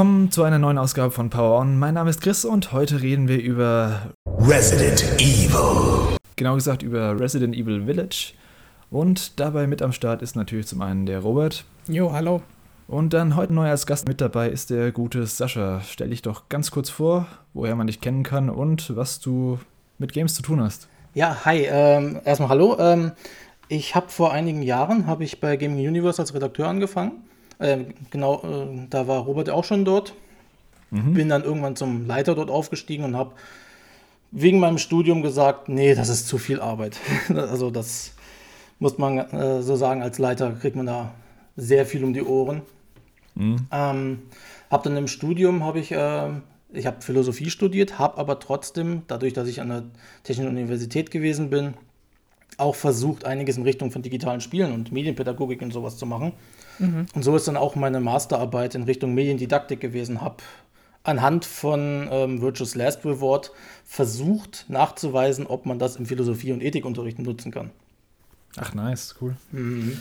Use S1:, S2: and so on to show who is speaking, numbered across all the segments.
S1: Willkommen zu einer neuen Ausgabe von Power On. Mein Name ist Chris und heute reden wir über Resident Evil. Genau gesagt über Resident Evil Village. Und dabei mit am Start ist natürlich zum einen der Robert.
S2: Jo, hallo.
S1: Und dann heute neu als Gast mit dabei ist der gute Sascha. Stell dich doch ganz kurz vor, woher man dich kennen kann und was du mit Games zu tun hast.
S2: Ja, hi. Ähm, erstmal hallo. Ähm, ich habe vor einigen Jahren habe ich bei Gaming Universe als Redakteur angefangen. Ähm, genau, äh, da war Robert auch schon dort. Mhm. Bin dann irgendwann zum Leiter dort aufgestiegen und habe wegen meinem Studium gesagt, nee, das ist zu viel Arbeit. also das muss man äh, so sagen, als Leiter kriegt man da sehr viel um die Ohren. Mhm. Ähm, habe dann im Studium habe ich, äh, ich habe Philosophie studiert, habe aber trotzdem, dadurch, dass ich an der Technischen Universität gewesen bin, auch versucht, einiges in Richtung von digitalen Spielen und Medienpädagogik und sowas zu machen. Mhm. Und so ist dann auch meine Masterarbeit in Richtung Mediendidaktik gewesen. Habe anhand von ähm, Virtuous Last Reward versucht nachzuweisen, ob man das im Philosophie- und Ethikunterricht nutzen kann.
S1: Ach, nice, cool. Mhm.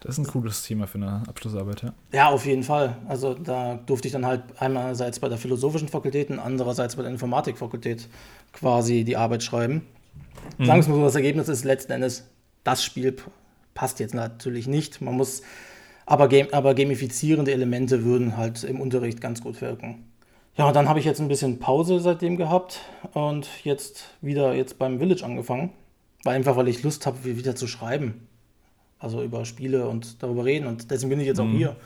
S1: Das ist ein cooles Thema für eine Abschlussarbeit, ja.
S2: Ja, auf jeden Fall. Also da durfte ich dann halt einerseits bei der philosophischen Fakultät und andererseits bei der Informatikfakultät quasi die Arbeit schreiben. Mhm. Sagen wir mal so, das Ergebnis ist letzten Endes, das Spiel passt jetzt natürlich nicht. Man muss, aber, game, aber gamifizierende Elemente würden halt im Unterricht ganz gut wirken. Ja, dann habe ich jetzt ein bisschen Pause seitdem gehabt und jetzt wieder jetzt beim Village angefangen. War einfach, weil ich Lust habe, wieder zu schreiben. Also über Spiele und darüber reden. Und deswegen bin ich jetzt auch mhm. hier.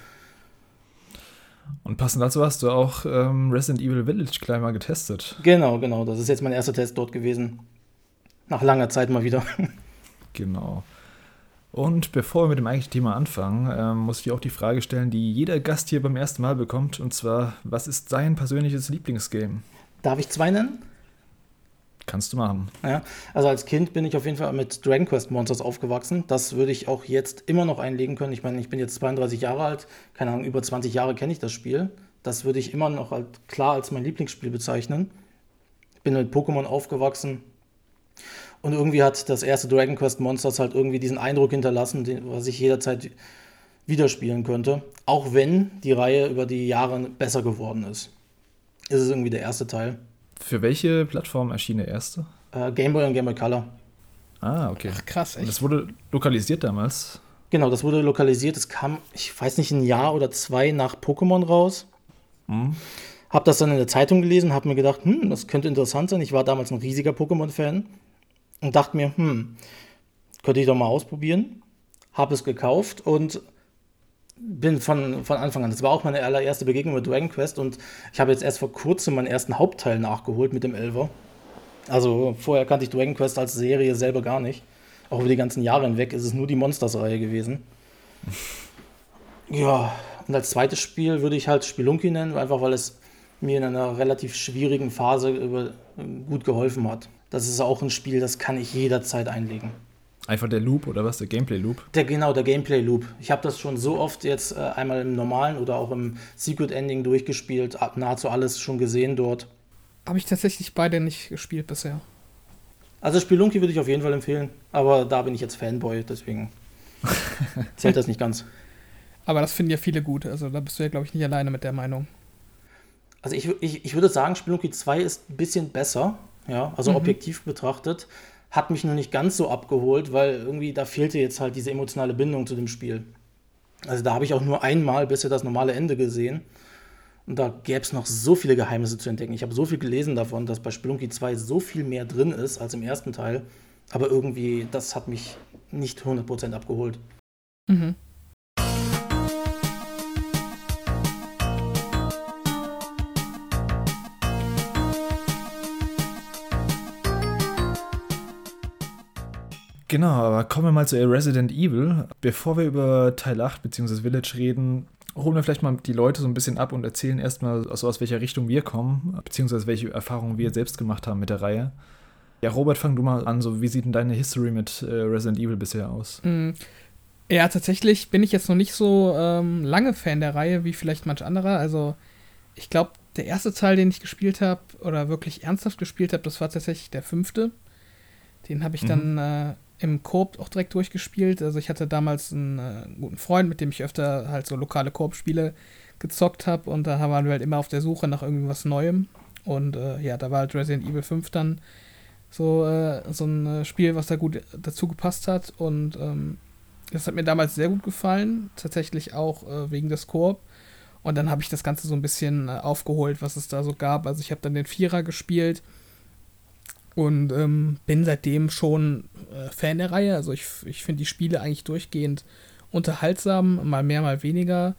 S1: Und passend dazu hast du auch ähm, Resident Evil Village gleich mal getestet.
S2: Genau, genau. Das ist jetzt mein erster Test dort gewesen. Nach langer Zeit mal wieder.
S1: genau. Und bevor wir mit dem eigentlichen Thema anfangen, ähm, muss ich dir auch die Frage stellen, die jeder Gast hier beim ersten Mal bekommt. Und zwar, was ist dein persönliches Lieblingsgame?
S2: Darf ich zwei nennen?
S1: Kannst du machen.
S2: Ja, also als Kind bin ich auf jeden Fall mit Dragon Quest Monsters aufgewachsen. Das würde ich auch jetzt immer noch einlegen können. Ich meine, ich bin jetzt 32 Jahre alt, keine Ahnung, über 20 Jahre kenne ich das Spiel. Das würde ich immer noch klar als mein Lieblingsspiel bezeichnen. Ich bin mit Pokémon aufgewachsen. Und irgendwie hat das erste Dragon Quest Monsters halt irgendwie diesen Eindruck hinterlassen, den, was ich jederzeit widerspielen könnte. Auch wenn die Reihe über die Jahre besser geworden ist. Ist es irgendwie der erste Teil.
S1: Für welche Plattform erschien der erste?
S2: Äh, Game Boy und Game Boy Color.
S1: Ah, okay. Ach, krass, echt. Und das wurde lokalisiert damals?
S2: Genau, das wurde lokalisiert. Es kam, ich weiß nicht, ein Jahr oder zwei nach Pokémon raus. Mhm. Hab das dann in der Zeitung gelesen, hab mir gedacht, hm, das könnte interessant sein. Ich war damals ein riesiger Pokémon-Fan und dachte mir, hm, könnte ich doch mal ausprobieren. Hab es gekauft und bin von, von Anfang an. Das war auch meine allererste Begegnung mit Dragon Quest und ich habe jetzt erst vor kurzem meinen ersten Hauptteil nachgeholt mit dem Elver. Also vorher kannte ich Dragon Quest als Serie selber gar nicht. Auch über die ganzen Jahre hinweg ist es nur die Monsters-Reihe gewesen. ja, und als zweites Spiel würde ich halt Spelunky nennen, einfach weil es mir in einer relativ schwierigen Phase über, gut geholfen hat. Das ist auch ein Spiel, das kann ich jederzeit einlegen.
S1: Einfach der Loop oder was? Der Gameplay-Loop?
S2: Der, genau, der Gameplay-Loop. Ich habe das schon so oft jetzt äh, einmal im normalen oder auch im Secret-Ending durchgespielt, nahezu alles schon gesehen dort.
S3: Habe ich tatsächlich beide nicht gespielt bisher.
S2: Also Spelunky würde ich auf jeden Fall empfehlen, aber da bin ich jetzt Fanboy, deswegen zählt das nicht ganz.
S3: Aber das finden ja viele gut, also da bist du ja, glaube ich, nicht alleine mit der Meinung.
S2: Also ich, ich, ich würde sagen, Spelunky 2 ist ein bisschen besser, ja, also mhm. objektiv betrachtet hat mich nur nicht ganz so abgeholt, weil irgendwie da fehlte jetzt halt diese emotionale Bindung zu dem Spiel. Also da habe ich auch nur einmal bisher das normale Ende gesehen. Und da gäbe es noch so viele Geheimnisse zu entdecken. Ich habe so viel gelesen davon, dass bei Spelunky 2 so viel mehr drin ist als im ersten Teil. Aber irgendwie, das hat mich nicht 100% abgeholt. Mhm.
S1: Genau, aber kommen wir mal zu Resident Evil. Bevor wir über Teil 8 bzw. Village reden, holen wir vielleicht mal die Leute so ein bisschen ab und erzählen erstmal, also aus welcher Richtung wir kommen, beziehungsweise welche Erfahrungen wir selbst gemacht haben mit der Reihe. Ja, Robert, fang du mal an. So, wie sieht denn deine History mit äh, Resident Evil bisher aus?
S3: Mhm. Ja, tatsächlich bin ich jetzt noch nicht so ähm, lange Fan der Reihe wie vielleicht manch anderer. Also, ich glaube, der erste Teil, den ich gespielt habe oder wirklich ernsthaft gespielt habe, das war tatsächlich der fünfte. Den habe ich mhm. dann äh, im Koop auch direkt durchgespielt. Also ich hatte damals einen, äh, guten Freund, mit dem ich öfter halt so lokale Koop-Spiele gezockt habe und da waren wir halt immer auf der Suche nach irgendwas Neuem. Und äh, ja, da war halt Resident Evil 5 dann so, äh, so ein äh, Spiel, was da gut dazu gepasst hat. Und ähm, das hat mir damals sehr gut gefallen, tatsächlich auch äh, wegen des Koop. Und dann habe ich das Ganze so ein bisschen äh, aufgeholt, was es da so gab. Also ich habe dann den Vierer gespielt und ähm, bin seitdem schon äh, Fan der Reihe. Also ich, ich finde die Spiele eigentlich durchgehend unterhaltsam, mal mehr, mal weniger.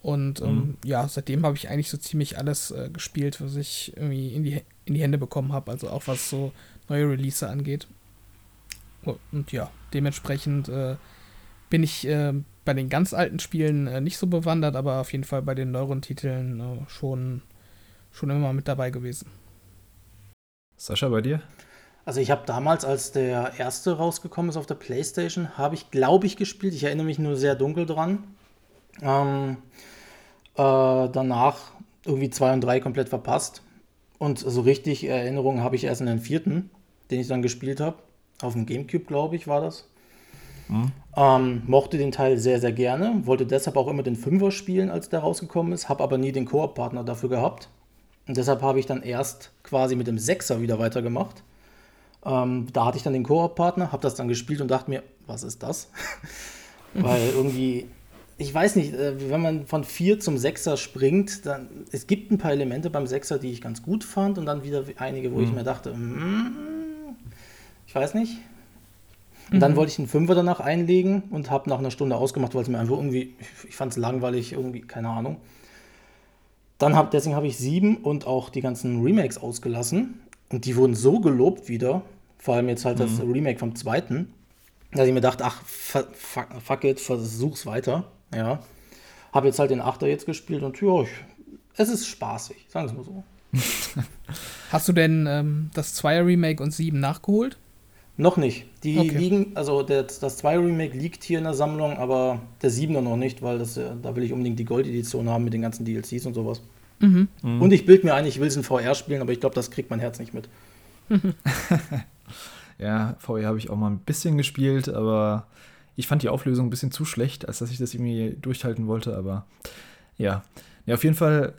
S3: Und ähm, mhm. ja, seitdem habe ich eigentlich so ziemlich alles äh, gespielt, was ich irgendwie in die, in die Hände bekommen habe. Also auch was so neue Release angeht. Und ja, dementsprechend äh, bin ich äh, bei den ganz alten Spielen äh, nicht so bewandert, aber auf jeden Fall bei den neueren Titeln äh, schon, schon immer mit dabei gewesen.
S1: Sascha, bei dir?
S2: Also ich habe damals, als der erste rausgekommen ist auf der PlayStation, habe ich, glaube ich, gespielt. Ich erinnere mich nur sehr dunkel dran. Ähm, äh, danach irgendwie zwei und drei komplett verpasst. Und so richtig Erinnerungen habe ich erst in den vierten, den ich dann gespielt habe. Auf dem Gamecube, glaube ich, war das. Mhm. Ähm, mochte den Teil sehr, sehr gerne. Wollte deshalb auch immer den Fünfer spielen, als der rausgekommen ist. Habe aber nie den Koop-Partner dafür gehabt. Und deshalb habe ich dann erst quasi mit dem Sechser wieder weitergemacht. Ähm, da hatte ich dann den Koop-Partner, habe das dann gespielt und dachte mir, was ist das? Weil irgendwie ich weiß nicht, äh, wenn man von 4 zum 6er springt, dann es gibt ein paar Elemente beim 6er, die ich ganz gut fand und dann wieder einige, wo mhm. ich mir dachte, mm, ich weiß nicht. Und mhm. dann wollte ich einen Fünfer danach einlegen und habe nach einer Stunde ausgemacht, weil es mir einfach irgendwie, ich fand es langweilig, irgendwie, keine Ahnung. Dann hab, deswegen habe ich 7 und auch die ganzen Remakes ausgelassen und die wurden so gelobt wieder, vor allem jetzt halt mhm. das Remake vom zweiten, dass ich mir dachte, ach, fuck, fuck it, versuch's weiter. Ja. Habe jetzt halt den Achter jetzt gespielt und ja, ich, es ist spaßig, sagen wir es mal so.
S3: Hast du denn ähm, das 2er Remake und 7 nachgeholt?
S2: Noch nicht. Die okay. liegen, also der, das 2er Remake liegt hier in der Sammlung, aber der 7er noch nicht, weil das, da will ich unbedingt die Gold-Edition haben mit den ganzen DLCs und sowas. Mhm. Mhm. Und ich bilde mir ein, ich will es in VR spielen, aber ich glaube, das kriegt mein Herz nicht mit.
S1: ja, VR habe ich auch mal ein bisschen gespielt, aber ich fand die Auflösung ein bisschen zu schlecht, als dass ich das irgendwie durchhalten wollte, aber ja. Ja, auf jeden Fall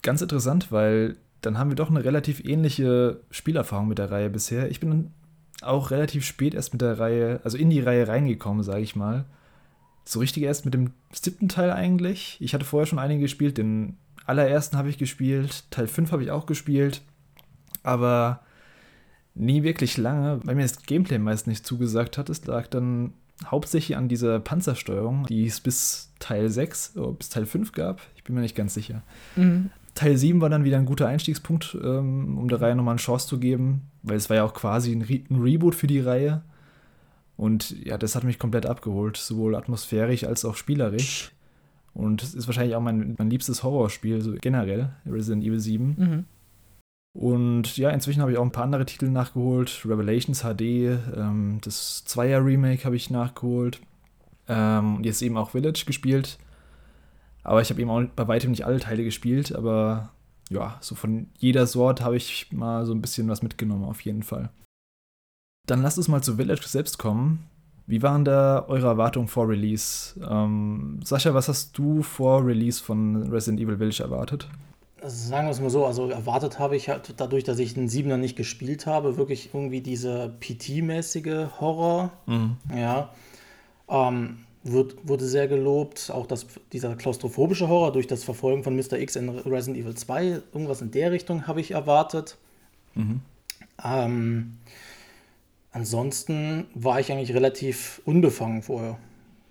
S1: ganz interessant, weil dann haben wir doch eine relativ ähnliche Spielerfahrung mit der Reihe bisher. Ich bin auch relativ spät erst mit der Reihe, also in die Reihe reingekommen, sage ich mal. So richtig erst mit dem siebten Teil eigentlich. Ich hatte vorher schon einige gespielt. Den allerersten habe ich gespielt, Teil 5 habe ich auch gespielt, aber nie wirklich lange, weil mir das Gameplay meist nicht zugesagt hat. Es lag dann hauptsächlich an dieser Panzersteuerung, die es bis Teil 6 oder bis Teil 5 gab. Ich bin mir nicht ganz sicher. Mhm. Teil 7 war dann wieder ein guter Einstiegspunkt, ähm, um der Reihe nochmal eine Chance zu geben, weil es war ja auch quasi ein, Re ein Reboot für die Reihe. Und ja, das hat mich komplett abgeholt, sowohl atmosphärisch als auch spielerisch. Und es ist wahrscheinlich auch mein, mein liebstes Horrorspiel, so generell, Resident Evil 7. Mhm. Und ja, inzwischen habe ich auch ein paar andere Titel nachgeholt. Revelations HD, ähm, das Zweier-Remake habe ich nachgeholt. Ähm, und jetzt eben auch Village gespielt. Aber ich habe eben auch bei weitem nicht alle Teile gespielt, aber ja, so von jeder Sorte habe ich mal so ein bisschen was mitgenommen, auf jeden Fall. Dann lasst uns mal zu Village selbst kommen. Wie waren da eure Erwartungen vor Release? Ähm, Sascha, was hast du vor Release von Resident Evil Village erwartet?
S2: Also sagen wir es mal so, also erwartet habe ich halt dadurch, dass ich den Siebener nicht gespielt habe, wirklich irgendwie dieser PT-mäßige Horror. Mhm. Ja. Ähm, wird, wurde sehr gelobt. Auch das, dieser klaustrophobische Horror durch das Verfolgen von Mr. X in Resident Evil 2, irgendwas in der Richtung habe ich erwartet. Mhm. Ähm, ansonsten war ich eigentlich relativ unbefangen vorher.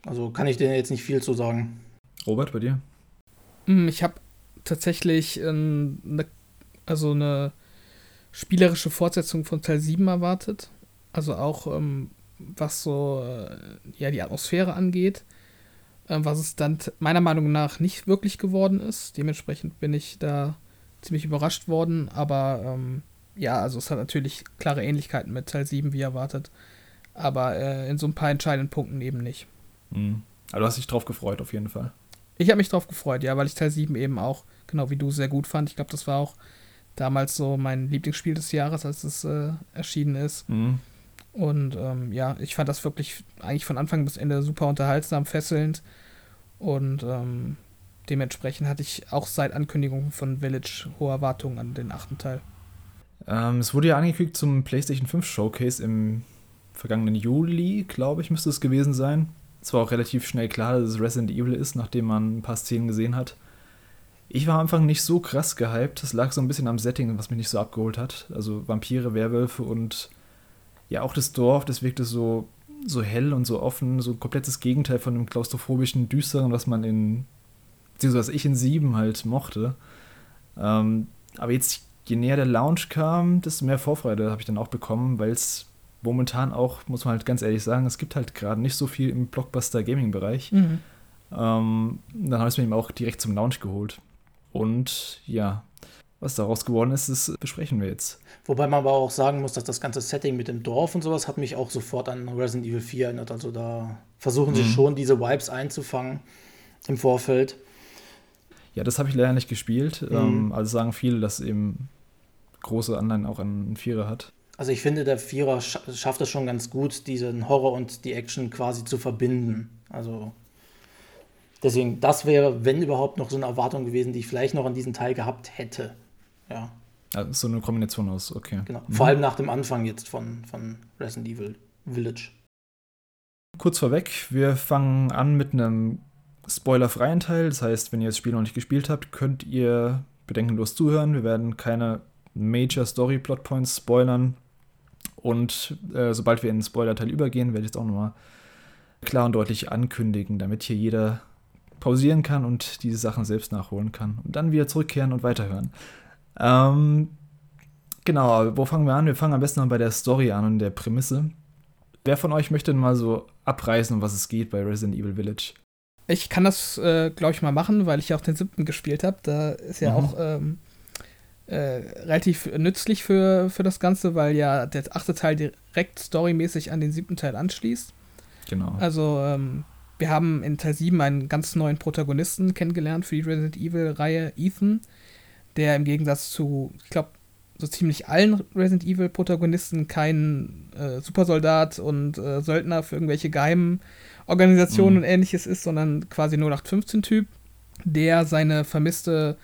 S2: Also kann ich dir jetzt nicht viel zu sagen.
S1: Robert, bei dir?
S3: Hm, ich habe tatsächlich ähm, eine, also eine spielerische Fortsetzung von Teil 7 erwartet. Also auch ähm, was so äh, ja, die Atmosphäre angeht. Äh, was es dann meiner Meinung nach nicht wirklich geworden ist. Dementsprechend bin ich da ziemlich überrascht worden. Aber ähm, ja, also es hat natürlich klare Ähnlichkeiten mit Teil 7 wie erwartet. Aber äh, in so ein paar entscheidenden Punkten eben nicht.
S1: Mhm. Aber du hast dich drauf gefreut, auf jeden Fall.
S3: Ich habe mich drauf gefreut, ja, weil ich Teil 7 eben auch genau wie du, sehr gut fand. Ich glaube, das war auch damals so mein Lieblingsspiel des Jahres, als es äh, erschienen ist. Mhm. Und ähm, ja, ich fand das wirklich eigentlich von Anfang bis Ende super unterhaltsam, fesselnd. Und ähm, dementsprechend hatte ich auch seit Ankündigung von Village hohe Erwartungen an den achten Teil.
S1: Ähm, es wurde ja angekündigt zum PlayStation 5 Showcase im vergangenen Juli, glaube ich, müsste es gewesen sein. Es war auch relativ schnell klar, dass es Resident Evil ist, nachdem man ein paar Szenen gesehen hat. Ich war am Anfang nicht so krass gehypt. Das lag so ein bisschen am Setting, was mich nicht so abgeholt hat. Also Vampire, Werwölfe und ja, auch das Dorf, das wirkte so, so hell und so offen, so ein komplettes Gegenteil von dem klaustrophobischen, düsteren, was man in, beziehungsweise was ich in Sieben halt mochte. Ähm, aber jetzt, je näher der Lounge kam, desto mehr Vorfreude habe ich dann auch bekommen, weil es momentan auch, muss man halt ganz ehrlich sagen, es gibt halt gerade nicht so viel im Blockbuster-Gaming-Bereich. Mhm. Ähm, dann habe ich es mir eben auch direkt zum Lounge geholt. Und ja, was daraus geworden ist, das besprechen wir jetzt.
S2: Wobei man aber auch sagen muss, dass das ganze Setting mit dem Dorf und sowas hat mich auch sofort an Resident Evil 4 erinnert. Also da versuchen sie mhm. schon, diese Vibes einzufangen im Vorfeld.
S1: Ja, das habe ich leider nicht gespielt. Mhm. Ähm, also sagen viele, dass eben große Anleihen auch an Vierer hat.
S2: Also ich finde, der Vierer schafft es schon ganz gut, diesen Horror und die Action quasi zu verbinden. Also deswegen, das wäre, wenn überhaupt, noch so eine Erwartung gewesen, die ich vielleicht noch an diesen Teil gehabt hätte. Ja.
S1: Also so eine Kombination aus, okay.
S2: Genau. Mhm. Vor allem nach dem Anfang jetzt von, von Resident Evil Village.
S1: Kurz vorweg, wir fangen an mit einem spoilerfreien Teil. Das heißt, wenn ihr das Spiel noch nicht gespielt habt, könnt ihr bedenkenlos zuhören. Wir werden keine Major Story Plotpoints spoilern. Und äh, sobald wir in den Spoiler-Teil übergehen, werde ich es auch nochmal klar und deutlich ankündigen, damit hier jeder pausieren kann und diese Sachen selbst nachholen kann und dann wieder zurückkehren und weiterhören. Ähm, genau, wo fangen wir an? Wir fangen am besten mal bei der Story an und der Prämisse. Wer von euch möchte denn mal so abreißen, um was es geht bei Resident Evil Village?
S3: Ich kann das, äh, glaube ich, mal machen, weil ich ja auch den siebten gespielt habe. Da ist ja mhm. auch ähm, äh, relativ nützlich für, für das Ganze, weil ja der achte Teil direkt storymäßig an den siebten Teil anschließt.
S1: Genau.
S3: Also, ähm, wir haben in Teil 7 einen ganz neuen Protagonisten kennengelernt für die Resident Evil-Reihe, Ethan, der im Gegensatz zu, ich glaube, so ziemlich allen Resident Evil-Protagonisten kein äh, Supersoldat und äh, Söldner für irgendwelche geheimen Organisationen mhm. und ähnliches ist, sondern quasi 0815-Typ, der seine vermisste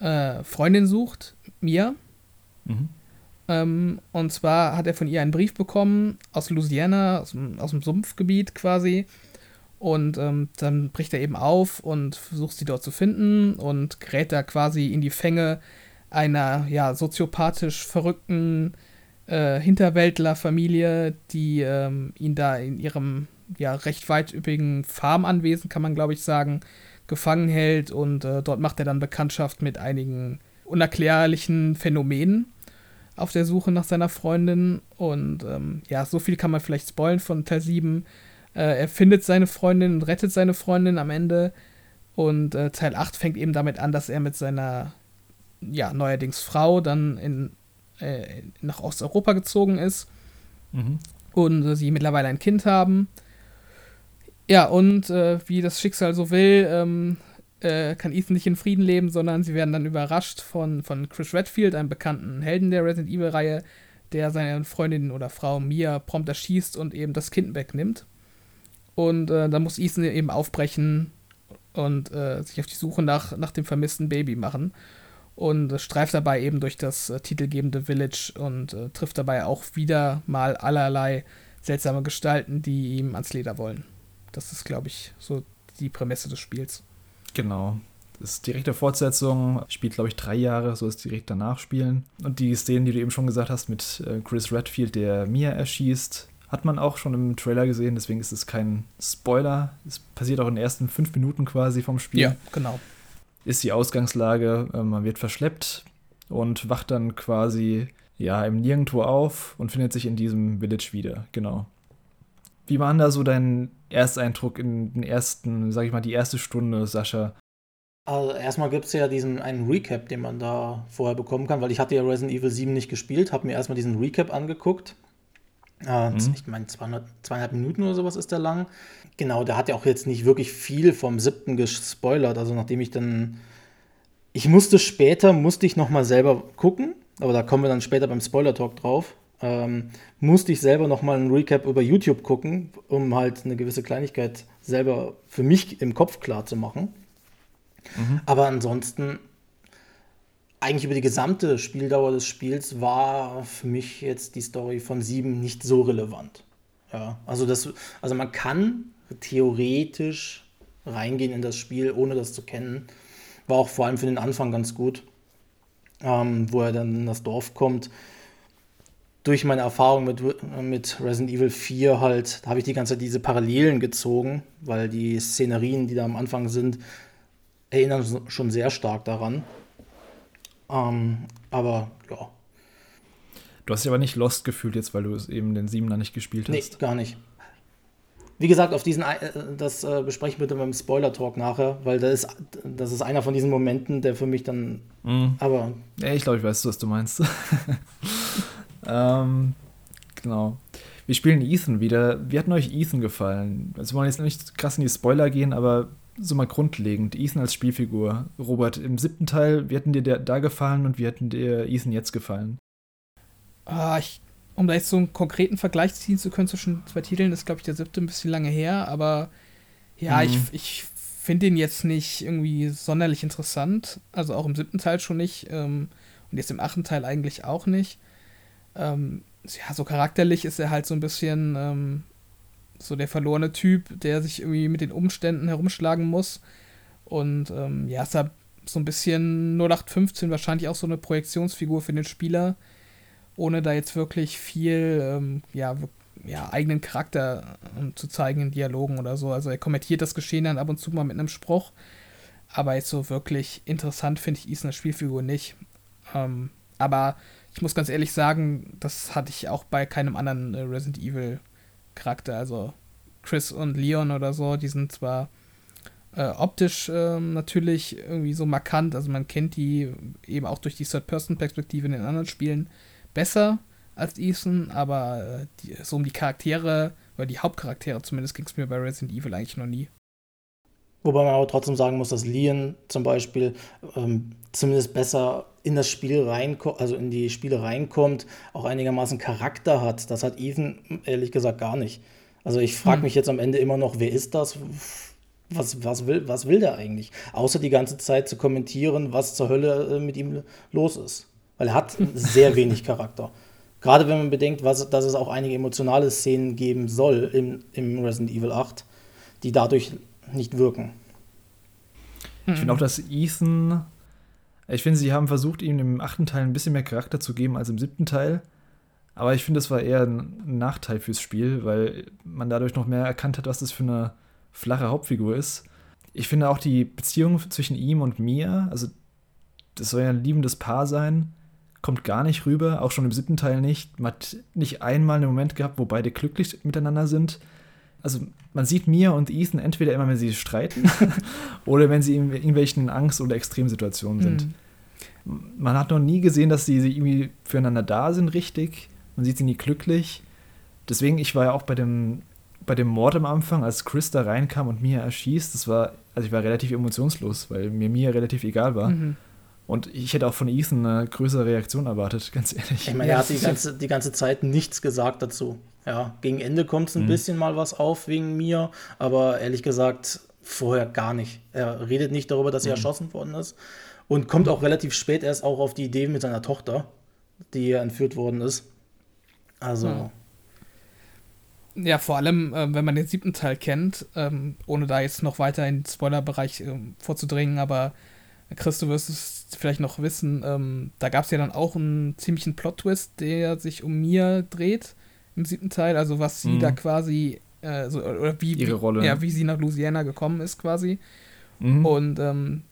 S3: äh, Freundin sucht, Mia. Mhm. Ähm, und zwar hat er von ihr einen Brief bekommen aus Louisiana, aus, aus dem Sumpfgebiet quasi, und ähm, dann bricht er eben auf und versucht sie dort zu finden und gerät da quasi in die Fänge einer ja, soziopathisch verrückten äh, Hinterwäldlerfamilie, die ähm, ihn da in ihrem ja, recht weit üppigen Farmanwesen, kann man glaube ich sagen, gefangen hält. Und äh, dort macht er dann Bekanntschaft mit einigen unerklärlichen Phänomenen auf der Suche nach seiner Freundin. Und ähm, ja, so viel kann man vielleicht spoilen von Teil 7 äh, er findet seine Freundin und rettet seine Freundin am Ende. Und äh, Teil 8 fängt eben damit an, dass er mit seiner, ja, neuerdings Frau dann in, äh, nach Osteuropa gezogen ist. Mhm. Und äh, sie mittlerweile ein Kind haben. Ja, und äh, wie das Schicksal so will, ähm, äh, kann Ethan nicht in Frieden leben, sondern sie werden dann überrascht von, von Chris Redfield, einem bekannten Helden der Resident Evil-Reihe, der seine Freundin oder Frau Mia prompt erschießt und eben das Kind wegnimmt. Und äh, dann muss Ethan eben aufbrechen und äh, sich auf die Suche nach, nach dem vermissten Baby machen. Und streift dabei eben durch das äh, titelgebende Village und äh, trifft dabei auch wieder mal allerlei seltsame Gestalten, die ihm ans Leder wollen. Das ist, glaube ich, so die Prämisse des Spiels.
S1: Genau. Das ist direkte Fortsetzung, spielt, glaube ich, drei Jahre, so ist direkt danach spielen. Und die Szenen, die du eben schon gesagt hast, mit äh, Chris Redfield, der Mia erschießt, hat man auch schon im Trailer gesehen, deswegen ist es kein Spoiler. Es passiert auch in den ersten fünf Minuten quasi vom Spiel.
S3: Ja, genau.
S1: Ist die Ausgangslage, äh, man wird verschleppt und wacht dann quasi ja im Nirgendwo auf und findet sich in diesem Village wieder, genau. Wie war denn da so dein Ersteindruck in den ersten, sag ich mal, die erste Stunde, Sascha?
S2: Also erstmal gibt es ja diesen einen Recap, den man da vorher bekommen kann, weil ich hatte ja Resident Evil 7 nicht gespielt, habe mir erstmal diesen Recap angeguckt äh, mhm. Ich meine, zweieinhalb Minuten oder sowas ist der lang. Genau, der hat ja auch jetzt nicht wirklich viel vom siebten gespoilert. Also nachdem ich dann. Ich musste später, musste ich nochmal selber gucken, aber da kommen wir dann später beim Spoiler-Talk drauf. Ähm, musste ich selber nochmal einen Recap über YouTube gucken, um halt eine gewisse Kleinigkeit selber für mich im Kopf klar zu machen. Mhm. Aber ansonsten, eigentlich über die gesamte Spieldauer des Spiels war für mich jetzt die Story von 7 nicht so relevant. Ja, also, das, also man kann theoretisch reingehen in das Spiel, ohne das zu kennen. War auch vor allem für den Anfang ganz gut, ähm, wo er dann in das Dorf kommt. Durch meine Erfahrung mit, mit Resident Evil 4 halt, habe ich die ganze Zeit diese Parallelen gezogen, weil die Szenerien, die da am Anfang sind, erinnern schon sehr stark daran. Ähm, aber ja.
S1: Du hast dich aber nicht lost gefühlt jetzt, weil du es eben den Siebener nicht gespielt hast. Nee,
S2: gar nicht. Wie gesagt, auf diesen, äh, das äh, besprechen wir dann beim Spoiler-Talk nachher, weil das ist, das ist einer von diesen Momenten, der für mich dann. Mhm. Aber.
S1: Ja, ich glaube, ich weiß, was du meinst. ähm, genau. Wir spielen Ethan wieder. Wie hat euch Ethan gefallen? Also, wir wollen jetzt nicht krass in die Spoiler gehen, aber so mal grundlegend. Ethan als Spielfigur. Robert, im siebten Teil, wie hätten dir der da gefallen und wie hätten dir Ethan jetzt gefallen?
S3: Ah, ich um da jetzt so einen konkreten Vergleich ziehen zu können zwischen zwei Titeln, ist, glaube ich, der siebte ein bisschen lange her, aber ja, mhm. ich, ich finde ihn jetzt nicht irgendwie sonderlich interessant. Also auch im siebten Teil schon nicht ähm, und jetzt im achten Teil eigentlich auch nicht. Ähm, ja, so charakterlich ist er halt so ein bisschen ähm, so der verlorene Typ, der sich irgendwie mit den Umständen herumschlagen muss. Und ähm, ja, ist er so ein bisschen 0815 wahrscheinlich auch so eine Projektionsfigur für den Spieler ohne da jetzt wirklich viel ähm, ja, ja, eigenen Charakter ähm, zu zeigen in Dialogen oder so. Also er kommentiert das Geschehen dann ab und zu mal mit einem Spruch, aber jetzt so wirklich interessant finde ich als Spielfigur nicht. Ähm, aber ich muss ganz ehrlich sagen, das hatte ich auch bei keinem anderen äh, Resident Evil Charakter. Also Chris und Leon oder so, die sind zwar äh, optisch äh, natürlich irgendwie so markant, also man kennt die eben auch durch die Third-Person-Perspektive in den anderen Spielen besser als Ethan, aber äh, die, so um die Charaktere, oder die Hauptcharaktere zumindest, ging es mir bei Resident Evil eigentlich noch nie.
S2: Wobei man aber trotzdem sagen muss, dass Leon zum Beispiel ähm, zumindest besser in das Spiel reinkommt, also in die Spiele reinkommt, auch einigermaßen Charakter hat. Das hat Ethan ehrlich gesagt gar nicht. Also ich frage hm. mich jetzt am Ende immer noch, wer ist das? Was, was, will, was will der eigentlich? Außer die ganze Zeit zu kommentieren, was zur Hölle äh, mit ihm los ist. Weil er hat sehr wenig Charakter. Gerade wenn man bedenkt, was, dass es auch einige emotionale Szenen geben soll im, im Resident Evil 8, die dadurch nicht wirken.
S1: Ich finde auch, dass Ethan. Ich finde, sie haben versucht, ihm im achten Teil ein bisschen mehr Charakter zu geben als im siebten Teil. Aber ich finde, das war eher ein Nachteil fürs Spiel, weil man dadurch noch mehr erkannt hat, was das für eine flache Hauptfigur ist. Ich finde auch die Beziehung zwischen ihm und Mia, also das soll ja ein liebendes Paar sein, kommt gar nicht rüber, auch schon im siebten Teil nicht. Man hat nicht einmal einen Moment gehabt, wo beide glücklich miteinander sind. Also man sieht Mia und Ethan entweder immer, wenn sie streiten oder wenn sie in irgendwelchen Angst- oder Extremsituationen sind. Mhm. Man hat noch nie gesehen, dass sie irgendwie füreinander da sind, richtig. Man sieht sie nie glücklich. Deswegen, ich war ja auch bei dem, bei dem Mord am Anfang, als Chris da reinkam und Mia erschießt, das war, also ich war relativ emotionslos, weil mir Mia relativ egal war. Mhm. Und ich hätte auch von Ethan eine größere Reaktion erwartet, ganz ehrlich.
S2: Ich meine, er hat die ganze, die ganze Zeit nichts gesagt dazu. Ja, gegen Ende kommt es ein mhm. bisschen mal was auf wegen mir, aber ehrlich gesagt, vorher gar nicht. Er redet nicht darüber, dass er mhm. erschossen worden ist und kommt auch relativ spät erst auch auf die Idee mit seiner Tochter, die entführt worden ist. Also.
S3: Mhm. Ja, vor allem, äh, wenn man den siebten Teil kennt, ähm, ohne da jetzt noch weiter in den Spoilerbereich äh, vorzudringen, aber Chris, du wirst es vielleicht noch wissen, ähm, da gab es ja dann auch einen ziemlichen Plot-Twist, der sich um Mia dreht im siebten Teil, also was sie mhm. da quasi, äh, so, oder wie,
S1: Ihre Rolle.
S3: Ja, wie sie nach Louisiana gekommen ist quasi. Mhm. Und ähm,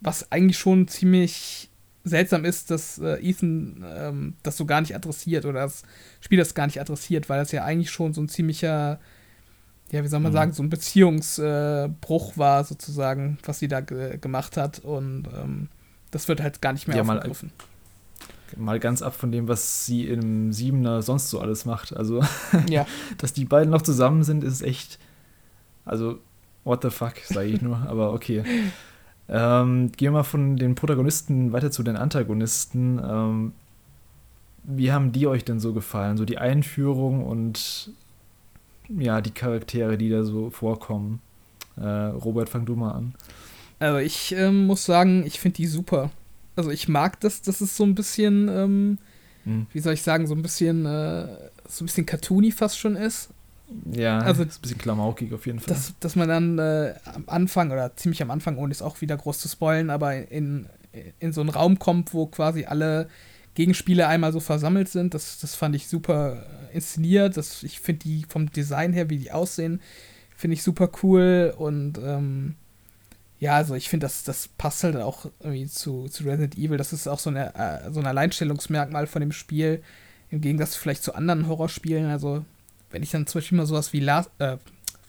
S3: was eigentlich schon ziemlich seltsam ist, dass äh, Ethan ähm, das so gar nicht adressiert oder das Spiel das gar nicht adressiert, weil das ja eigentlich schon so ein ziemlicher ja, wie soll man mhm. sagen, so ein Beziehungsbruch äh, war sozusagen, was sie da gemacht hat und ähm, das wird halt gar nicht mehr ja, aufgegriffen.
S1: Mal, mal ganz ab von dem, was sie im Siebener sonst so alles macht. Also,
S3: ja.
S1: dass die beiden noch zusammen sind, ist echt, also, what the fuck, sage ich nur, aber okay. Ähm, gehen wir mal von den Protagonisten weiter zu den Antagonisten. Ähm, wie haben die euch denn so gefallen? So die Einführung und ja, die Charaktere, die da so vorkommen. Äh, Robert, fang du mal an.
S3: Also ich ähm, muss sagen, ich finde die super. Also ich mag das, dass es so ein bisschen, ähm, hm. wie soll ich sagen, so ein bisschen, äh, so ein bisschen cartoony fast schon ist.
S1: Ja, also ist ein bisschen klamaukig auf jeden Fall.
S3: Dass, dass man dann äh, am Anfang oder ziemlich am Anfang, ohne es auch wieder groß zu spoilen, aber in, in so einen Raum kommt, wo quasi alle Gegenspiele einmal so versammelt sind. Das, das fand ich super inszeniert. Das, ich finde die vom Design her, wie die aussehen, finde ich super cool. Und ähm, ja, also ich finde, das, das passt halt auch irgendwie zu, zu Resident Evil. Das ist auch so, eine, äh, so ein Alleinstellungsmerkmal von dem Spiel. Im Gegensatz vielleicht zu anderen Horrorspielen. Also, wenn ich dann zum Beispiel mal sowas wie Last, äh,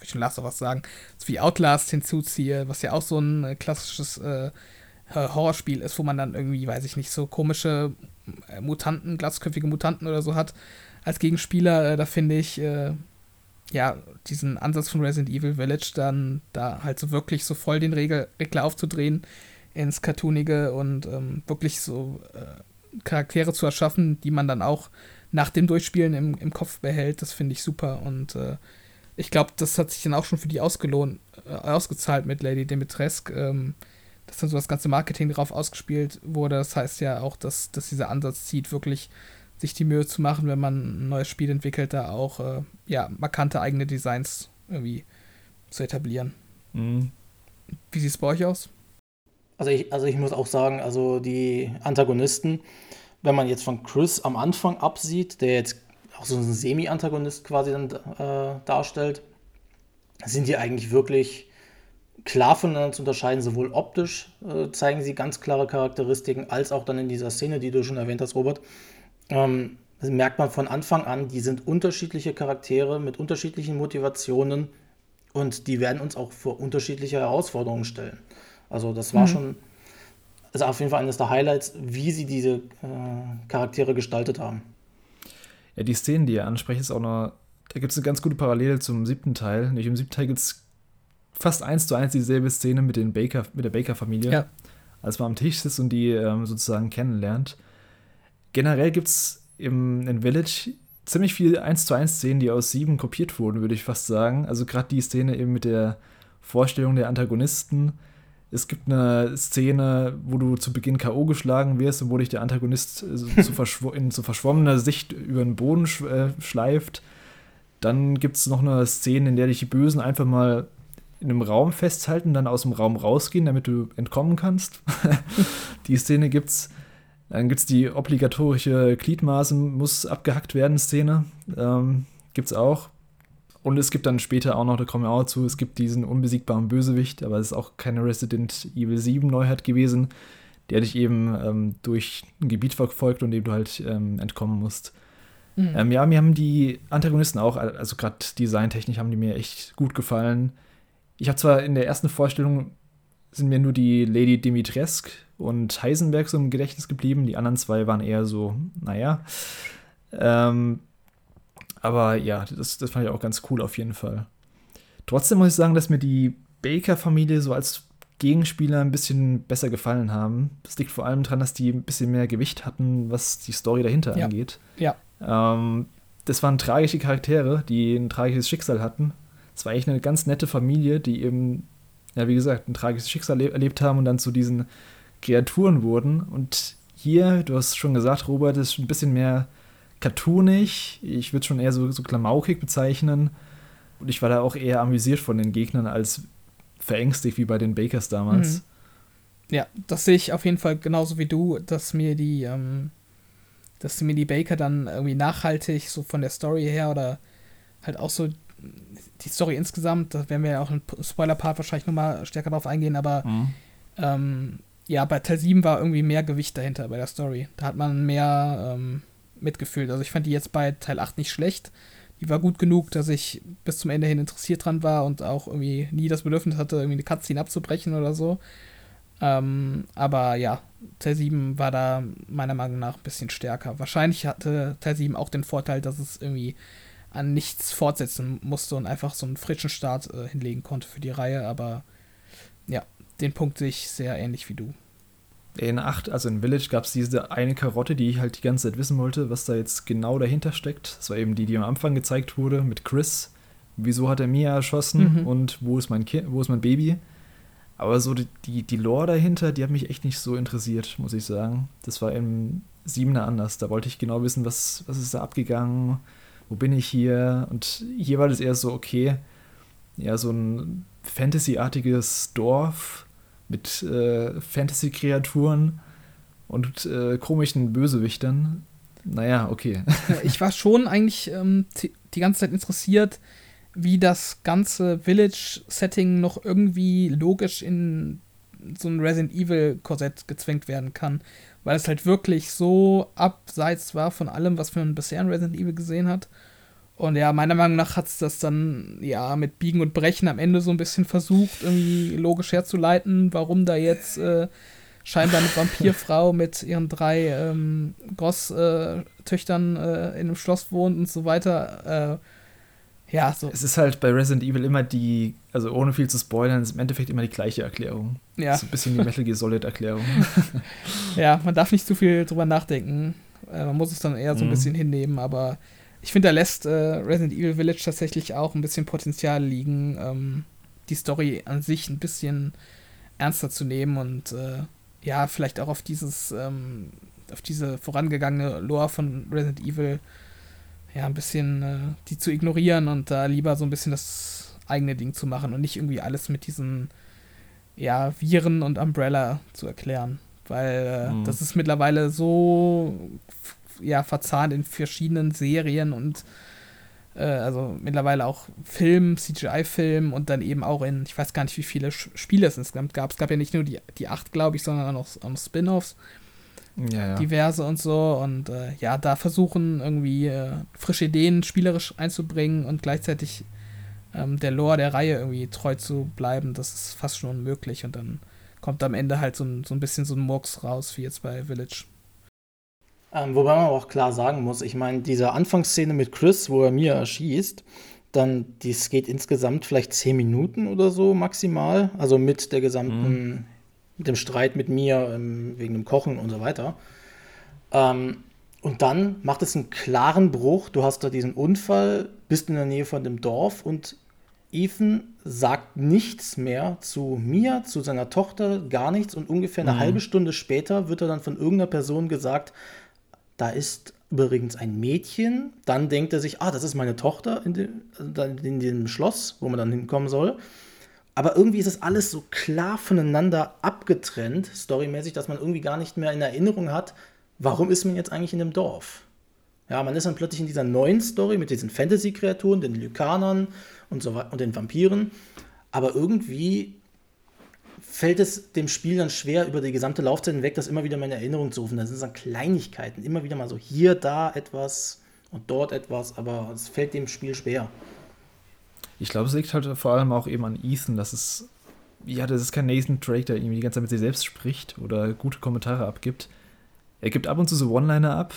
S3: ich schon Last of sagen, so wie Outlast hinzuziehe, was ja auch so ein äh, klassisches äh, Horrorspiel ist, wo man dann irgendwie, weiß ich nicht, so komische äh, Mutanten, glatzköpfige Mutanten oder so hat als Gegenspieler, äh, da finde ich, äh, ja, diesen Ansatz von Resident Evil Village dann da halt so wirklich so voll den Regel, Regler aufzudrehen ins Cartoonige und ähm, wirklich so äh, Charaktere zu erschaffen, die man dann auch nach dem Durchspielen im, im Kopf behält, das finde ich super und äh, ich glaube, das hat sich dann auch schon für die ausgelohnt, äh, ausgezahlt mit Lady Dimitrescu. Ähm, dass dann so das ganze Marketing darauf ausgespielt wurde. Das heißt ja auch, dass, dass dieser Ansatz zieht, wirklich sich die Mühe zu machen, wenn man ein neues Spiel entwickelt, da auch äh, ja, markante eigene Designs irgendwie zu etablieren. Mhm. Wie sieht es bei euch aus?
S2: Also ich, also ich muss auch sagen, also die Antagonisten, wenn man jetzt von Chris am Anfang absieht, der jetzt auch so ein Semi-Antagonist quasi dann äh, darstellt, sind die eigentlich wirklich klar voneinander zu unterscheiden, sowohl optisch äh, zeigen sie ganz klare Charakteristiken, als auch dann in dieser Szene, die du schon erwähnt hast, Robert. Ähm, merkt man von Anfang an, die sind unterschiedliche Charaktere mit unterschiedlichen Motivationen und die werden uns auch vor unterschiedliche Herausforderungen stellen. Also das war mhm. schon, also auf jeden Fall eines der Highlights, wie sie diese äh, Charaktere gestaltet haben.
S1: Ja, die Szenen, die ihr ansprecht, ist auch noch, da gibt es eine ganz gute Parallele zum siebten Teil. Nämlich im siebten Teil gibt es fast eins zu eins dieselbe Szene mit, den Baker, mit der Baker-Familie, ja. als man am Tisch sitzt und die ähm, sozusagen kennenlernt. Generell gibt es in Village ziemlich viele eins zu eins Szenen, die aus sieben kopiert wurden, würde ich fast sagen. Also gerade die Szene eben mit der Vorstellung der Antagonisten. Es gibt eine Szene, wo du zu Beginn K.O. geschlagen wirst und wo dich der Antagonist äh, zu verschw in so verschwommener Sicht über den Boden sch äh, schleift. Dann gibt es noch eine Szene, in der dich die Bösen einfach mal in einem Raum festhalten, dann aus dem Raum rausgehen, damit du entkommen kannst. die Szene gibt's. Dann gibt es die obligatorische Gliedmaßen muss abgehackt werden Szene. Ähm, es auch. Und es gibt dann später auch noch, da kommen wir auch zu, es gibt diesen unbesiegbaren Bösewicht, aber es ist auch keine Resident Evil 7 Neuheit gewesen, der dich eben ähm, durch ein Gebiet verfolgt und dem du halt ähm, entkommen musst. Mhm. Ähm, ja, mir haben die Antagonisten auch, also gerade designtechnisch haben die mir echt gut gefallen. Ich habe zwar in der ersten Vorstellung sind mir nur die Lady Dimitrescu und Heisenberg so im Gedächtnis geblieben. Die anderen zwei waren eher so, naja. Ähm, aber ja, das, das fand ich auch ganz cool auf jeden Fall. Trotzdem muss ich sagen, dass mir die Baker-Familie so als Gegenspieler ein bisschen besser gefallen haben. Das liegt vor allem daran, dass die ein bisschen mehr Gewicht hatten, was die Story dahinter
S3: ja.
S1: angeht.
S3: Ja.
S1: Ähm, das waren tragische Charaktere, die ein tragisches Schicksal hatten es war eigentlich eine ganz nette Familie, die eben, ja, wie gesagt, ein tragisches Schicksal erlebt haben und dann zu diesen Kreaturen wurden. Und hier, du hast schon gesagt, Robert, ist ein bisschen mehr cartoonig. Ich würde schon eher so, so klamaukig bezeichnen. Und ich war da auch eher amüsiert von den Gegnern als verängstigt wie bei den Bakers damals. Mhm.
S3: Ja, das sehe ich auf jeden Fall genauso wie du, dass mir die, ähm, dass mir die Baker dann irgendwie nachhaltig so von der Story her oder halt auch so die Story insgesamt, da werden wir ja auch im Spoiler-Part wahrscheinlich nochmal stärker drauf eingehen, aber mhm. ähm, ja, bei Teil 7 war irgendwie mehr Gewicht dahinter bei der Story. Da hat man mehr ähm, mitgefühlt. Also ich fand die jetzt bei Teil 8 nicht schlecht. Die war gut genug, dass ich bis zum Ende hin interessiert dran war und auch irgendwie nie das Bedürfnis hatte, irgendwie eine Cutscene abzubrechen oder so. Ähm, aber ja, Teil 7 war da meiner Meinung nach ein bisschen stärker. Wahrscheinlich hatte Teil 7 auch den Vorteil, dass es irgendwie an nichts fortsetzen musste und einfach so einen frischen Start äh, hinlegen konnte für die Reihe. Aber ja, den Punkt sehe ich sehr ähnlich wie du.
S1: In 8, also in Village, gab es diese eine Karotte, die ich halt die ganze Zeit wissen wollte, was da jetzt genau dahinter steckt. Das war eben die, die am Anfang gezeigt wurde mit Chris. Wieso hat er Mia erschossen mhm. und wo ist mein kind, wo ist mein Baby? Aber so die, die, die Lore dahinter, die hat mich echt nicht so interessiert, muss ich sagen. Das war im Siebener anders. Da wollte ich genau wissen, was, was ist da abgegangen, wo bin ich hier? Und hier war das eher so, okay, ja, so ein Fantasy-artiges Dorf mit äh, Fantasy-Kreaturen und äh, komischen Bösewichtern. Naja, okay.
S3: ich war schon eigentlich ähm, die ganze Zeit interessiert, wie das ganze Village-Setting noch irgendwie logisch in so ein Resident Evil-Korsett gezwängt werden kann. Weil es halt wirklich so abseits war von allem, was man bisher in Resident Evil gesehen hat. Und ja, meiner Meinung nach hat es das dann ja mit Biegen und Brechen am Ende so ein bisschen versucht, irgendwie logisch herzuleiten, warum da jetzt äh, scheinbar eine Vampirfrau mit ihren drei ähm, Großtöchtern äh, in einem Schloss wohnt und so weiter. Äh, ja, so.
S1: Es ist halt bei Resident Evil immer die, also ohne viel zu spoilern, ist im Endeffekt immer die gleiche Erklärung.
S3: Ja.
S1: So ein bisschen die Metal Gear Solid Erklärung.
S3: ja, man darf nicht zu viel drüber nachdenken. Äh, man muss es dann eher so ein mhm. bisschen hinnehmen, aber ich finde, da lässt äh, Resident Evil Village tatsächlich auch ein bisschen Potenzial liegen, ähm, die Story an sich ein bisschen ernster zu nehmen und äh, ja, vielleicht auch auf dieses, ähm, auf diese vorangegangene Lore von Resident Evil ja, ein bisschen äh, die zu ignorieren und da lieber so ein bisschen das eigene Ding zu machen und nicht irgendwie alles mit diesen ja, Viren und Umbrella zu erklären. Weil äh, mhm. das ist mittlerweile so ja, verzahnt in verschiedenen Serien und äh, also mittlerweile auch Film, CGI-Film und dann eben auch in, ich weiß gar nicht, wie viele Spiele es insgesamt gab. Es gab ja nicht nur die, die acht, glaube ich, sondern auch, auch Spin-offs
S1: ja, ja.
S3: diverse und so. Und äh, ja, da versuchen irgendwie äh, frische Ideen spielerisch einzubringen und gleichzeitig ähm, der Lore der Reihe irgendwie treu zu bleiben, das ist fast schon unmöglich. Und dann kommt am Ende halt so ein, so ein bisschen so ein Murks raus, wie jetzt bei Village.
S2: Ähm, wobei man auch klar sagen muss, ich meine, diese Anfangsszene mit Chris, wo er mir erschießt, dann, dies geht insgesamt vielleicht zehn Minuten oder so maximal, also mit der gesamten mhm mit dem Streit mit mir ähm, wegen dem Kochen und so weiter. Ähm, und dann macht es einen klaren Bruch. Du hast da diesen Unfall, bist in der Nähe von dem Dorf und Ethan sagt nichts mehr zu mir, zu seiner Tochter, gar nichts. Und ungefähr eine mhm. halbe Stunde später wird er dann von irgendeiner Person gesagt, da ist übrigens ein Mädchen. Dann denkt er sich, ah, das ist meine Tochter in dem, in dem Schloss, wo man dann hinkommen soll. Aber irgendwie ist es alles so klar voneinander abgetrennt, storymäßig, dass man irgendwie gar nicht mehr in Erinnerung hat, warum ist man jetzt eigentlich in dem Dorf? Ja, man ist dann plötzlich in dieser neuen Story mit diesen Fantasy-Kreaturen, den Lykanern und so und den Vampiren. Aber irgendwie fällt es dem Spiel dann schwer, über die gesamte Laufzeit hinweg das immer wieder mal in Erinnerung zu rufen. Das sind dann Kleinigkeiten, immer wieder mal so hier, da etwas und dort etwas, aber es fällt dem Spiel schwer.
S1: Ich glaube, es liegt halt vor allem auch eben an Ethan, dass es, ja, das ist kein Nathan Drake, der irgendwie die ganze Zeit mit sich selbst spricht oder gute Kommentare abgibt. Er gibt ab und zu so One-Liner ab,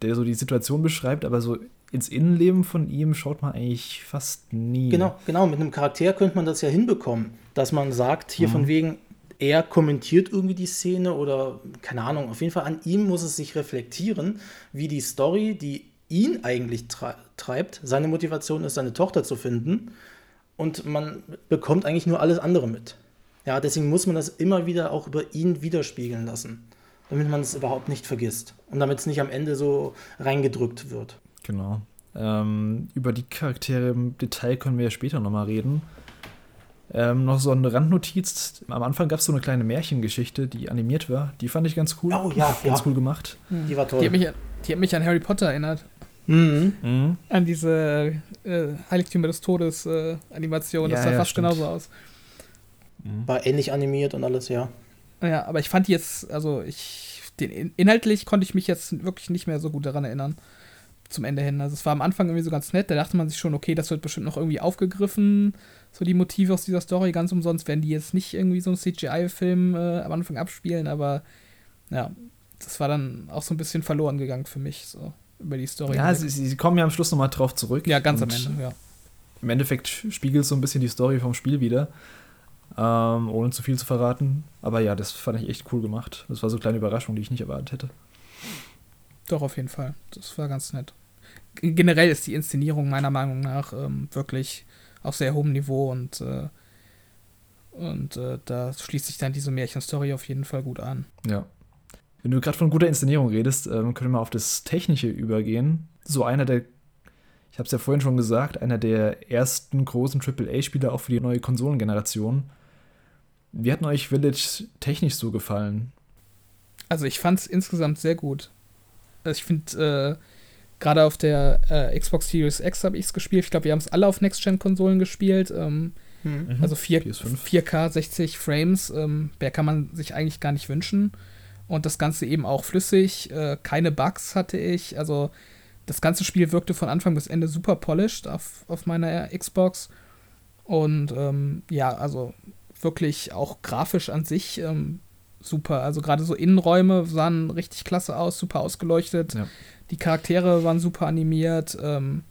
S1: der so die Situation beschreibt, aber so ins Innenleben von ihm schaut man eigentlich fast nie.
S2: Genau, genau. Mit einem Charakter könnte man das ja hinbekommen, dass man sagt, hier mhm. von wegen, er kommentiert irgendwie die Szene oder keine Ahnung, auf jeden Fall an ihm muss es sich reflektieren, wie die Story, die ihn eigentlich treibt. Seine Motivation ist, seine Tochter zu finden. Und man bekommt eigentlich nur alles andere mit. Ja, deswegen muss man das immer wieder auch über ihn widerspiegeln lassen, damit man es überhaupt nicht vergisst und damit es nicht am Ende so reingedrückt wird.
S1: Genau. Ähm, über die Charaktere im Detail können wir ja später nochmal reden. Ähm, noch so eine Randnotiz. Am Anfang gab es so eine kleine Märchengeschichte, die animiert war. Die fand ich ganz cool.
S2: Oh ja,
S1: ganz
S2: ja.
S1: cool gemacht.
S3: Die war toll. Die hat mich, die hat mich an Harry Potter erinnert.
S2: Mhm.
S3: Mhm. An diese äh, Heiligtümer des Todes äh, Animation. Das ja, sah ja, fast stimmt. genauso aus.
S2: Mhm. War ähnlich animiert und alles, ja.
S3: Ja, aber ich fand jetzt, also ich, den, inhaltlich konnte ich mich jetzt wirklich nicht mehr so gut daran erinnern. Zum Ende hin. Also es war am Anfang irgendwie so ganz nett. Da dachte man sich schon, okay, das wird bestimmt noch irgendwie aufgegriffen. So die Motive aus dieser Story. Ganz umsonst werden die jetzt nicht irgendwie so einen CGI-Film äh, am Anfang abspielen, aber ja, das war dann auch so ein bisschen verloren gegangen für mich. So über die Story.
S1: Ja, sie, sie, kommen ja am Schluss nochmal drauf zurück.
S3: Ja, ganz am Ende, ja.
S1: Im Endeffekt spiegelt so ein bisschen die Story vom Spiel wieder. Ähm, ohne zu viel zu verraten. Aber ja, das fand ich echt cool gemacht. Das war so eine kleine Überraschung, die ich nicht erwartet hätte.
S3: Doch, auf jeden Fall. Das war ganz nett. Generell ist die Inszenierung meiner Meinung nach ähm, wirklich auf sehr hohem Niveau und äh, Und äh, da schließt sich dann diese Märchenstory auf jeden Fall gut an.
S1: Ja. Wenn du gerade von guter Inszenierung redest, ähm, können wir mal auf das Technische übergehen. So einer der, ich habe es ja vorhin schon gesagt, einer der ersten großen AAA-Spieler auch für die neue Konsolengeneration. Wie hat euch Village technisch so gefallen?
S3: Also ich fand es insgesamt sehr gut. Also ich finde, äh, gerade auf der äh, Xbox Series X habe ich es gespielt. Ich glaube, wir haben es alle auf Next-Gen-Konsolen gespielt. Ähm, mhm. Also 4, 4K 60 Frames, ähm, mehr kann man sich eigentlich gar nicht wünschen. Und das Ganze eben auch flüssig, äh, keine Bugs hatte ich. Also das ganze Spiel wirkte von Anfang bis Ende super polished auf, auf meiner Xbox. Und ähm, ja, also wirklich auch grafisch an sich ähm, super. Also gerade so Innenräume sahen richtig klasse aus, super ausgeleuchtet. Ja. Die Charaktere waren super animiert. Ähm,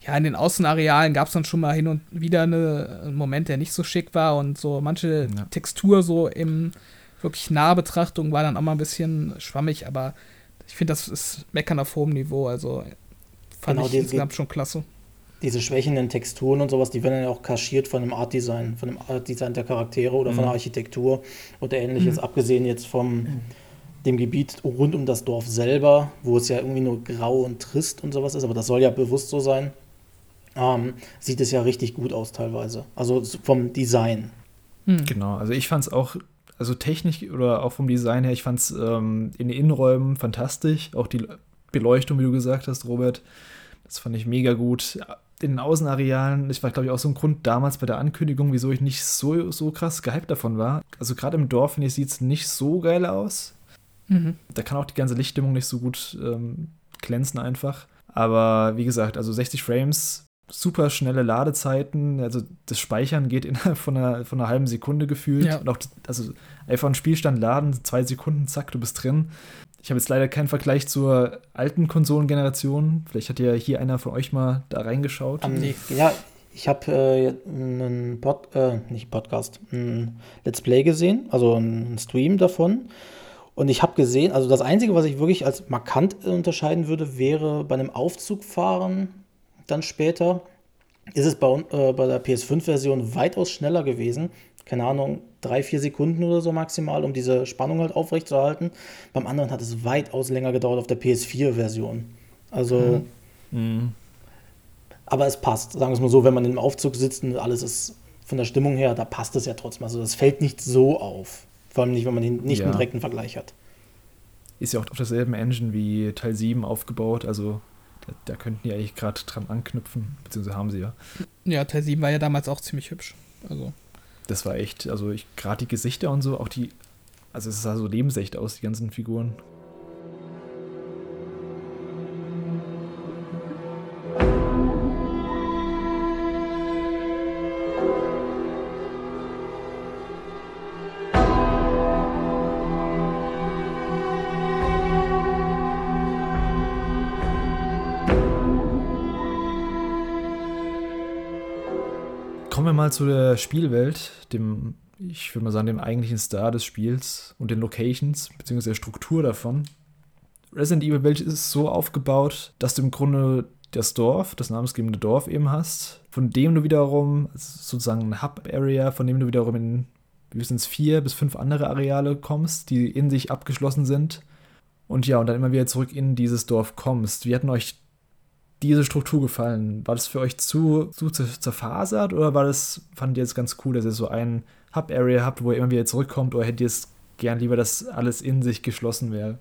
S3: ja, in den Außenarealen gab es dann schon mal hin und wieder eine, einen Moment, der nicht so schick war und so manche ja. Textur so im wirklich nahe Betrachtung war dann auch mal ein bisschen schwammig, aber ich finde, das ist Meckern auf hohem Niveau. Also fand genau, ich insgesamt schon klasse.
S2: Diese schwächenden Texturen und sowas, die werden ja auch kaschiert von dem Art Design, von dem Art Design der Charaktere oder mhm. von der Architektur oder ähnliches, mhm. abgesehen jetzt vom dem Gebiet rund um das Dorf selber, wo es ja irgendwie nur grau und trist und sowas ist, aber das soll ja bewusst so sein ähm, sieht es ja richtig gut aus teilweise. Also vom Design.
S1: Hm. Genau, also ich fand es auch, also technisch oder auch vom Design her, ich fand es ähm, in den Innenräumen fantastisch. Auch die Beleuchtung, wie du gesagt hast, Robert, das fand ich mega gut. In den Außenarealen, ich war, glaube ich, auch so ein Grund damals bei der Ankündigung, wieso ich nicht so, so krass gehypt davon war. Also gerade im Dorf, finde ich, sieht es nicht so geil aus. Mhm. Da kann auch die ganze Lichtstimmung nicht so gut ähm, glänzen einfach. Aber wie gesagt, also 60 Frames super schnelle Ladezeiten. Also das Speichern geht innerhalb von einer, von einer halben Sekunde gefühlt. Ja. Und auch, also einfach einen Spielstand laden, zwei Sekunden, zack, du bist drin. Ich habe jetzt leider keinen Vergleich zur alten Konsolengeneration. Vielleicht hat ja hier einer von euch mal da reingeschaut.
S2: Um, nee. Ja, ich habe äh, einen Pod, äh, nicht Podcast, ein Let's Play gesehen, also einen Stream davon. Und ich habe gesehen, also das Einzige, was ich wirklich als markant unterscheiden würde, wäre bei einem Aufzugfahren dann später ist es bei, äh, bei der PS5-Version weitaus schneller gewesen. Keine Ahnung, drei, vier Sekunden oder so maximal, um diese Spannung halt aufrechtzuerhalten. Beim anderen hat es weitaus länger gedauert auf der PS4-Version. Also. Mhm. mhm. Aber es passt, sagen wir es mal so, wenn man im Aufzug sitzt und alles ist von der Stimmung her, da passt es ja trotzdem. Also das fällt nicht so auf. Vor allem nicht, wenn man den, nicht ja. einen direkten Vergleich hat.
S1: Ist ja auch auf derselben Engine wie Teil 7 aufgebaut, also da, da könnten die eigentlich gerade dran anknüpfen, beziehungsweise haben sie ja.
S3: Ja, Teil 7 war ja damals auch ziemlich hübsch. Also.
S1: Das war echt, also gerade die Gesichter und so, auch die, also es sah so lebensecht aus, die ganzen Figuren. Zu der Spielwelt, dem, ich würde mal sagen, dem eigentlichen Star des Spiels und den Locations, beziehungsweise der Struktur davon. Resident Evil Welt ist so aufgebaut, dass du im Grunde das Dorf, das namensgebende Dorf eben hast, von dem du wiederum, also sozusagen ein Hub-Area, von dem du wiederum in höchstens vier bis fünf andere Areale kommst, die in sich abgeschlossen sind. Und ja, und dann immer wieder zurück in dieses Dorf kommst. Wie hatten euch diese Struktur gefallen? War das für euch zu, zu zerfasert oder war das, fandet ihr es ganz cool, dass ihr so ein Hub-Area habt, wo ihr immer wieder zurückkommt oder hättet ihr es gern lieber, dass alles in sich geschlossen wäre?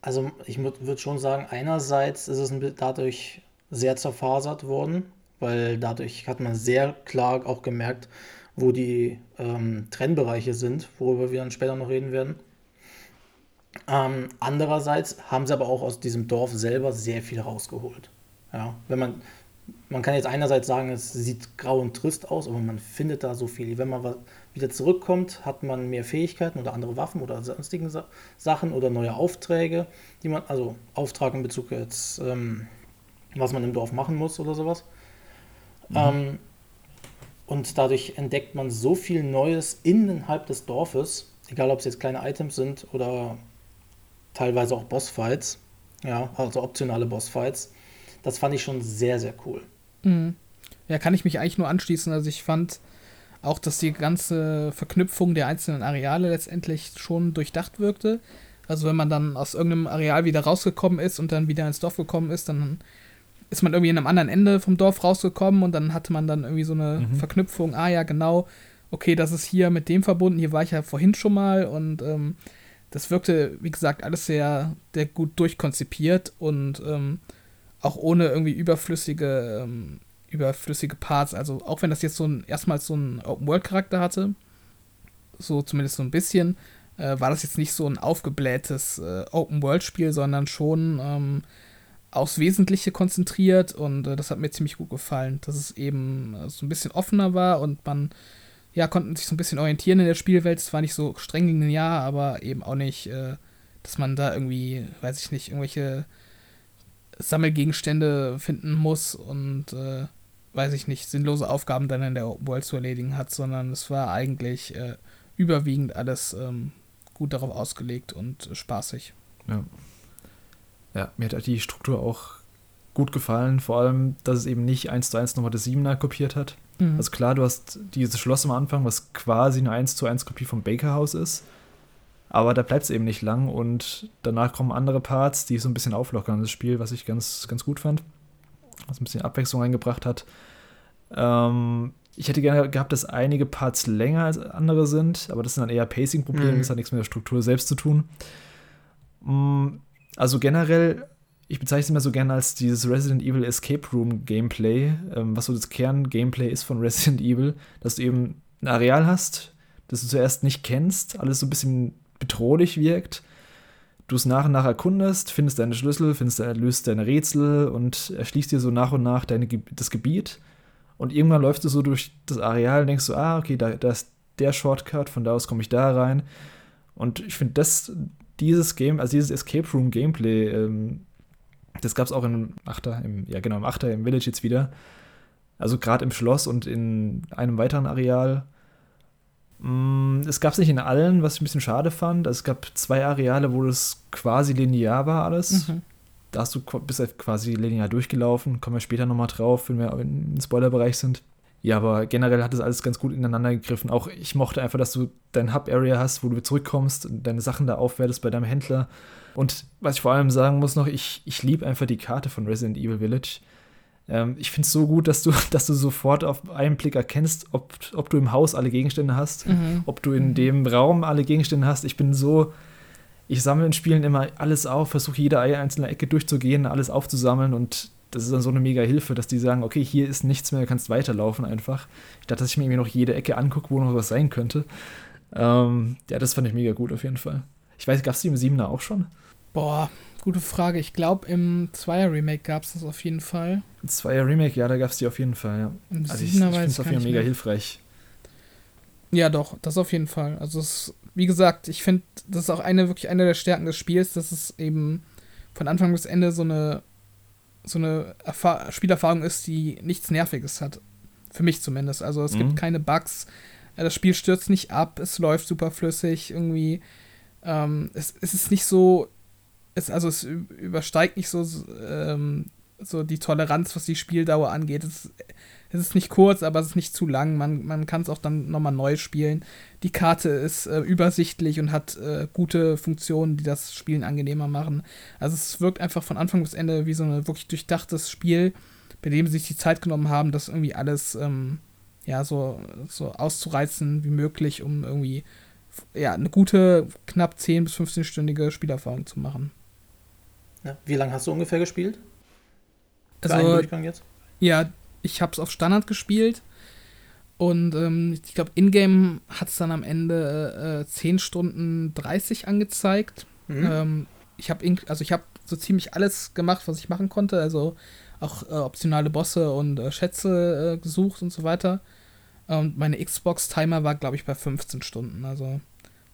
S2: Also ich würde schon sagen, einerseits ist es dadurch sehr zerfasert worden, weil dadurch hat man sehr klar auch gemerkt, wo die ähm, Trennbereiche sind, worüber wir dann später noch reden werden. Ähm, andererseits haben sie aber auch aus diesem Dorf selber sehr viel rausgeholt. Ja, wenn man, man kann jetzt einerseits sagen, es sieht grau und trist aus, aber man findet da so viel. Wenn man wieder zurückkommt, hat man mehr Fähigkeiten oder andere Waffen oder sonstigen Sachen oder neue Aufträge, die man, also Auftrag in Bezug jetzt, ähm, was man im Dorf machen muss oder sowas. Mhm. Ähm, und dadurch entdeckt man so viel Neues innerhalb des Dorfes, egal ob es jetzt kleine Items sind oder teilweise auch Bossfights, ja, also optionale Bossfights das fand ich schon sehr, sehr cool.
S3: Mhm. Ja, kann ich mich eigentlich nur anschließen. Also ich fand auch, dass die ganze Verknüpfung der einzelnen Areale letztendlich schon durchdacht wirkte. Also wenn man dann aus irgendeinem Areal wieder rausgekommen ist und dann wieder ins Dorf gekommen ist, dann ist man irgendwie in einem anderen Ende vom Dorf rausgekommen und dann hatte man dann irgendwie so eine mhm. Verknüpfung, ah ja, genau, okay, das ist hier mit dem verbunden, hier war ich ja vorhin schon mal und ähm, das wirkte, wie gesagt, alles sehr, sehr gut durchkonzipiert und ähm, auch ohne irgendwie überflüssige, ähm, überflüssige Parts. Also auch wenn das jetzt so ein erstmals so einen Open-World-Charakter hatte, so zumindest so ein bisschen, äh, war das jetzt nicht so ein aufgeblähtes äh, Open-World-Spiel, sondern schon ähm, aufs Wesentliche konzentriert und äh, das hat mir ziemlich gut gefallen, dass es eben äh, so ein bisschen offener war und man ja, konnten sich so ein bisschen orientieren in der Spielwelt. Es war nicht so streng linear, aber eben auch nicht, äh, dass man da irgendwie, weiß ich nicht, irgendwelche Sammelgegenstände finden muss und, äh, weiß ich nicht, sinnlose Aufgaben dann in der Open World zu erledigen hat, sondern es war eigentlich äh, überwiegend alles ähm, gut darauf ausgelegt und spaßig.
S1: Ja. Ja, mir hat die Struktur auch gut gefallen, vor allem, dass es eben nicht eins zu eins nochmal das Siebener kopiert hat. Mhm. Also klar, du hast dieses Schloss am Anfang, was quasi eine 1 zu 1 Kopie vom Baker House ist. Aber da bleibt es eben nicht lang und danach kommen andere Parts, die so ein bisschen auflockern, das Spiel, was ich ganz, ganz gut fand. Was ein bisschen Abwechslung eingebracht hat. Ähm, ich hätte gerne gehabt, dass einige Parts länger als andere sind, aber das sind dann eher Pacing-Probleme, mhm. das hat nichts mit der Struktur selbst zu tun. Mm, also generell ich bezeichne es immer so gerne als dieses Resident Evil Escape Room Gameplay, ähm, was so das Kern-Gameplay ist von Resident Evil, dass du eben ein Areal hast, das du zuerst nicht kennst, alles so ein bisschen bedrohlich wirkt. Du es nach und nach erkundest, findest deine Schlüssel, findest, löst deine Rätsel und erschließt dir so nach und nach deine, das Gebiet. Und irgendwann läufst du so durch das Areal und denkst so, ah, okay, da, da ist der Shortcut, von da aus komme ich da rein. Und ich finde, das, dieses Game, also dieses Escape Room Gameplay, ähm, das gab es auch im Achter, im, ja genau, im Achter im Village jetzt wieder. Also gerade im Schloss und in einem weiteren Areal. Mm, es gab es nicht in allen, was ich ein bisschen schade fand. Also es gab zwei Areale, wo das quasi linear war alles. Mhm. Da hast du bist halt quasi linear durchgelaufen. Kommen wir später nochmal drauf, wenn wir im Spoilerbereich sind. Ja, aber generell hat das alles ganz gut ineinander gegriffen. Auch ich mochte einfach, dass du dein Hub-Area hast, wo du zurückkommst und deine Sachen da aufwertest bei deinem Händler. Und was ich vor allem sagen muss noch, ich, ich liebe einfach die Karte von Resident Evil Village. Ähm, ich finde es so gut, dass du, dass du sofort auf einen Blick erkennst, ob, ob du im Haus alle Gegenstände hast, mhm. ob du in dem Raum alle Gegenstände hast. Ich bin so, ich sammle in Spielen immer alles auf, versuche jede einzelne Ecke durchzugehen, alles aufzusammeln und das ist dann so eine mega Hilfe, dass die sagen, okay, hier ist nichts mehr, du kannst weiterlaufen einfach. Statt dass ich mir irgendwie noch jede Ecke angucke, wo noch was sein könnte. Ähm, ja, das fand ich mega gut auf jeden Fall. Ich weiß, gab es die im 7er auch schon?
S3: Boah, gute Frage. Ich glaube, im 2er Remake gab es das auf jeden Fall.
S1: Im 2er Remake, ja, da gab es die auf jeden Fall, ja. Im also ich, ich finde es auf jeden Fall mega mehr. hilfreich.
S3: Ja, doch, das auf jeden Fall. Also es, wie gesagt, ich finde, das ist auch eine wirklich eine der Stärken des Spiels, dass es eben von Anfang bis Ende so eine so eine Erfahr Spielerfahrung ist, die nichts Nerviges hat. Für mich zumindest. Also es mhm. gibt keine Bugs. Äh, das Spiel stürzt nicht ab, es läuft super flüssig, irgendwie. Ähm, es, es ist nicht so. Es, also es übersteigt nicht so, ähm, so die Toleranz, was die Spieldauer angeht. Es, es ist nicht kurz, aber es ist nicht zu lang. Man, man kann es auch dann nochmal neu spielen. Die Karte ist äh, übersichtlich und hat äh, gute Funktionen, die das Spielen angenehmer machen. Also es wirkt einfach von Anfang bis Ende wie so ein wirklich durchdachtes Spiel, bei dem sie sich die Zeit genommen haben, das irgendwie alles ähm, ja, so, so auszureizen wie möglich, um irgendwie ja, eine gute, knapp 10- bis 15-stündige Spielerfahrung zu machen.
S2: Ja, wie lange hast du ungefähr gespielt?
S3: Für also, Ja, ich habe es auf Standard gespielt. Und ähm, ich glaube, Ingame hat es dann am Ende äh, 10 Stunden 30 angezeigt. Mhm. Ähm, ich habe also ich habe so ziemlich alles gemacht, was ich machen konnte. Also auch äh, optionale Bosse und äh, Schätze äh, gesucht und so weiter. Und meine Xbox-Timer war, glaube ich, bei 15 Stunden. Also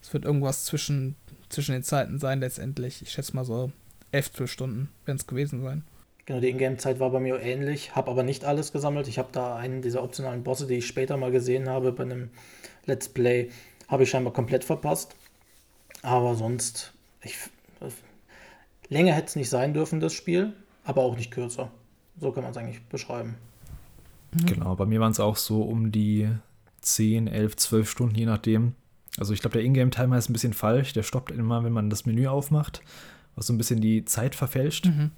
S3: es wird irgendwas zwischen, zwischen den Zeiten sein letztendlich. Ich schätze mal so 11, 12 Stunden werden es gewesen sein.
S2: Genau, die Ingame-Zeit war bei mir ähnlich, habe aber nicht alles gesammelt. Ich habe da einen dieser optionalen Bosse, die ich später mal gesehen habe bei einem Let's Play, habe ich scheinbar komplett verpasst. Aber sonst, ich, länger hätte es nicht sein dürfen, das Spiel, aber auch nicht kürzer. So kann man es eigentlich beschreiben.
S1: Mhm. Genau, bei mir waren es auch so um die 10, 11, 12 Stunden, je nachdem. Also ich glaube, der Ingame-Timer ist ein bisschen falsch. Der stoppt immer, wenn man das Menü aufmacht, was so ein bisschen die Zeit verfälscht. Mhm.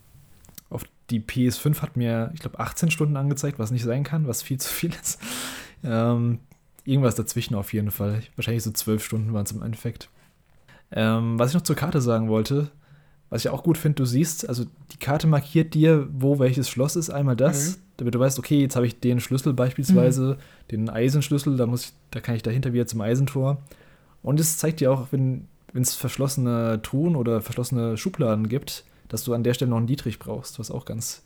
S1: Auf die PS5 hat mir, ich glaube, 18 Stunden angezeigt, was nicht sein kann, was viel zu viel ist. Ähm, irgendwas dazwischen auf jeden Fall. Wahrscheinlich so 12 Stunden waren es im Endeffekt. Ähm, was ich noch zur Karte sagen wollte, was ich auch gut finde, du siehst, also die Karte markiert dir, wo welches Schloss ist. Einmal das, mhm. damit du weißt, okay, jetzt habe ich den Schlüssel beispielsweise, mhm. den Eisenschlüssel, da, muss ich, da kann ich dahinter wieder zum Eisentor. Und es zeigt dir auch, wenn es verschlossene Truhen oder verschlossene Schubladen gibt, dass du an der Stelle noch einen Dietrich brauchst, was auch ganz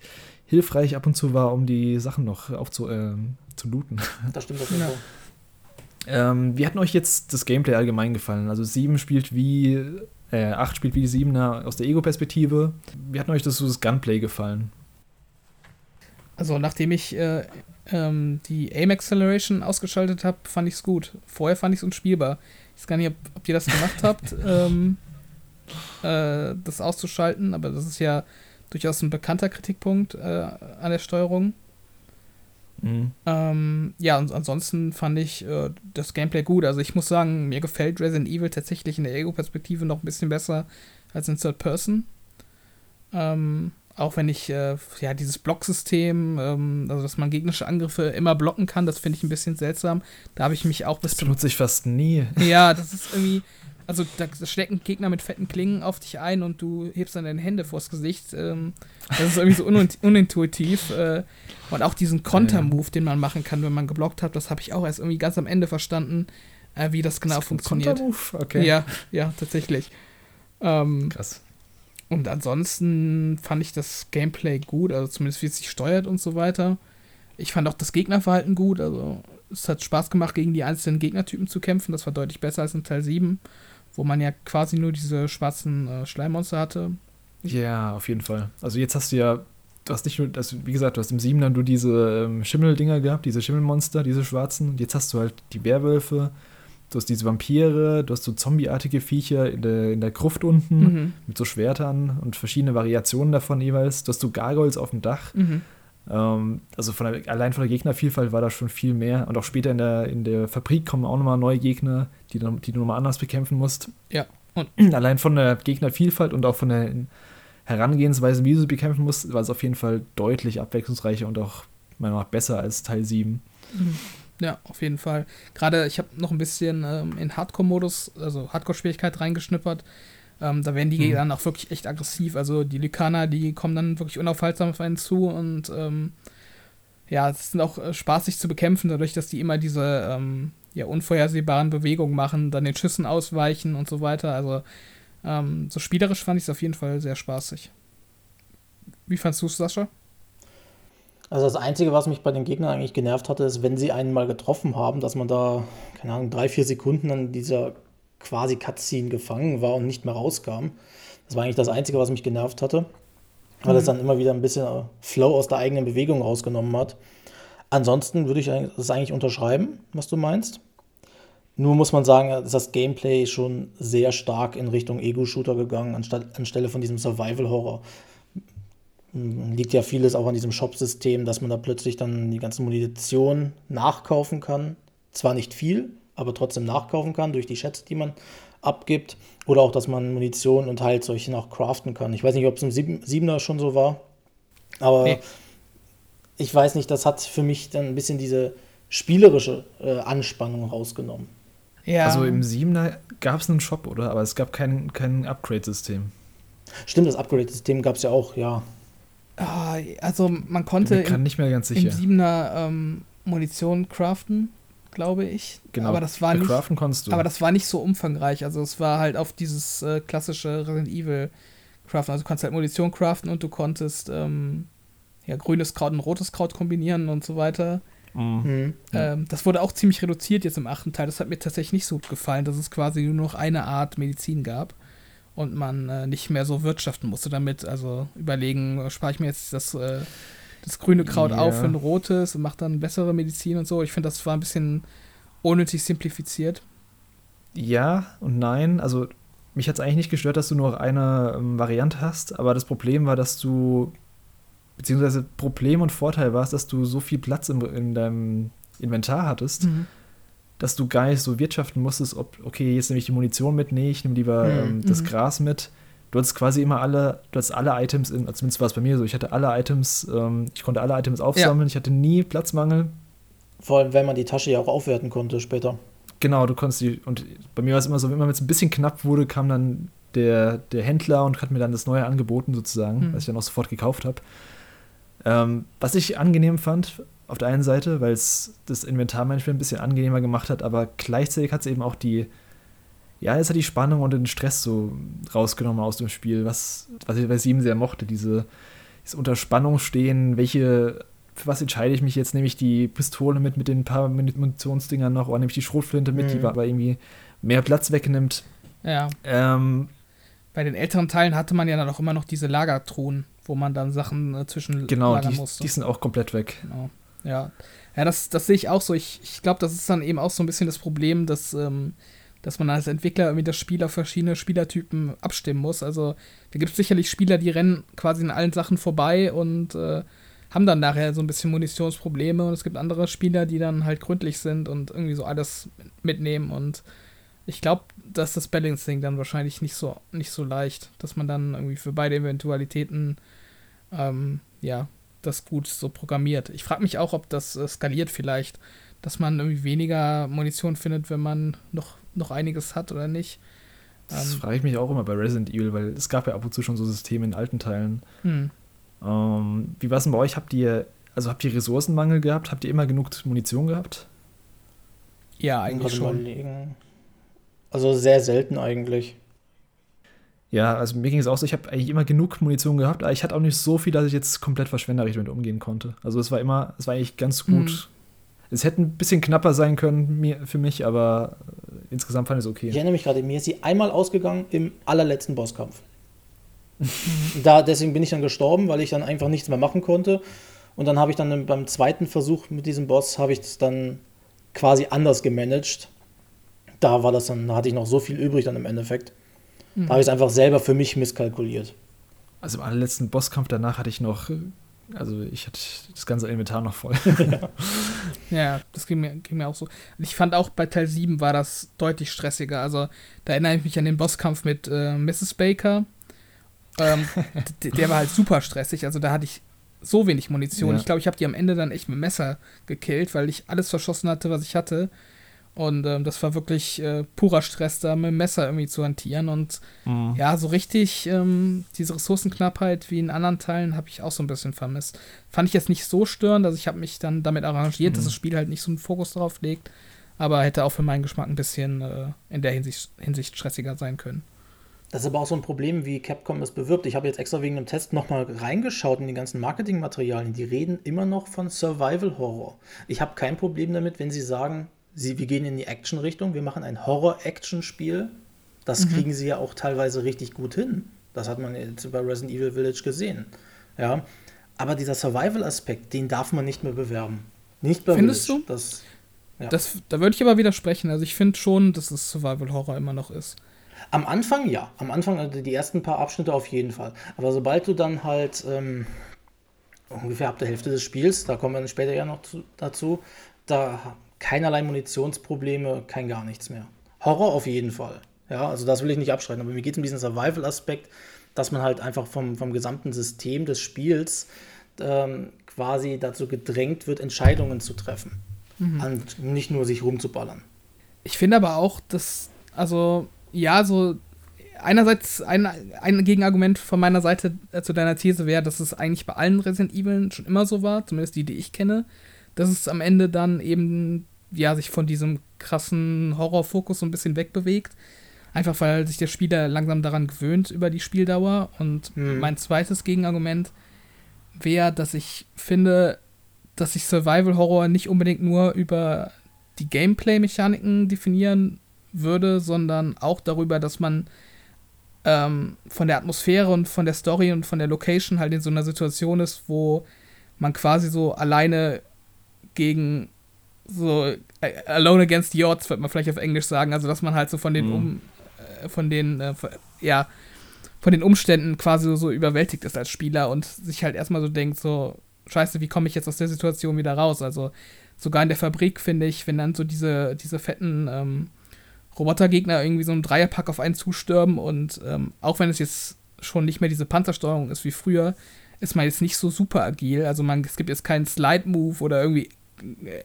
S1: hilfreich ab und zu war, um die Sachen noch aufzu, äh, zu looten.
S2: Das stimmt auf jeden Fall.
S1: Ähm, wie hat euch jetzt das Gameplay allgemein gefallen? Also 7 spielt wie, äh, 8 spielt wie die 7er aus der Ego-Perspektive. Wie hat euch das, so das Gunplay gefallen?
S3: Also nachdem ich äh, ähm, die Aim Acceleration ausgeschaltet habe, fand ich es gut. Vorher fand ich es unspielbar. Ich weiß gar nicht, ob, ob ihr das gemacht habt, ähm, äh, das auszuschalten, aber das ist ja durchaus ein bekannter Kritikpunkt äh, an der Steuerung. Mhm. Ähm, ja, und ansonsten fand ich äh, das Gameplay gut. Also ich muss sagen, mir gefällt Resident Evil tatsächlich in der Ego-Perspektive noch ein bisschen besser als in Third Person. Ähm, auch wenn ich, äh, ja, dieses Blocksystem, ähm, also dass man gegnerische Angriffe immer blocken kann, das finde ich ein bisschen seltsam. Da habe ich mich auch
S1: bis. Das benutze ich fast nie.
S3: Ja, das ist irgendwie. Also da stecken Gegner mit fetten Klingen auf dich ein und du hebst dann deine Hände vors Gesicht. Ähm, das ist irgendwie so unintuitiv. Äh, und auch diesen Konter-Move, den man machen kann, wenn man geblockt hat, das habe ich auch erst irgendwie ganz am Ende verstanden, äh, wie das genau das funktioniert. Konter-Move? Okay. Ja, ja, tatsächlich. Ähm, Krass. Und ansonsten fand ich das Gameplay gut, also zumindest wie es sich steuert und so weiter. Ich fand auch das Gegnerverhalten gut, also es hat Spaß gemacht, gegen die einzelnen Gegnertypen zu kämpfen. Das war deutlich besser als in Teil 7 wo man ja quasi nur diese schwarzen äh, Schleimmonster hatte.
S1: Ja, auf jeden Fall. Also jetzt hast du ja, du hast nicht nur, also wie gesagt, du hast im 7 dann nur diese ähm, Schimmeldinger gehabt, diese Schimmelmonster, diese schwarzen. Und jetzt hast du halt die Werwölfe, du hast diese Vampire, du hast so zombieartige Viecher in der, in der Gruft unten mhm. mit so Schwertern und verschiedene Variationen davon jeweils. Du hast so Gargoyles auf dem Dach. Mhm. Ähm, also von der, allein von der Gegnervielfalt war da schon viel mehr. Und auch später in der, in der Fabrik kommen auch nochmal neue Gegner, die, die du nochmal anders bekämpfen musst.
S3: Ja.
S1: Und allein von der Gegnervielfalt und auch von der Herangehensweise, wie du sie bekämpfen musst, war es auf jeden Fall deutlich abwechslungsreicher und auch meiner Meinung nach besser als Teil 7.
S3: Mhm. Ja, auf jeden Fall. Gerade ich habe noch ein bisschen ähm, in Hardcore-Modus, also Hardcore-Schwierigkeit reingeschnippert. Ähm, da werden die mhm. dann auch wirklich echt aggressiv. Also die Lykaner, die kommen dann wirklich unaufhaltsam auf einen zu und ähm, ja, es sind auch äh, spaßig zu bekämpfen, dadurch, dass die immer diese ähm, ja, unvorhersehbaren Bewegungen machen, dann den Schüssen ausweichen und so weiter. Also ähm, so spielerisch fand ich es auf jeden Fall sehr spaßig. Wie fandest du es, Sascha?
S2: Also das Einzige, was mich bei den Gegnern eigentlich genervt hatte, ist, wenn sie einen mal getroffen haben, dass man da, keine Ahnung, drei, vier Sekunden an dieser quasi Cutscene gefangen war und nicht mehr rauskam. Das war eigentlich das Einzige, was mich genervt hatte, weil es mhm. dann immer wieder ein bisschen äh, Flow aus der eigenen Bewegung rausgenommen hat. Ansonsten würde ich das eigentlich unterschreiben, was du meinst. Nur muss man sagen, ist das Gameplay schon sehr stark in Richtung Ego-Shooter gegangen, anstelle von diesem Survival-Horror. Liegt ja vieles auch an diesem Shop-System, dass man da plötzlich dann die ganze Munition nachkaufen kann. Zwar nicht viel, aber trotzdem nachkaufen kann durch die Schätze, die man abgibt. Oder auch, dass man Munition und Heilzeug noch craften kann. Ich weiß nicht, ob es im 7er schon so war. Aber nee. ich weiß nicht, das hat für mich dann ein bisschen diese spielerische äh, Anspannung rausgenommen.
S1: Ja. Also im 7er gab es einen Shop, oder? Aber es gab kein, kein Upgrade-System.
S2: Stimmt, das Upgrade-System gab es ja auch, ja.
S3: Ah, also man konnte
S1: im, nicht mehr ganz sicher.
S3: im 7er ähm, Munition craften glaube ich.
S1: Genau.
S3: Aber das war nicht,
S1: craften konntest du.
S3: Aber das war nicht so umfangreich. Also es war halt auf dieses äh, klassische Resident Evil craften. Also du konntest halt Munition craften und du konntest ähm, ja, grünes Kraut und rotes Kraut kombinieren und so weiter. Mhm. mhm. Ähm, das wurde auch ziemlich reduziert jetzt im achten Teil. Das hat mir tatsächlich nicht so gut gefallen, dass es quasi nur noch eine Art Medizin gab und man äh, nicht mehr so wirtschaften musste damit. Also überlegen, spare ich mir jetzt das äh, das grüne Kraut ja. auf für ein rotes und macht dann bessere Medizin und so. Ich finde, das war ein bisschen unnötig simplifiziert.
S1: Ja und nein. Also mich hat es eigentlich nicht gestört, dass du nur eine ähm, Variante hast, aber das Problem war, dass du, beziehungsweise Problem und Vorteil war es, dass du so viel Platz im, in deinem Inventar hattest, mhm. Dass du gar nicht so wirtschaften musstest, ob, okay, jetzt nehme ich die Munition mit, nee, ich nehme lieber mhm. ähm, das mhm. Gras mit. Du hattest quasi immer alle, du hattest alle Items, in, zumindest war es bei mir so, ich hatte alle Items, ähm, ich konnte alle Items aufsammeln, ja. ich hatte nie Platzmangel.
S2: Vor allem, wenn man die Tasche ja auch aufwerten konnte später.
S1: Genau, du konntest die, und bei mir war es immer so, wenn es ein bisschen knapp wurde, kam dann der, der Händler und hat mir dann das neue angeboten, sozusagen, mhm. was ich dann auch sofort gekauft habe. Ähm, was ich angenehm fand, auf der einen Seite, weil es das Inventarmanagement ein bisschen angenehmer gemacht hat, aber gleichzeitig hat es eben auch die, ja, es hat die Spannung und den Stress so rausgenommen aus dem Spiel, was, was ich bei Sieben sehr mochte, diese, dieses unter Spannung stehen, welche, für was entscheide ich mich jetzt, nehme ich die Pistole mit, mit den paar Munitionsdingern noch, oder nehme ich die Schrotflinte mit, mhm. die aber irgendwie mehr Platz wegnimmt.
S3: Ja. Ähm, bei den älteren Teilen hatte man ja dann auch immer noch diese Lagertruhen, wo man dann Sachen äh, zwischen
S1: genau, lagern die, musste. die sind auch komplett weg.
S3: Genau. Ja, ja das, das sehe ich auch so. Ich, ich glaube, das ist dann eben auch so ein bisschen das Problem, dass, ähm, dass man als Entwickler irgendwie das Spiel auf verschiedene Spielertypen abstimmen muss. Also da gibt es sicherlich Spieler, die rennen quasi in allen Sachen vorbei und äh, haben dann nachher so ein bisschen Munitionsprobleme. Und es gibt andere Spieler, die dann halt gründlich sind und irgendwie so alles mitnehmen. Und ich glaube, dass das Balancing dann wahrscheinlich nicht so, nicht so leicht, dass man dann irgendwie für beide Eventualitäten ähm, ja, das gut so programmiert. Ich frage mich auch, ob das äh, skaliert vielleicht, dass man irgendwie weniger Munition findet, wenn man noch, noch einiges hat oder nicht.
S1: Das ähm, frage ich mich auch immer bei Resident Evil, weil es gab ja ab und zu schon so Systeme in alten Teilen. Hm. Ähm, wie war es denn bei euch? Habt ihr, also habt ihr Ressourcenmangel gehabt? Habt ihr immer genug Munition gehabt?
S3: Ja, eigentlich schon.
S2: Also sehr selten eigentlich.
S1: Ja, also mir ging es auch so, ich habe eigentlich immer genug Munition gehabt, aber ich hatte auch nicht so viel, dass ich jetzt komplett verschwenderisch damit umgehen konnte. Also es war immer, es war eigentlich ganz gut. Mhm. Es hätte ein bisschen knapper sein können für mich, aber äh, insgesamt fand ich es okay.
S2: Ich erinnere mich gerade, mir ist sie einmal ausgegangen im allerletzten Bosskampf. da, deswegen bin ich dann gestorben, weil ich dann einfach nichts mehr machen konnte. Und dann habe ich dann beim zweiten Versuch mit diesem Boss, habe ich es dann quasi anders gemanagt. Da war das dann, da hatte ich noch so viel übrig dann im Endeffekt. Mhm. Da habe ich es einfach selber für mich misskalkuliert.
S1: Also im allerletzten Bosskampf danach hatte ich noch, also ich hatte das ganze Inventar noch voll.
S3: ja, das ging mir, ging mir auch so. Ich fand auch bei Teil 7 war das deutlich stressiger. Also da erinnere ich mich an den Bosskampf mit äh, Mrs. Baker. Ähm, der war halt super stressig. Also da hatte ich so wenig Munition. Ja. Ich glaube, ich habe die am Ende dann echt mit Messer gekillt, weil ich alles verschossen hatte, was ich hatte. Und ähm, das war wirklich äh, purer Stress, da mit dem Messer irgendwie zu hantieren. Und mhm. ja, so richtig ähm, diese Ressourcenknappheit wie in anderen Teilen habe ich auch so ein bisschen vermisst. Fand ich jetzt nicht so störend, also ich habe mich dann damit arrangiert, mhm. dass das Spiel halt nicht so einen Fokus darauf legt. Aber hätte auch für meinen Geschmack ein bisschen äh, in der Hinsicht, Hinsicht stressiger sein können.
S2: Das ist aber auch so ein Problem, wie Capcom es bewirbt. Ich habe jetzt extra wegen dem Test nochmal reingeschaut in die ganzen Marketingmaterialien. Die reden immer noch von Survival Horror. Ich habe kein Problem damit, wenn sie sagen, sie, wir gehen in die Action-Richtung, wir machen ein Horror-Action-Spiel. Das mhm. kriegen sie ja auch teilweise richtig gut hin. Das hat man jetzt bei Resident Evil Village gesehen. Ja. Aber dieser Survival-Aspekt, den darf man nicht mehr bewerben. Nicht bei
S3: Findest Village. du? Das, ja. das, da würde ich aber widersprechen. Also ich finde schon, dass es Survival-Horror immer noch ist.
S2: Am Anfang ja. Am Anfang, also die ersten paar Abschnitte auf jeden Fall. Aber sobald du dann halt ähm, ungefähr ab der Hälfte des Spiels, da kommen wir später ja noch zu, dazu, da keinerlei Munitionsprobleme, kein gar nichts mehr. Horror auf jeden Fall. Ja, also das will ich nicht abschreiten, aber mir geht es um diesen Survival-Aspekt, dass man halt einfach vom, vom gesamten System des Spiels ähm, quasi dazu gedrängt wird, Entscheidungen zu treffen. Mhm. Und nicht nur sich rumzuballern.
S3: Ich finde aber auch, dass, also, ja, so einerseits ein, ein Gegenargument von meiner Seite äh, zu deiner These wäre, dass es eigentlich bei allen Resident Evil schon immer so war, zumindest die, die ich kenne, dass es am Ende dann eben ja, sich von diesem krassen Horrorfokus so ein bisschen wegbewegt. Einfach weil sich der Spieler langsam daran gewöhnt über die Spieldauer. Und mhm. mein zweites Gegenargument wäre, dass ich finde, dass sich Survival Horror nicht unbedingt nur über die Gameplay-Mechaniken definieren würde, sondern auch darüber, dass man ähm, von der Atmosphäre und von der Story und von der Location halt in so einer Situation ist, wo man quasi so alleine gegen so äh, Alone Against the Odds, wird man vielleicht auf Englisch sagen, also dass man halt so von den mhm. um, äh, von den äh, ja von den Umständen quasi so, so überwältigt ist als Spieler und sich halt erstmal so denkt so Scheiße, wie komme ich jetzt aus der Situation wieder raus? Also sogar in der Fabrik, finde ich, wenn dann so diese, diese fetten ähm, Robotergegner irgendwie so einen Dreierpack auf einen zustürmen und ähm, auch wenn es jetzt schon nicht mehr diese Panzersteuerung ist wie früher, ist man jetzt nicht so super agil. Also man, es gibt jetzt keinen Slide-Move oder irgendwie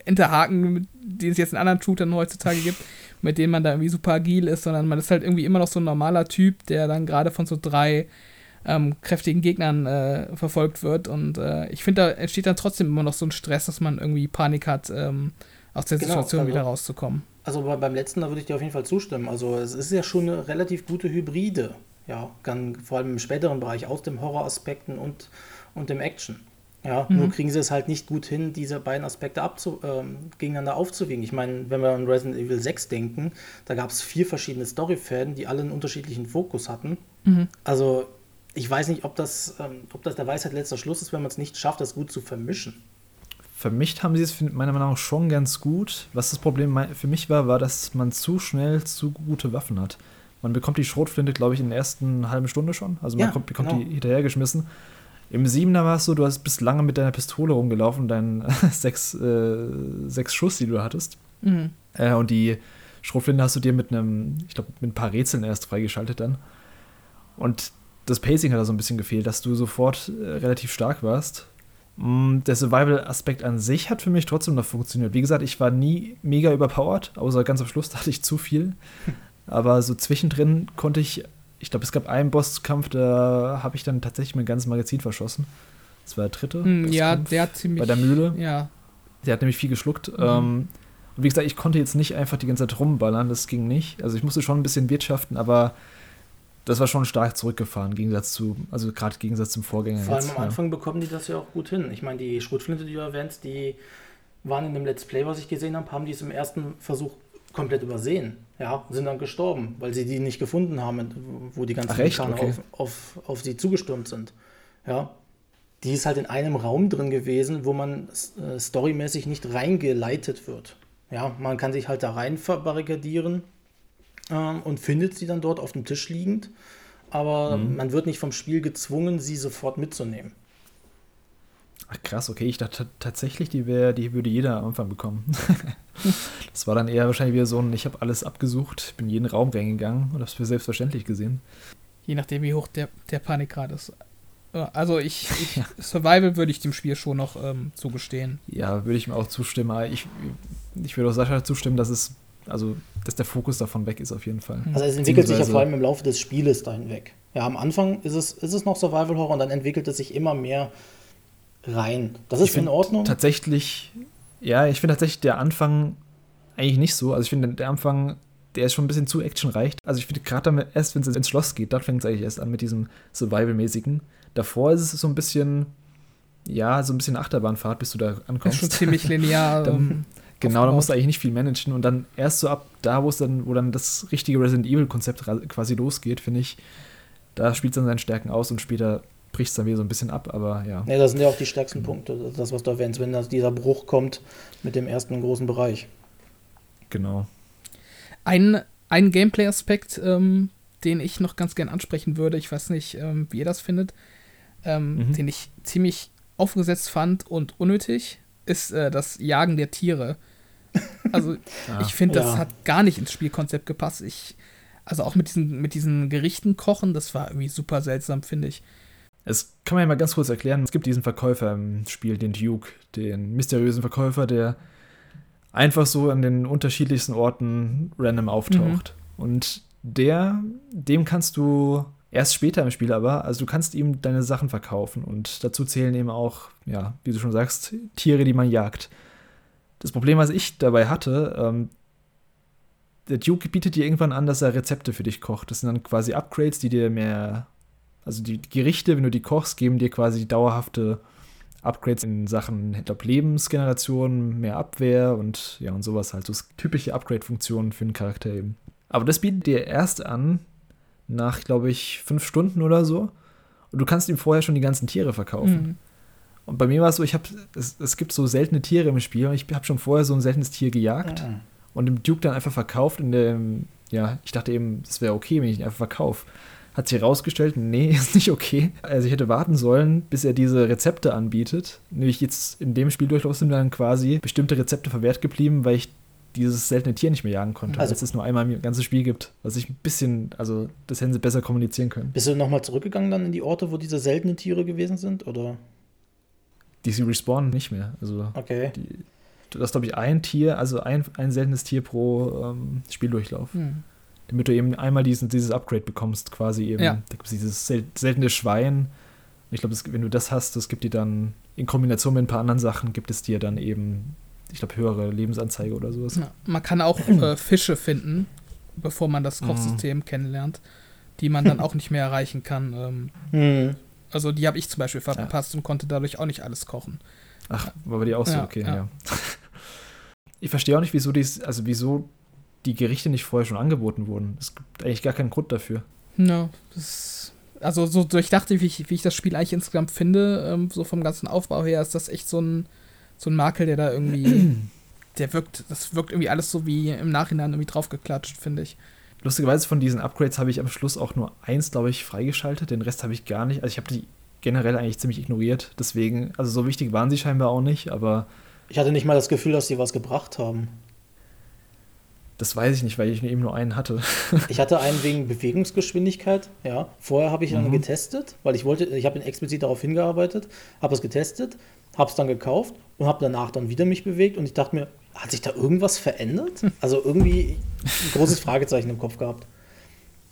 S3: Enterhaken, die es jetzt in anderen Shootern heutzutage gibt, mit denen man da irgendwie super agil ist, sondern man ist halt irgendwie immer noch so ein normaler Typ, der dann gerade von so drei ähm, kräftigen Gegnern äh, verfolgt wird. Und äh, ich finde, da entsteht dann trotzdem immer noch so ein Stress, dass man irgendwie Panik hat, ähm, aus der genau, Situation also, wieder rauszukommen.
S2: Also beim letzten, da würde ich dir auf jeden Fall zustimmen. Also es ist ja schon eine relativ gute Hybride. Ja, kann, vor allem im späteren Bereich aus dem Horroraspekten und, und dem Action. Ja, mhm. nur kriegen sie es halt nicht gut hin, diese beiden Aspekte abzu, ähm, gegeneinander aufzuwiegen. Ich meine, wenn wir an Resident Evil 6 denken, da gab es vier verschiedene Storyfäden, die alle einen unterschiedlichen Fokus hatten. Mhm. Also ich weiß nicht, ob das, ähm, ob das der Weisheit letzter Schluss ist, wenn man es nicht schafft, das gut zu vermischen.
S1: Vermischt haben sie es meiner Meinung nach schon ganz gut. Was das Problem für mich war, war, dass man zu schnell zu gute Waffen hat. Man bekommt die Schrotflinte, glaube ich, in der ersten halben Stunde schon. Also man ja, kommt, bekommt genau. die hinterhergeschmissen. Im Siebener war es so, du hast bis lange mit deiner Pistole rumgelaufen, deinen sechs, äh, sechs Schuss, die du hattest. Mhm. Äh, und die Schrotflinte hast du dir mit einem, ich glaube, mit ein paar Rätseln erst freigeschaltet dann. Und das Pacing hat da so ein bisschen gefehlt, dass du sofort äh, relativ stark warst. Mm, der Survival-Aspekt an sich hat für mich trotzdem noch funktioniert. Wie gesagt, ich war nie mega überpowered, außer ganz am Schluss hatte ich zu viel. Aber so zwischendrin konnte ich, ich glaube, es gab einen Bosskampf, da habe ich dann tatsächlich mein ganzes Magazin verschossen. Das war der dritte.
S3: Mm, ja, der hat ziemlich.
S1: Bei der Mühle.
S3: Ja.
S1: Der hat nämlich viel geschluckt. Mhm. Ähm, und wie gesagt, ich konnte jetzt nicht einfach die ganze Zeit rumballern, das ging nicht. Also ich musste schon ein bisschen wirtschaften, aber das war schon stark zurückgefahren, im Gegensatz zu, also gerade im Gegensatz zum Vorgänger.
S2: Vor allem jetzt, am Anfang bekommen die das ja auch gut hin. Ich meine, die Schrotflinte, die du erwähnst, die waren in dem Let's Play, was ich gesehen habe, haben die es im ersten Versuch komplett übersehen. Ja, sind dann gestorben, weil sie die nicht gefunden haben, wo die ganzen Amerikaner okay. auf, auf, auf sie zugestürmt sind. Ja, die ist halt in einem Raum drin gewesen, wo man äh, storymäßig nicht reingeleitet wird. Ja, man kann sich halt da rein verbarrikadieren ähm, und findet sie dann dort auf dem Tisch liegend. Aber mhm. man wird nicht vom Spiel gezwungen, sie sofort mitzunehmen.
S1: Ach krass, okay. Ich dachte tatsächlich, die, wär, die würde jeder am Anfang bekommen. das war dann eher wahrscheinlich wieder so ein, ich habe alles abgesucht, bin jeden Raum reingegangen und habe es für selbstverständlich gesehen.
S3: Je nachdem, wie hoch der, der Panikgrad ist. Also ich, ich ja. Survival würde ich dem Spiel schon noch ähm, zugestehen.
S1: Ja, würde ich mir auch zustimmen. Ich, ich würde auch Sascha zustimmen, dass es also, dass der Fokus davon weg ist auf jeden Fall.
S2: Also es entwickelt sich ja vor allem im Laufe des Spieles dahin weg. Ja, am Anfang ist es, ist es noch Survival Horror und dann entwickelt es sich immer mehr rein. Das ist in Ordnung.
S1: Tatsächlich, ja, ich finde tatsächlich der Anfang eigentlich nicht so. Also ich finde der Anfang, der ist schon ein bisschen zu actionreich. Also ich finde gerade erst, wenn es ins Schloss geht, dort fängt es eigentlich erst an mit diesem Survival-mäßigen. Davor ist es so ein bisschen, ja, so ein bisschen Achterbahnfahrt, bis du da ankommst. Das ist
S3: schon ziemlich linear. dann, ähm,
S1: Genau, da musst du eigentlich nicht viel managen und dann erst so ab da, wo es dann, wo dann das richtige Resident Evil-Konzept quasi losgeht, finde ich, da spielt es dann seine Stärken aus und später bricht es dann wieder so ein bisschen ab, aber ja.
S2: Ja, das sind ja auch die stärksten Punkte, das, was du erwähnst, wenn das, dieser Bruch kommt mit dem ersten großen Bereich.
S1: Genau.
S3: Ein, ein Gameplay-Aspekt, ähm, den ich noch ganz gern ansprechen würde, ich weiß nicht, ähm, wie ihr das findet, ähm, mhm. den ich ziemlich aufgesetzt fand und unnötig, ist äh, das Jagen der Tiere. Also ja. ich finde, das ja. hat gar nicht ins Spielkonzept gepasst. Ich, also auch mit diesen, mit diesen Gerichten kochen, das war irgendwie super seltsam, finde ich.
S1: Es kann man ja mal ganz kurz erklären. Es gibt diesen Verkäufer im Spiel, den Duke, den mysteriösen Verkäufer, der einfach so an den unterschiedlichsten Orten random auftaucht. Mhm. Und der, dem kannst du Erst später im Spiel aber, also du kannst ihm deine Sachen verkaufen und dazu zählen eben auch, ja, wie du schon sagst, Tiere, die man jagt. Das Problem, was ich dabei hatte, ähm, der Duke bietet dir irgendwann an, dass er Rezepte für dich kocht. Das sind dann quasi Upgrades, die dir mehr, also die Gerichte, wenn du die kochst, geben dir quasi dauerhafte Upgrades in Sachen, ich glaube, Lebensgeneration, mehr Abwehr und ja, und sowas halt. So typische Upgrade-Funktionen für einen Charakter eben. Aber das bietet dir erst an, nach, glaube ich, fünf Stunden oder so. Und du kannst ihm vorher schon die ganzen Tiere verkaufen. Mhm. Und bei mir war es so, ich habe, es, es gibt so seltene Tiere im Spiel und ich habe schon vorher so ein seltenes Tier gejagt mhm. und dem Duke dann einfach verkauft. In dem, ja, ich dachte eben, es wäre okay, wenn ich ihn einfach verkaufe. Hat sich herausgestellt, nee, ist nicht okay. Also ich hätte warten sollen, bis er diese Rezepte anbietet. Nämlich jetzt in dem Spieldurchlauf sind dann quasi bestimmte Rezepte verwehrt geblieben, weil ich dieses seltene Tier nicht mehr jagen konnte, also, als es nur einmal im ganzen Spiel gibt. Was ich ein bisschen, also das hätten sie besser kommunizieren können.
S2: Bist du nochmal zurückgegangen dann in die Orte, wo diese seltenen Tiere gewesen sind, oder?
S1: Die sie respawnen nicht mehr. Also
S2: okay.
S1: Die, du hast, glaube ich, ein Tier, also ein, ein seltenes Tier pro ähm, Spieldurchlauf. Hm damit du eben einmal diesen, dieses Upgrade bekommst, quasi eben.
S3: Ja.
S1: Da gibt es dieses sel seltene Schwein. Ich glaube, wenn du das hast, das gibt dir dann in Kombination mit ein paar anderen Sachen, gibt es dir dann eben, ich glaube, höhere Lebensanzeige oder sowas. Ja,
S3: man kann auch äh, Fische finden, bevor man das Kochsystem mhm. kennenlernt, die man dann auch nicht mehr erreichen kann. Ähm, mhm. Also die habe ich zum Beispiel verpasst ja. und konnte dadurch auch nicht alles kochen.
S1: Ach, war bei dir auch so, okay, ja. Ich verstehe auch nicht, wieso dies, also wieso die Gerichte nicht vorher schon angeboten wurden. Es gibt eigentlich gar keinen Grund dafür.
S3: Ja, das, also so, so ich dachte, wie ich, wie ich das Spiel eigentlich insgesamt finde, ähm, so vom ganzen Aufbau her, ist das echt so ein, so ein Makel, der da irgendwie, der wirkt, das wirkt irgendwie alles so wie im Nachhinein irgendwie draufgeklatscht, finde ich.
S1: Lustigerweise von diesen Upgrades habe ich am Schluss auch nur eins, glaube ich, freigeschaltet. Den Rest habe ich gar nicht. Also ich habe die generell eigentlich ziemlich ignoriert. Deswegen, also so wichtig waren sie scheinbar auch nicht, aber.
S2: Ich hatte nicht mal das Gefühl, dass sie was gebracht haben.
S1: Das weiß ich nicht, weil ich eben nur einen hatte.
S2: ich hatte einen wegen Bewegungsgeschwindigkeit, ja. Vorher habe ich ihn mhm. getestet, weil ich wollte, ich habe explizit darauf hingearbeitet, habe es getestet, habe es dann gekauft und habe danach dann wieder mich bewegt und ich dachte mir, hat sich da irgendwas verändert? Also irgendwie ein großes Fragezeichen im Kopf gehabt.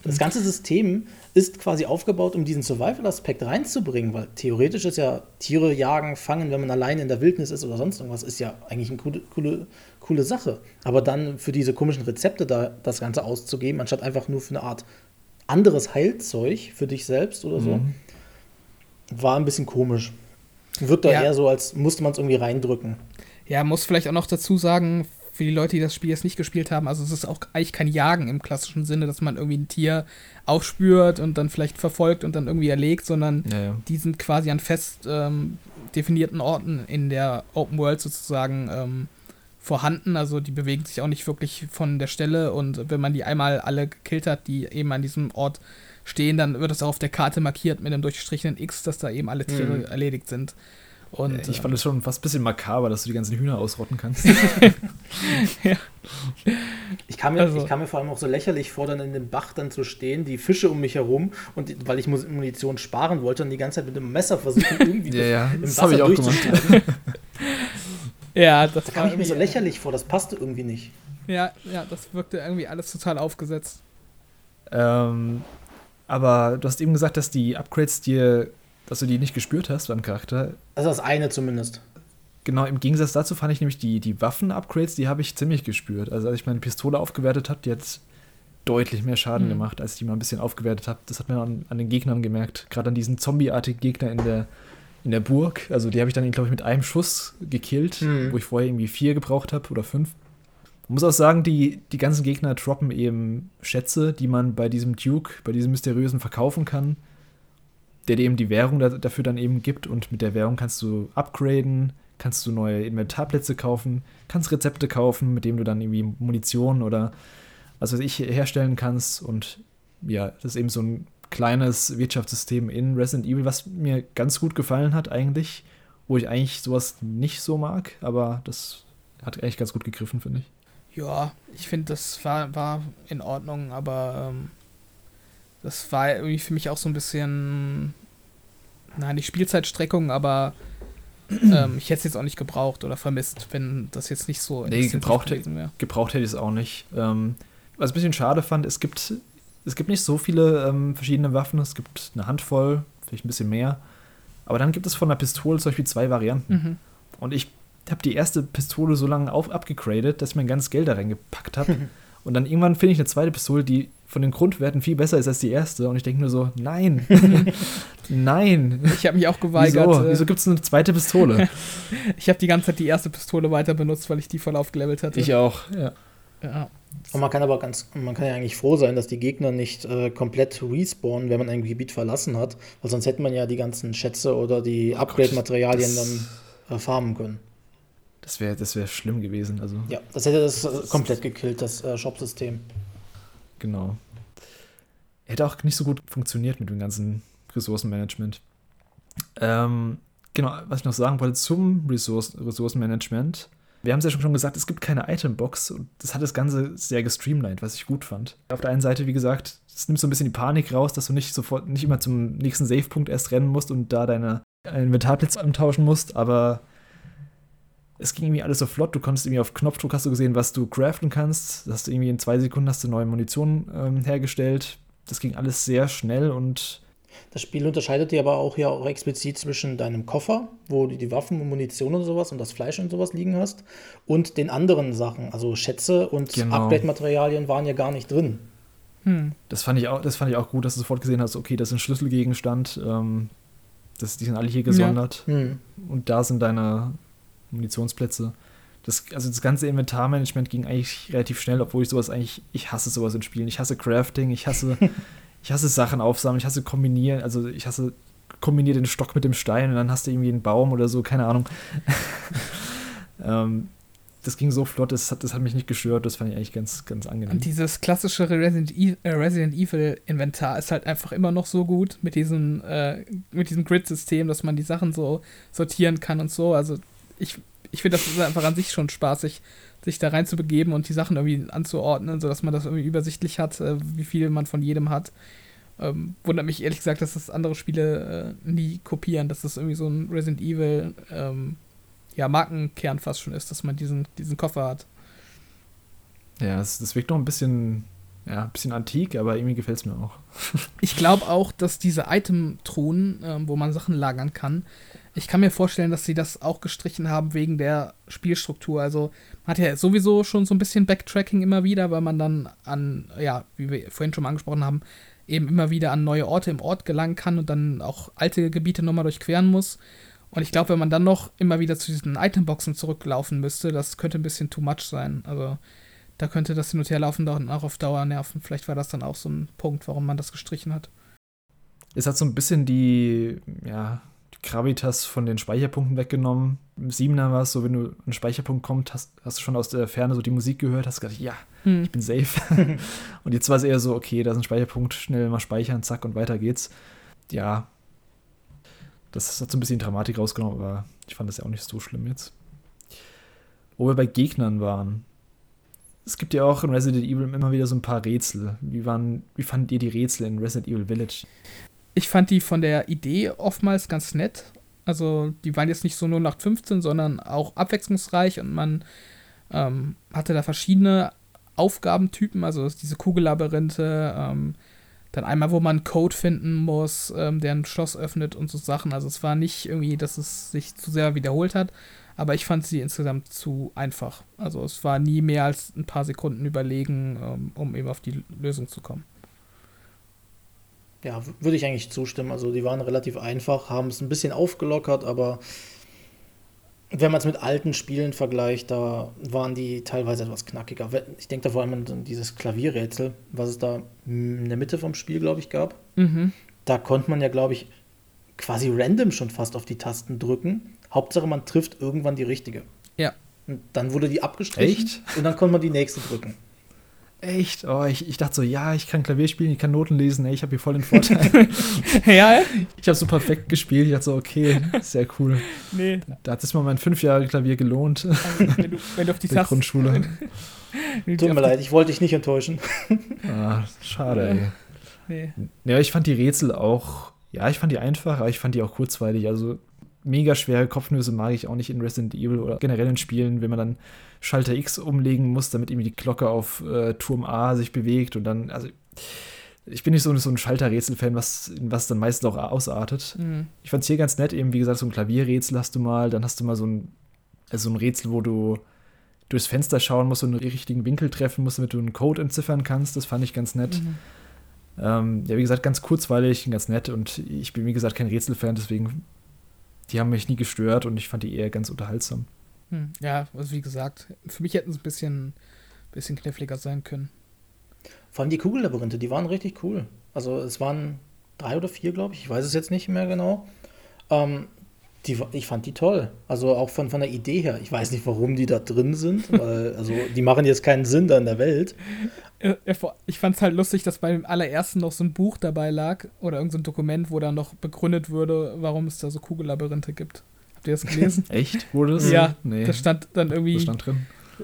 S2: Das ganze System ist quasi aufgebaut, um diesen Survival-Aspekt reinzubringen, weil theoretisch ist ja Tiere jagen, fangen, wenn man alleine in der Wildnis ist oder sonst irgendwas, ist ja eigentlich eine coole, coole, coole Sache. Aber dann für diese komischen Rezepte da das Ganze auszugeben, anstatt einfach nur für eine Art anderes Heilzeug für dich selbst oder so, mhm. war ein bisschen komisch. Wirkt da ja. eher so, als musste man es irgendwie reindrücken.
S3: Ja, muss vielleicht auch noch dazu sagen, für die Leute, die das Spiel jetzt nicht gespielt haben, also es ist auch eigentlich kein Jagen im klassischen Sinne, dass man irgendwie ein Tier aufspürt und dann vielleicht verfolgt und dann irgendwie erlegt, sondern ja, ja. die sind quasi an fest ähm, definierten Orten in der Open World sozusagen ähm, vorhanden. Also die bewegen sich auch nicht wirklich von der Stelle und wenn man die einmal alle gekillt hat, die eben an diesem Ort stehen, dann wird das auch auf der Karte markiert mit einem durchgestrichenen X, dass da eben alle Tiere mhm. erledigt sind. Und,
S1: ich fand es schon fast ein bisschen makaber, dass du die ganzen Hühner ausrotten kannst.
S2: ja. ich, kam mir, also. ich kam mir vor allem auch so lächerlich vor, dann in dem Bach dann zu stehen, die Fische um mich herum und weil ich Munition sparen wollte und die ganze Zeit mit dem Messer versuchen, irgendwie
S1: ja, ja. im das Wasser durchzuschneiden.
S3: ja, das,
S2: das kam mir so lächerlich vor, das passte irgendwie nicht.
S3: Ja, ja, das wirkte irgendwie alles total aufgesetzt.
S1: Ähm, aber du hast eben gesagt, dass die Upgrades dir dass du die nicht gespürt hast beim Charakter.
S2: Also das eine zumindest.
S1: Genau, im Gegensatz dazu fand ich nämlich die, die Waffen-Upgrades, die habe ich ziemlich gespürt. Also als ich meine Pistole aufgewertet habe, die hat deutlich mehr Schaden mhm. gemacht, als ich die mal ein bisschen aufgewertet habe. Das hat man an, an den Gegnern gemerkt. Gerade an diesen zombieartigen Gegner in der, in der Burg. Also die habe ich dann, glaube ich, mit einem Schuss gekillt, mhm. wo ich vorher irgendwie vier gebraucht habe oder fünf. Man muss auch sagen, die, die ganzen Gegner droppen eben Schätze, die man bei diesem Duke, bei diesem mysteriösen verkaufen kann der dir eben die Währung da, dafür dann eben gibt und mit der Währung kannst du upgraden, kannst du neue Inventarplätze kaufen, kannst Rezepte kaufen, mit denen du dann irgendwie Munition oder was weiß ich herstellen kannst und ja, das ist eben so ein kleines Wirtschaftssystem in Resident Evil, was mir ganz gut gefallen hat eigentlich, wo ich eigentlich sowas nicht so mag, aber das hat eigentlich ganz gut gegriffen, finde ich.
S3: Ja, ich finde, das war, war in Ordnung, aber ähm, das war irgendwie für mich auch so ein bisschen, nein, nicht Spielzeitstreckung, aber ähm, ich hätte es jetzt auch nicht gebraucht oder vermisst, wenn das jetzt nicht so
S1: nee, gebraucht, gewesen gebraucht hätte ich es auch nicht. Ähm, was ich ein bisschen schade fand, es gibt, es gibt nicht so viele ähm, verschiedene Waffen, es gibt eine Handvoll, vielleicht ein bisschen mehr. Aber dann gibt es von der Pistole zum Beispiel zwei Varianten. Mhm. Und ich habe die erste Pistole so lange auf, abgegradet, dass ich mein ganzes Geld da reingepackt habe. Und dann irgendwann finde ich eine zweite Pistole, die von den Grundwerten viel besser ist als die erste. Und ich denke nur so, nein, nein.
S3: Ich habe mich auch geweigert.
S1: Wieso, Wieso gibt es eine zweite Pistole?
S3: ich habe die ganze Zeit die erste Pistole weiter benutzt, weil ich die voll aufgelevelt hatte.
S1: Ich auch, ja.
S2: ja. Und man kann aber ganz, man kann ja eigentlich froh sein, dass die Gegner nicht äh, komplett respawnen, wenn man ein Gebiet verlassen hat, weil sonst hätte man ja die ganzen Schätze oder die oh Upgrade-Materialien dann äh, farmen können.
S1: Das wäre das wär schlimm gewesen. Also.
S2: Ja, das hätte das äh, komplett gekillt, das äh, Shop-System.
S1: Genau. hätte auch nicht so gut funktioniert mit dem ganzen Ressourcenmanagement. Ähm, genau, was ich noch sagen wollte zum Ressource Ressourcenmanagement. Wir haben es ja schon gesagt, es gibt keine Itembox und das hat das Ganze sehr gestreamlined, was ich gut fand. Auf der einen Seite, wie gesagt, es nimmt so ein bisschen die Panik raus, dass du nicht sofort, nicht immer zum nächsten Save-Punkt erst rennen musst und da deine Inventarplätze antauschen musst, aber es ging irgendwie alles so flott. Du konntest irgendwie auf Knopfdruck hast du gesehen, was du craften kannst. Das hast du irgendwie in zwei Sekunden hast du neue Munition ähm, hergestellt. Das ging alles sehr schnell und
S2: das Spiel unterscheidet dir aber auch ja auch explizit zwischen deinem Koffer, wo du die Waffen und Munition und sowas und das Fleisch und sowas liegen hast, und den anderen Sachen. Also Schätze und genau. Upgrade-Materialien waren ja gar nicht drin.
S1: Hm. Das, fand ich auch, das fand ich auch gut, dass du sofort gesehen hast, okay, das ist ein Schlüsselgegenstand. Ähm, das, die sind alle hier gesondert. Ja. Hm. Und da sind deine Munitionsplätze. Das, also das ganze Inventarmanagement ging eigentlich relativ schnell, obwohl ich sowas eigentlich, ich hasse sowas in Spielen. Ich hasse Crafting, ich hasse ich hasse Sachen aufsammeln, ich hasse kombinieren, also ich hasse kombiniere den Stock mit dem Stein und dann hast du irgendwie einen Baum oder so, keine Ahnung. ähm, das ging so flott, das hat, das hat mich nicht gestört, das fand ich eigentlich ganz, ganz angenehm. Und
S3: dieses klassische Resident, e äh, Resident Evil Inventar ist halt einfach immer noch so gut mit diesem, äh, mit diesem Grid-System, dass man die Sachen so sortieren kann und so. Also ich, ich finde, das ist einfach an sich schon spaßig, sich da rein zu begeben und die Sachen irgendwie anzuordnen, sodass man das irgendwie übersichtlich hat, äh, wie viel man von jedem hat. Ähm, wundert mich ehrlich gesagt, dass das andere Spiele äh, nie kopieren, dass das irgendwie so ein Resident Evil ähm, ja, Markenkern fast schon ist, dass man diesen, diesen Koffer hat.
S1: Ja, das, das wirkt noch ein bisschen, ja, ein bisschen antik, aber irgendwie gefällt es mir auch.
S3: ich glaube auch, dass diese Item-Truhen, äh, wo man Sachen lagern kann, ich kann mir vorstellen, dass sie das auch gestrichen haben wegen der Spielstruktur. Also man hat ja sowieso schon so ein bisschen Backtracking immer wieder, weil man dann an, ja, wie wir vorhin schon mal angesprochen haben, eben immer wieder an neue Orte im Ort gelangen kann und dann auch alte Gebiete nochmal durchqueren muss. Und ich glaube, wenn man dann noch immer wieder zu diesen Itemboxen zurücklaufen müsste, das könnte ein bisschen too much sein. Also da könnte das hin und her laufen dann auch auf Dauer nerven. Vielleicht war das dann auch so ein Punkt, warum man das gestrichen hat.
S1: Es hat so ein bisschen die, ja, Gravitas von den Speicherpunkten weggenommen. Im Siebener war es so, wenn du an einen Speicherpunkt kommst, hast, hast, du schon aus der Ferne so die Musik gehört, hast gedacht, ja, hm. ich bin safe. und jetzt war es eher so, okay, da ist ein Speicherpunkt, schnell mal speichern, zack und weiter geht's. Ja, das hat so ein bisschen Dramatik rausgenommen, aber ich fand das ja auch nicht so schlimm jetzt. Wo wir bei Gegnern waren. Es gibt ja auch in Resident Evil immer wieder so ein paar Rätsel. Wie, waren, wie fandet ihr die Rätsel in Resident Evil Village?
S3: Ich fand die von der Idee oftmals ganz nett. Also die waren jetzt nicht so nur nach 15, sondern auch abwechslungsreich und man ähm, hatte da verschiedene Aufgabentypen, also diese Kugellabyrinthe, ähm, dann einmal, wo man Code finden muss, ähm, der ein Schloss öffnet und so Sachen. Also es war nicht irgendwie, dass es sich zu sehr wiederholt hat, aber ich fand sie insgesamt zu einfach. Also es war nie mehr als ein paar Sekunden überlegen, ähm, um eben auf die Lösung zu kommen.
S2: Ja, würde ich eigentlich zustimmen. Also die waren relativ einfach, haben es ein bisschen aufgelockert, aber wenn man es mit alten Spielen vergleicht, da waren die teilweise etwas knackiger. Ich denke da vor allem an dieses Klavierrätsel, was es da in der Mitte vom Spiel, glaube ich, gab. Mhm. Da konnte man ja, glaube ich, quasi random schon fast auf die Tasten drücken. Hauptsache, man trifft irgendwann die richtige.
S3: Ja.
S2: Und dann wurde die abgestrichen Echt? und dann konnte man die nächste drücken.
S1: Echt? Oh, ich, ich dachte so, ja, ich kann Klavier spielen, ich kann Noten lesen, ey, ich habe hier voll den Vorteil. ja? Ich habe so perfekt gespielt, ich dachte so, okay, sehr cool. Nee. Da hat es mal mein fünf Jahre Klavier gelohnt. Also, wenn, du, wenn du auf die
S2: Tasten... Grundschule. Tut mir leid, ich wollte dich nicht enttäuschen.
S1: Ah, schade, ey. Nee. Ja, ich fand die Rätsel auch, ja, ich fand die einfach, aber ich fand die auch kurzweilig. Also mega schwere Kopfnüsse mag ich auch nicht in Resident Evil oder generell in Spielen, wenn man dann Schalter X umlegen muss, damit irgendwie die Glocke auf äh, Turm A sich bewegt und dann, also ich bin nicht so, so ein Schalterrätsel-Fan, was, was dann meistens auch ausartet. Mhm. Ich fand es hier ganz nett, eben wie gesagt, so ein Klavierrätsel hast du mal, dann hast du mal so ein, also ein Rätsel, wo du durchs Fenster schauen musst und den richtigen Winkel treffen musst, damit du einen Code entziffern kannst. Das fand ich ganz nett. Mhm. Ähm, ja, wie gesagt, ganz kurzweilig, ganz nett und ich bin, wie gesagt, kein Rätselfan, deswegen die haben mich nie gestört und ich fand die eher ganz unterhaltsam.
S3: Hm, ja, also wie gesagt, für mich hätten es ein bisschen, bisschen kniffliger sein können.
S2: Vor allem die Kugellabyrinthe, die waren richtig cool. Also es waren drei oder vier, glaube ich, ich weiß es jetzt nicht mehr genau. Ähm, Die, ich fand die toll. Also auch von, von der Idee her. Ich weiß nicht, warum die da drin sind, weil, also die machen jetzt keinen Sinn da in der Welt.
S3: Ich fand es halt lustig, dass beim allerersten noch so ein Buch dabei lag oder irgendein so Dokument, wo dann noch begründet würde, warum es da so Kugellabyrinthe gibt. Habt ihr das gelesen?
S1: Echt? Wurde das?
S3: Ja, nee. das stand dann irgendwie.
S1: Was stand drin?
S3: Äh,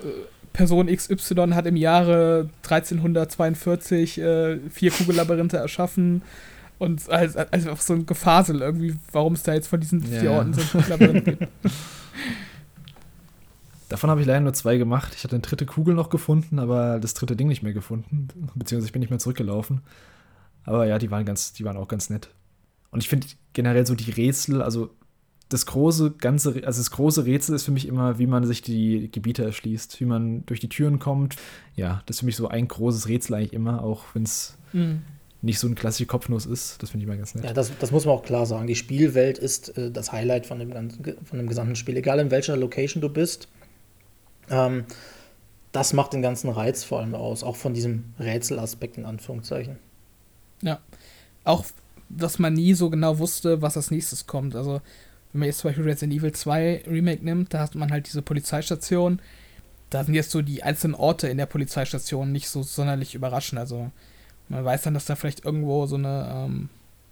S3: Person XY hat im Jahre 1342 äh, vier Kugellabyrinthe erschaffen und also, also so ein Gefasel irgendwie, warum es da jetzt von diesen vier Orten so ein Labyrinth gibt.
S1: Davon habe ich leider nur zwei gemacht. Ich hatte eine dritte Kugel noch gefunden, aber das dritte Ding nicht mehr gefunden. Beziehungsweise ich bin nicht mehr zurückgelaufen. Aber ja, die waren ganz, die waren auch ganz nett. Und ich finde generell so die Rätsel, also das große ganze, also das große Rätsel ist für mich immer, wie man sich die Gebiete erschließt, wie man durch die Türen kommt. Ja, das ist für mich so ein großes Rätsel eigentlich immer, auch wenn es mhm. Nicht so ein klassischer Kopfnuss ist. Das finde ich immer ganz nett.
S2: Ja, das, das muss man auch klar sagen. Die Spielwelt ist äh, das Highlight von dem, ganzen, von dem gesamten Spiel. Egal in welcher Location du bist, ähm, das macht den ganzen Reiz vor allem aus, auch von diesem Rätselaspekt in Anführungszeichen.
S3: Ja, auch, dass man nie so genau wusste, was als nächstes kommt. Also, wenn man jetzt zum Beispiel Resident Evil 2 Remake nimmt, da hat man halt diese Polizeistation. Da sind jetzt so die einzelnen Orte in der Polizeistation nicht so sonderlich überraschend. Also, man weiß dann, dass da vielleicht irgendwo so eine, ähm,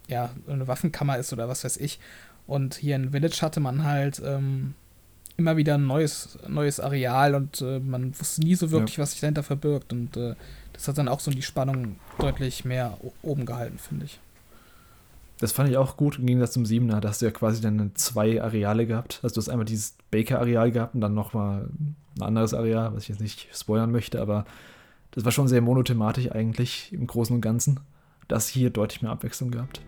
S3: ja, eine Waffenkammer ist oder was weiß ich. Und hier in Village hatte man halt ähm, immer wieder ein neues, neues Areal und äh, man wusste nie so wirklich, ja. was sich dahinter verbirgt. Und äh, das hat dann auch so die Spannung deutlich mehr oben gehalten, finde ich.
S1: Das fand ich auch gut im Gegensatz zum 7er. Da hast du ja quasi dann zwei Areale gehabt. Also du hast einmal dieses Baker-Areal gehabt und dann nochmal ein anderes Areal, was ich jetzt nicht spoilern möchte, aber das war schon sehr monothematisch eigentlich im Großen und Ganzen. Das hier deutlich mehr Abwechslung gehabt.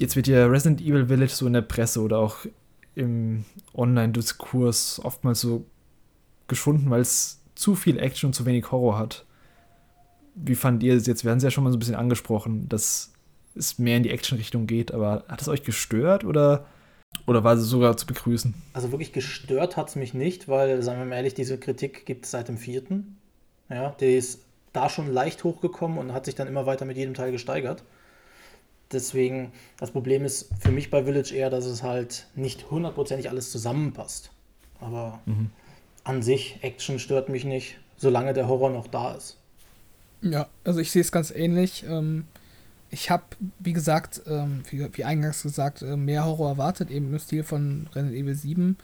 S1: jetzt wird ja Resident Evil Village so in der Presse oder auch im Online-Diskurs oftmals so geschunden, weil es zu viel Action und zu wenig Horror hat. Wie fand ihr es jetzt? Wir haben es ja schon mal so ein bisschen angesprochen, dass es mehr in die Action-Richtung geht, aber hat es euch gestört oder, oder war es sogar zu begrüßen?
S2: Also wirklich gestört hat es mich nicht, weil, sagen wir mal ehrlich, diese Kritik gibt es seit dem vierten. Ja, der ist da schon leicht hochgekommen und hat sich dann immer weiter mit jedem Teil gesteigert. Deswegen, das Problem ist für mich bei Village eher, dass es halt nicht hundertprozentig alles zusammenpasst. Aber mhm. an sich, Action stört mich nicht, solange der Horror noch da ist.
S3: Ja, also ich sehe es ganz ähnlich. Ähm, ich habe, wie gesagt, ähm, wie, eingangs gesagt, äh, mehr Horror erwartet, eben im Stil von Resident Evil 7.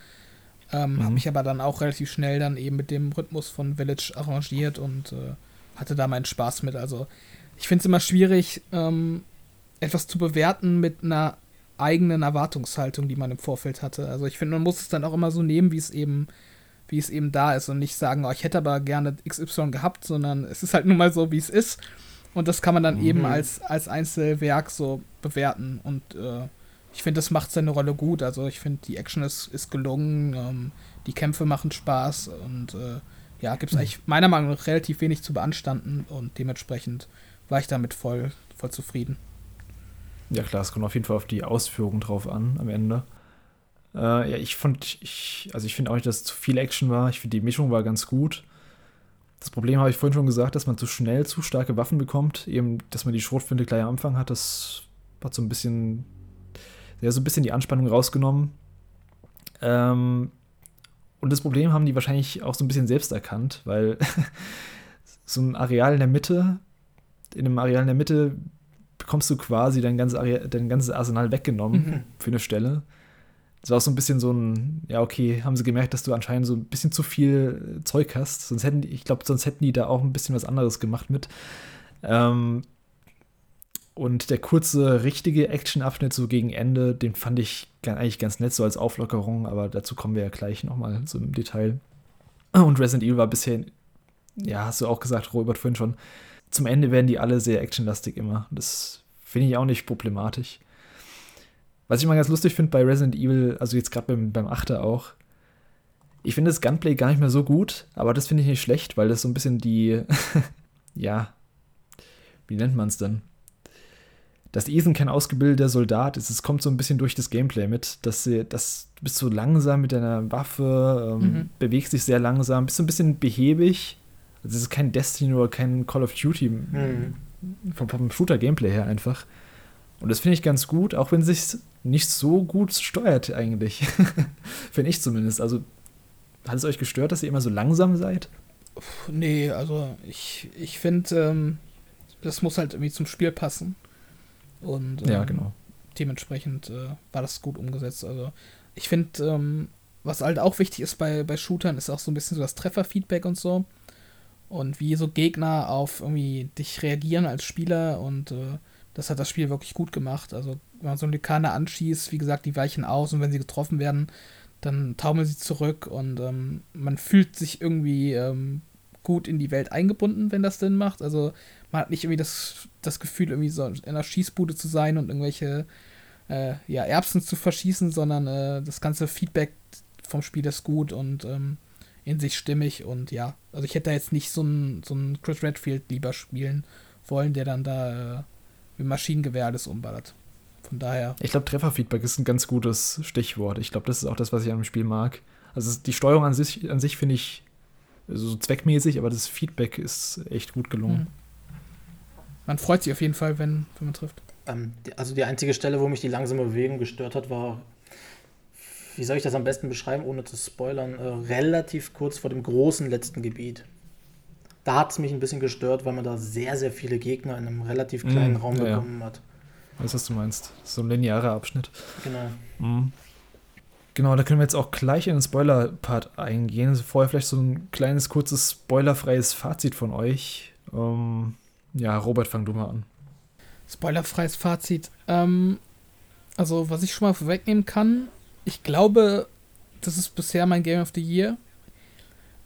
S3: Ähm, mhm. Habe mich aber dann auch relativ schnell dann eben mit dem Rhythmus von Village arrangiert und äh, hatte da meinen Spaß mit. Also ich finde es immer schwierig, etwas zu bewerten mit einer eigenen Erwartungshaltung, die man im Vorfeld hatte. Also ich finde, man muss es dann auch immer so nehmen, wie es eben, wie es eben da ist und nicht sagen, oh, ich hätte aber gerne XY gehabt, sondern es ist halt nun mal so, wie es ist. Und das kann man dann mhm. eben als, als Einzelwerk so bewerten. Und äh, ich finde, das macht seine Rolle gut. Also ich finde, die Action ist, ist gelungen, ähm, die Kämpfe machen Spaß und äh, ja, gibt es eigentlich meiner Meinung nach relativ wenig zu beanstanden und dementsprechend war ich damit voll, voll zufrieden.
S1: Ja klar, es kommt auf jeden Fall auf die Ausführung drauf an am Ende. Äh, ja, ich fand, ich, also ich finde auch nicht, dass es zu viel Action war. Ich finde, die Mischung war ganz gut. Das Problem habe ich vorhin schon gesagt, dass man zu schnell zu starke Waffen bekommt. Eben, dass man die Schrotflinte gleich am Anfang hat, das hat so ein bisschen, ja, so ein bisschen die Anspannung rausgenommen. Ähm, und das Problem haben die wahrscheinlich auch so ein bisschen selbst erkannt, weil so ein Areal in der Mitte, in einem Areal in der Mitte bekommst du quasi dein ganzes, dein ganzes Arsenal weggenommen mhm. für eine Stelle. Das war auch so ein bisschen so ein, ja, okay, haben sie gemerkt, dass du anscheinend so ein bisschen zu viel Zeug hast. Sonst hätten die, ich glaube, sonst hätten die da auch ein bisschen was anderes gemacht mit. Ähm, und der kurze, richtige Action-Abschnitt so gegen Ende, den fand ich eigentlich ganz nett, so als Auflockerung, aber dazu kommen wir ja gleich nochmal so im Detail. Und Resident Evil war bisher, ja, hast du auch gesagt, Robert, vorhin schon, zum Ende werden die alle sehr actionlastig immer. Das finde ich auch nicht problematisch. Was ich mal ganz lustig finde bei Resident Evil, also jetzt gerade beim, beim Achter auch, ich finde das Gunplay gar nicht mehr so gut, aber das finde ich nicht schlecht, weil das so ein bisschen die, ja, wie nennt man es denn? dass Ethan kein ausgebildeter Soldat ist. Es kommt so ein bisschen durch das Gameplay mit, dass sie, dass du bist so langsam mit deiner Waffe, ähm, mhm. bewegst dich sehr langsam, bist so ein bisschen behäbig. Also es ist kein Destiny oder kein Call of Duty mhm. vom, vom Shooter-Gameplay her einfach. Und das finde ich ganz gut, auch wenn es sich nicht so gut steuert eigentlich. finde ich zumindest. Also hat es euch gestört, dass ihr immer so langsam seid?
S3: Nee, also ich, ich finde, ähm, das muss halt irgendwie zum Spiel passen. Und ähm,
S1: ja, genau.
S3: dementsprechend äh, war das gut umgesetzt. Also ich finde, ähm, was halt auch wichtig ist bei, bei Shootern, ist auch so ein bisschen so das Trefferfeedback und so. Und wie so Gegner auf irgendwie dich reagieren als Spieler und äh, das hat das Spiel wirklich gut gemacht. Also, wenn man so eine Likane anschießt, wie gesagt, die weichen aus und wenn sie getroffen werden, dann taumeln sie zurück und ähm, man fühlt sich irgendwie ähm, gut in die Welt eingebunden, wenn das Sinn macht. Also, man hat nicht irgendwie das, das Gefühl, irgendwie so in einer Schießbude zu sein und irgendwelche äh, ja, Erbsen zu verschießen, sondern äh, das ganze Feedback vom Spiel ist gut und ähm, in sich stimmig und ja, also ich hätte da jetzt nicht so einen so Chris Redfield lieber spielen wollen, der dann da äh, mit Maschinengewehr alles umballert. Von daher.
S1: Ich glaube, Trefferfeedback ist ein ganz gutes Stichwort. Ich glaube, das ist auch das, was ich an dem Spiel mag. Also die Steuerung an sich, an sich finde ich so zweckmäßig, aber das Feedback ist echt gut gelungen. Mhm.
S3: Man freut sich auf jeden Fall, wenn, wenn man trifft.
S2: Ähm, also die einzige Stelle, wo mich die langsame Bewegung gestört hat, war, wie soll ich das am besten beschreiben, ohne zu spoilern, äh, relativ kurz vor dem großen letzten Gebiet. Da hat es mich ein bisschen gestört, weil man da sehr, sehr viele Gegner in einem relativ kleinen mm, Raum ja, bekommen hat.
S1: Weißt du, was du meinst? So ein linearer Abschnitt.
S2: Genau.
S1: Mhm. Genau, da können wir jetzt auch gleich in den Spoiler-Part eingehen. Also vorher vielleicht so ein kleines, kurzes, spoilerfreies Fazit von euch. Ähm, ja, Robert, fang du mal an.
S3: Spoilerfreies Fazit. Ähm, also, was ich schon mal vorwegnehmen kann, ich glaube, das ist bisher mein Game of the Year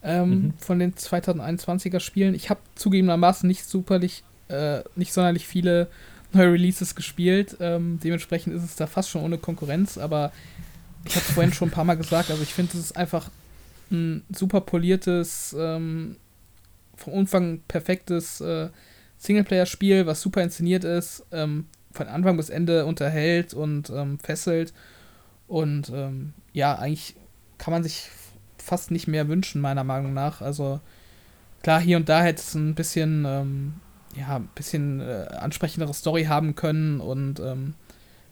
S3: ähm, mhm. von den 2021er Spielen. Ich habe zugegebenermaßen nicht superlich, äh, nicht sonderlich viele neue Releases gespielt. Ähm, dementsprechend ist es da fast schon ohne Konkurrenz, aber ich habe es vorhin schon ein paar Mal gesagt, also ich finde, es ist einfach ein super poliertes, ähm, vom Umfang perfektes äh, Singleplayer-Spiel, was super inszeniert ist, ähm, von Anfang bis Ende unterhält und ähm, fesselt. Und ähm, ja, eigentlich kann man sich fast nicht mehr wünschen, meiner Meinung nach. Also klar, hier und da hätte es ein bisschen, ähm, ja, ein bisschen äh, ansprechendere Story haben können und ähm,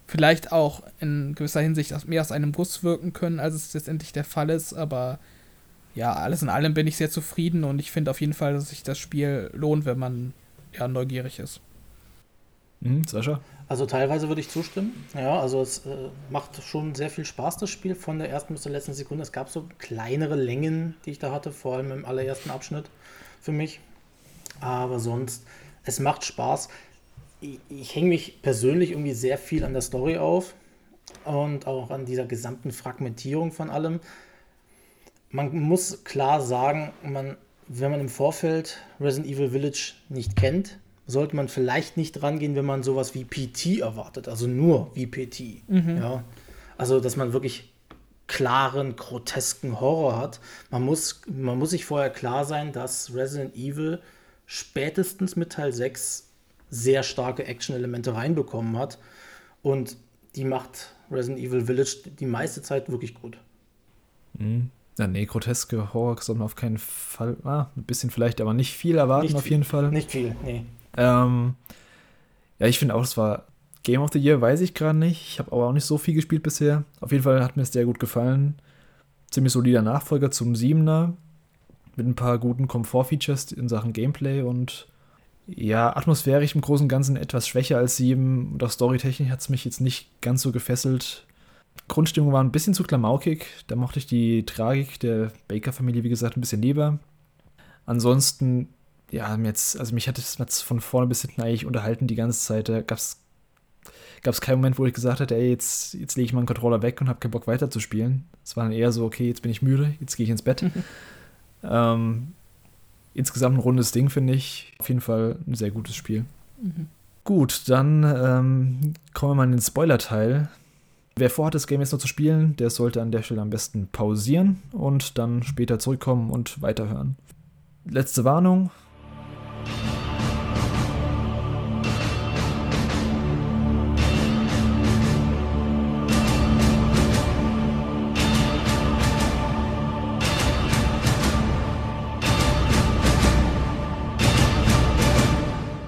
S3: vielleicht auch in gewisser Hinsicht mehr aus einem Guss wirken können, als es letztendlich der Fall ist. Aber ja, alles in allem bin ich sehr zufrieden und ich finde auf jeden Fall, dass sich das Spiel lohnt, wenn man ja neugierig ist.
S1: Mhm, Sascha?
S2: Also teilweise würde ich zustimmen. Ja, also es äh, macht schon sehr viel Spaß, das Spiel, von der ersten bis zur letzten Sekunde. Es gab so kleinere Längen, die ich da hatte, vor allem im allerersten Abschnitt für mich. Aber sonst, es macht Spaß. Ich, ich hänge mich persönlich irgendwie sehr viel an der Story auf und auch an dieser gesamten Fragmentierung von allem. Man muss klar sagen, man, wenn man im Vorfeld Resident Evil Village nicht kennt, sollte man vielleicht nicht rangehen, wenn man sowas wie PT erwartet, also nur wie PT. Mhm. Ja? Also, dass man wirklich klaren, grotesken Horror hat. Man muss, man muss sich vorher klar sein, dass Resident Evil spätestens mit Teil 6 sehr starke Action-Elemente reinbekommen hat. Und die macht Resident Evil Village die meiste Zeit wirklich gut.
S1: Mhm. Ja, nee, groteske Horror soll man auf keinen Fall, ah, ein bisschen vielleicht, aber nicht viel erwarten
S2: nicht
S1: auf jeden Fall.
S2: Nicht viel, nee.
S1: Ähm, ja, ich finde auch, es war Game of the Year, weiß ich gerade nicht. Ich habe aber auch nicht so viel gespielt bisher. Auf jeden Fall hat mir es sehr gut gefallen. Ziemlich solider Nachfolger zum 7er. Mit ein paar guten Komfort-Features in Sachen Gameplay und ja, atmosphärisch im Großen und Ganzen etwas schwächer als 7. Und auch storytechnisch hat es mich jetzt nicht ganz so gefesselt. Grundstimmung war ein bisschen zu klamaukig. Da mochte ich die Tragik der Baker-Familie, wie gesagt, ein bisschen lieber. Ansonsten ja, jetzt, also mich hat es von vorne bis hinten eigentlich unterhalten die ganze Zeit. Da gab es keinen Moment, wo ich gesagt hätte, ey, jetzt, jetzt lege ich meinen Controller weg und habe keinen Bock weiterzuspielen. Es war dann eher so, okay, jetzt bin ich müde, jetzt gehe ich ins Bett. ähm, insgesamt ein rundes Ding, finde ich. Auf jeden Fall ein sehr gutes Spiel. Mhm. Gut, dann ähm, kommen wir mal in den Spoiler-Teil. Wer vorhat, das Game jetzt noch zu spielen, der sollte an der Stelle am besten pausieren und dann später zurückkommen und weiterhören. Letzte Warnung,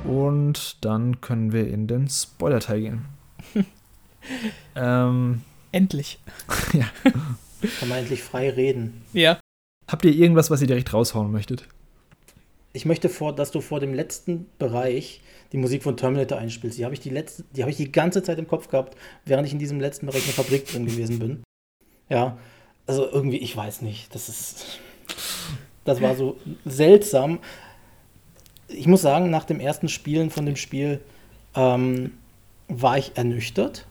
S1: und dann können wir in den Spoiler-Teil gehen.
S3: ähm, Endlich.
S2: ja. Kann man endlich frei reden.
S3: Ja.
S1: Habt ihr irgendwas, was ihr direkt raushauen möchtet?
S2: Ich möchte vor, dass du vor dem letzten Bereich die Musik von Terminator einspielst. Die habe ich die letzte, die habe ich die ganze Zeit im Kopf gehabt, während ich in diesem letzten Bereich in der Fabrik drin gewesen bin. Ja, also irgendwie, ich weiß nicht. Das ist, das war so seltsam. Ich muss sagen, nach dem ersten Spielen von dem Spiel ähm, war ich ernüchtert.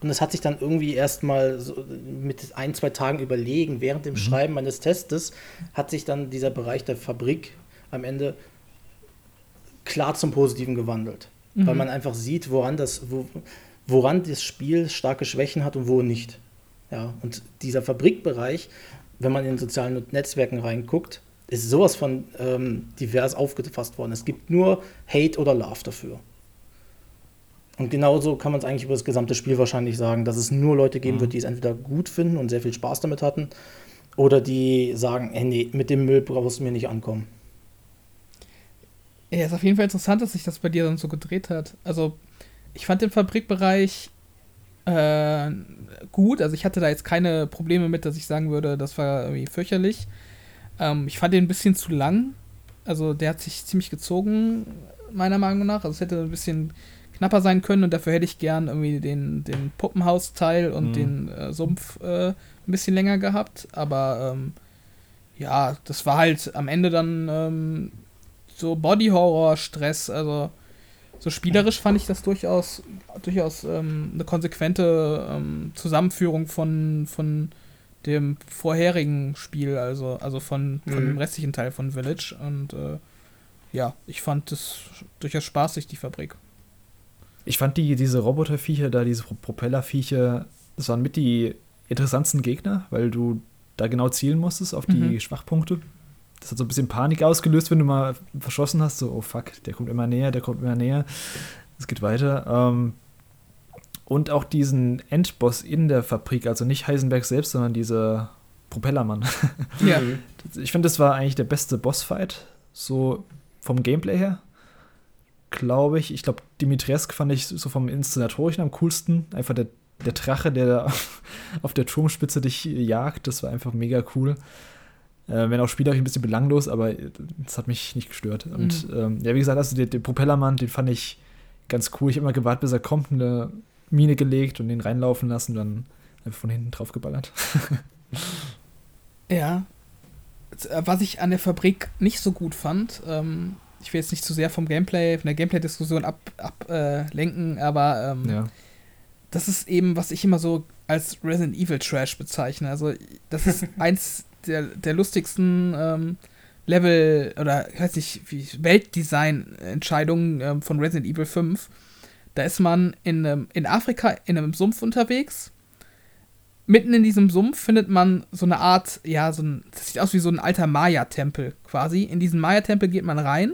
S2: Und es hat sich dann irgendwie erstmal so mit ein, zwei Tagen überlegen, während dem mhm. Schreiben meines Testes, hat sich dann dieser Bereich der Fabrik am Ende klar zum Positiven gewandelt. Mhm. Weil man einfach sieht, woran das, wo, woran das Spiel starke Schwächen hat und wo nicht. Ja, und dieser Fabrikbereich, wenn man in sozialen Netzwerken reinguckt, ist sowas von ähm, divers aufgefasst worden. Es gibt nur Hate oder Love dafür. Und genauso kann man es eigentlich über das gesamte Spiel wahrscheinlich sagen, dass es nur Leute geben mhm. wird, die es entweder gut finden und sehr viel Spaß damit hatten, oder die sagen, hey, nee, mit dem Müll brauchst du mir nicht ankommen.
S3: Ja, ist auf jeden Fall interessant, dass sich das bei dir dann so gedreht hat. Also, ich fand den Fabrikbereich äh, gut. Also, ich hatte da jetzt keine Probleme mit, dass ich sagen würde, das war irgendwie fürchterlich. Ähm, ich fand den ein bisschen zu lang. Also, der hat sich ziemlich gezogen, meiner Meinung nach. Also, es hätte ein bisschen knapper sein können und dafür hätte ich gern irgendwie den, den Puppenhaus-Teil und mhm. den äh, Sumpf äh, ein bisschen länger gehabt. Aber ähm, ja, das war halt am Ende dann ähm, so Body-Horror-Stress. Also so spielerisch fand ich das durchaus, durchaus ähm, eine konsequente ähm, Zusammenführung von, von dem vorherigen Spiel, also, also von, von mhm. dem restlichen Teil von Village. Und äh, ja, ich fand das durchaus spaßig, die Fabrik.
S1: Ich fand die, diese Roboterviecher da, diese Propellerviecher, das waren mit die interessantesten Gegner, weil du da genau zielen musstest auf die mhm. Schwachpunkte. Das hat so ein bisschen Panik ausgelöst, wenn du mal verschossen hast, so, oh fuck, der kommt immer näher, der kommt immer näher. Es geht weiter. Ähm, und auch diesen Endboss in der Fabrik, also nicht Heisenberg selbst, sondern dieser Propellermann. Ja. Ich finde, das war eigentlich der beste Bossfight, so vom Gameplay her glaube ich. Ich glaube, Dimitrescu fand ich so vom Inszenatorischen am coolsten. Einfach der, der Drache, der da auf der Turmspitze dich jagt, das war einfach mega cool. Äh, wenn auch spielerisch ein bisschen belanglos, aber das hat mich nicht gestört. Mhm. Und ähm, ja, wie gesagt, also den, den Propellermann, den fand ich ganz cool. Ich habe immer gewartet, bis er kommt, eine Mine gelegt und den reinlaufen lassen, dann einfach von hinten drauf geballert.
S3: ja. Was ich an der Fabrik nicht so gut fand, ähm, ich will jetzt nicht zu sehr vom Gameplay, von der Gameplay-Diskussion ablenken, ab, äh, aber ähm, ja. das ist eben, was ich immer so als Resident Evil Trash bezeichne. Also, das ist eins der, der lustigsten ähm, Level oder ich weiß nicht, Weltdesign-Entscheidungen ähm, von Resident Evil 5. Da ist man in, ähm, in Afrika in einem Sumpf unterwegs. Mitten in diesem Sumpf findet man so eine Art, ja, so ein, das sieht aus wie so ein alter Maya-Tempel quasi. In diesen Maya-Tempel geht man rein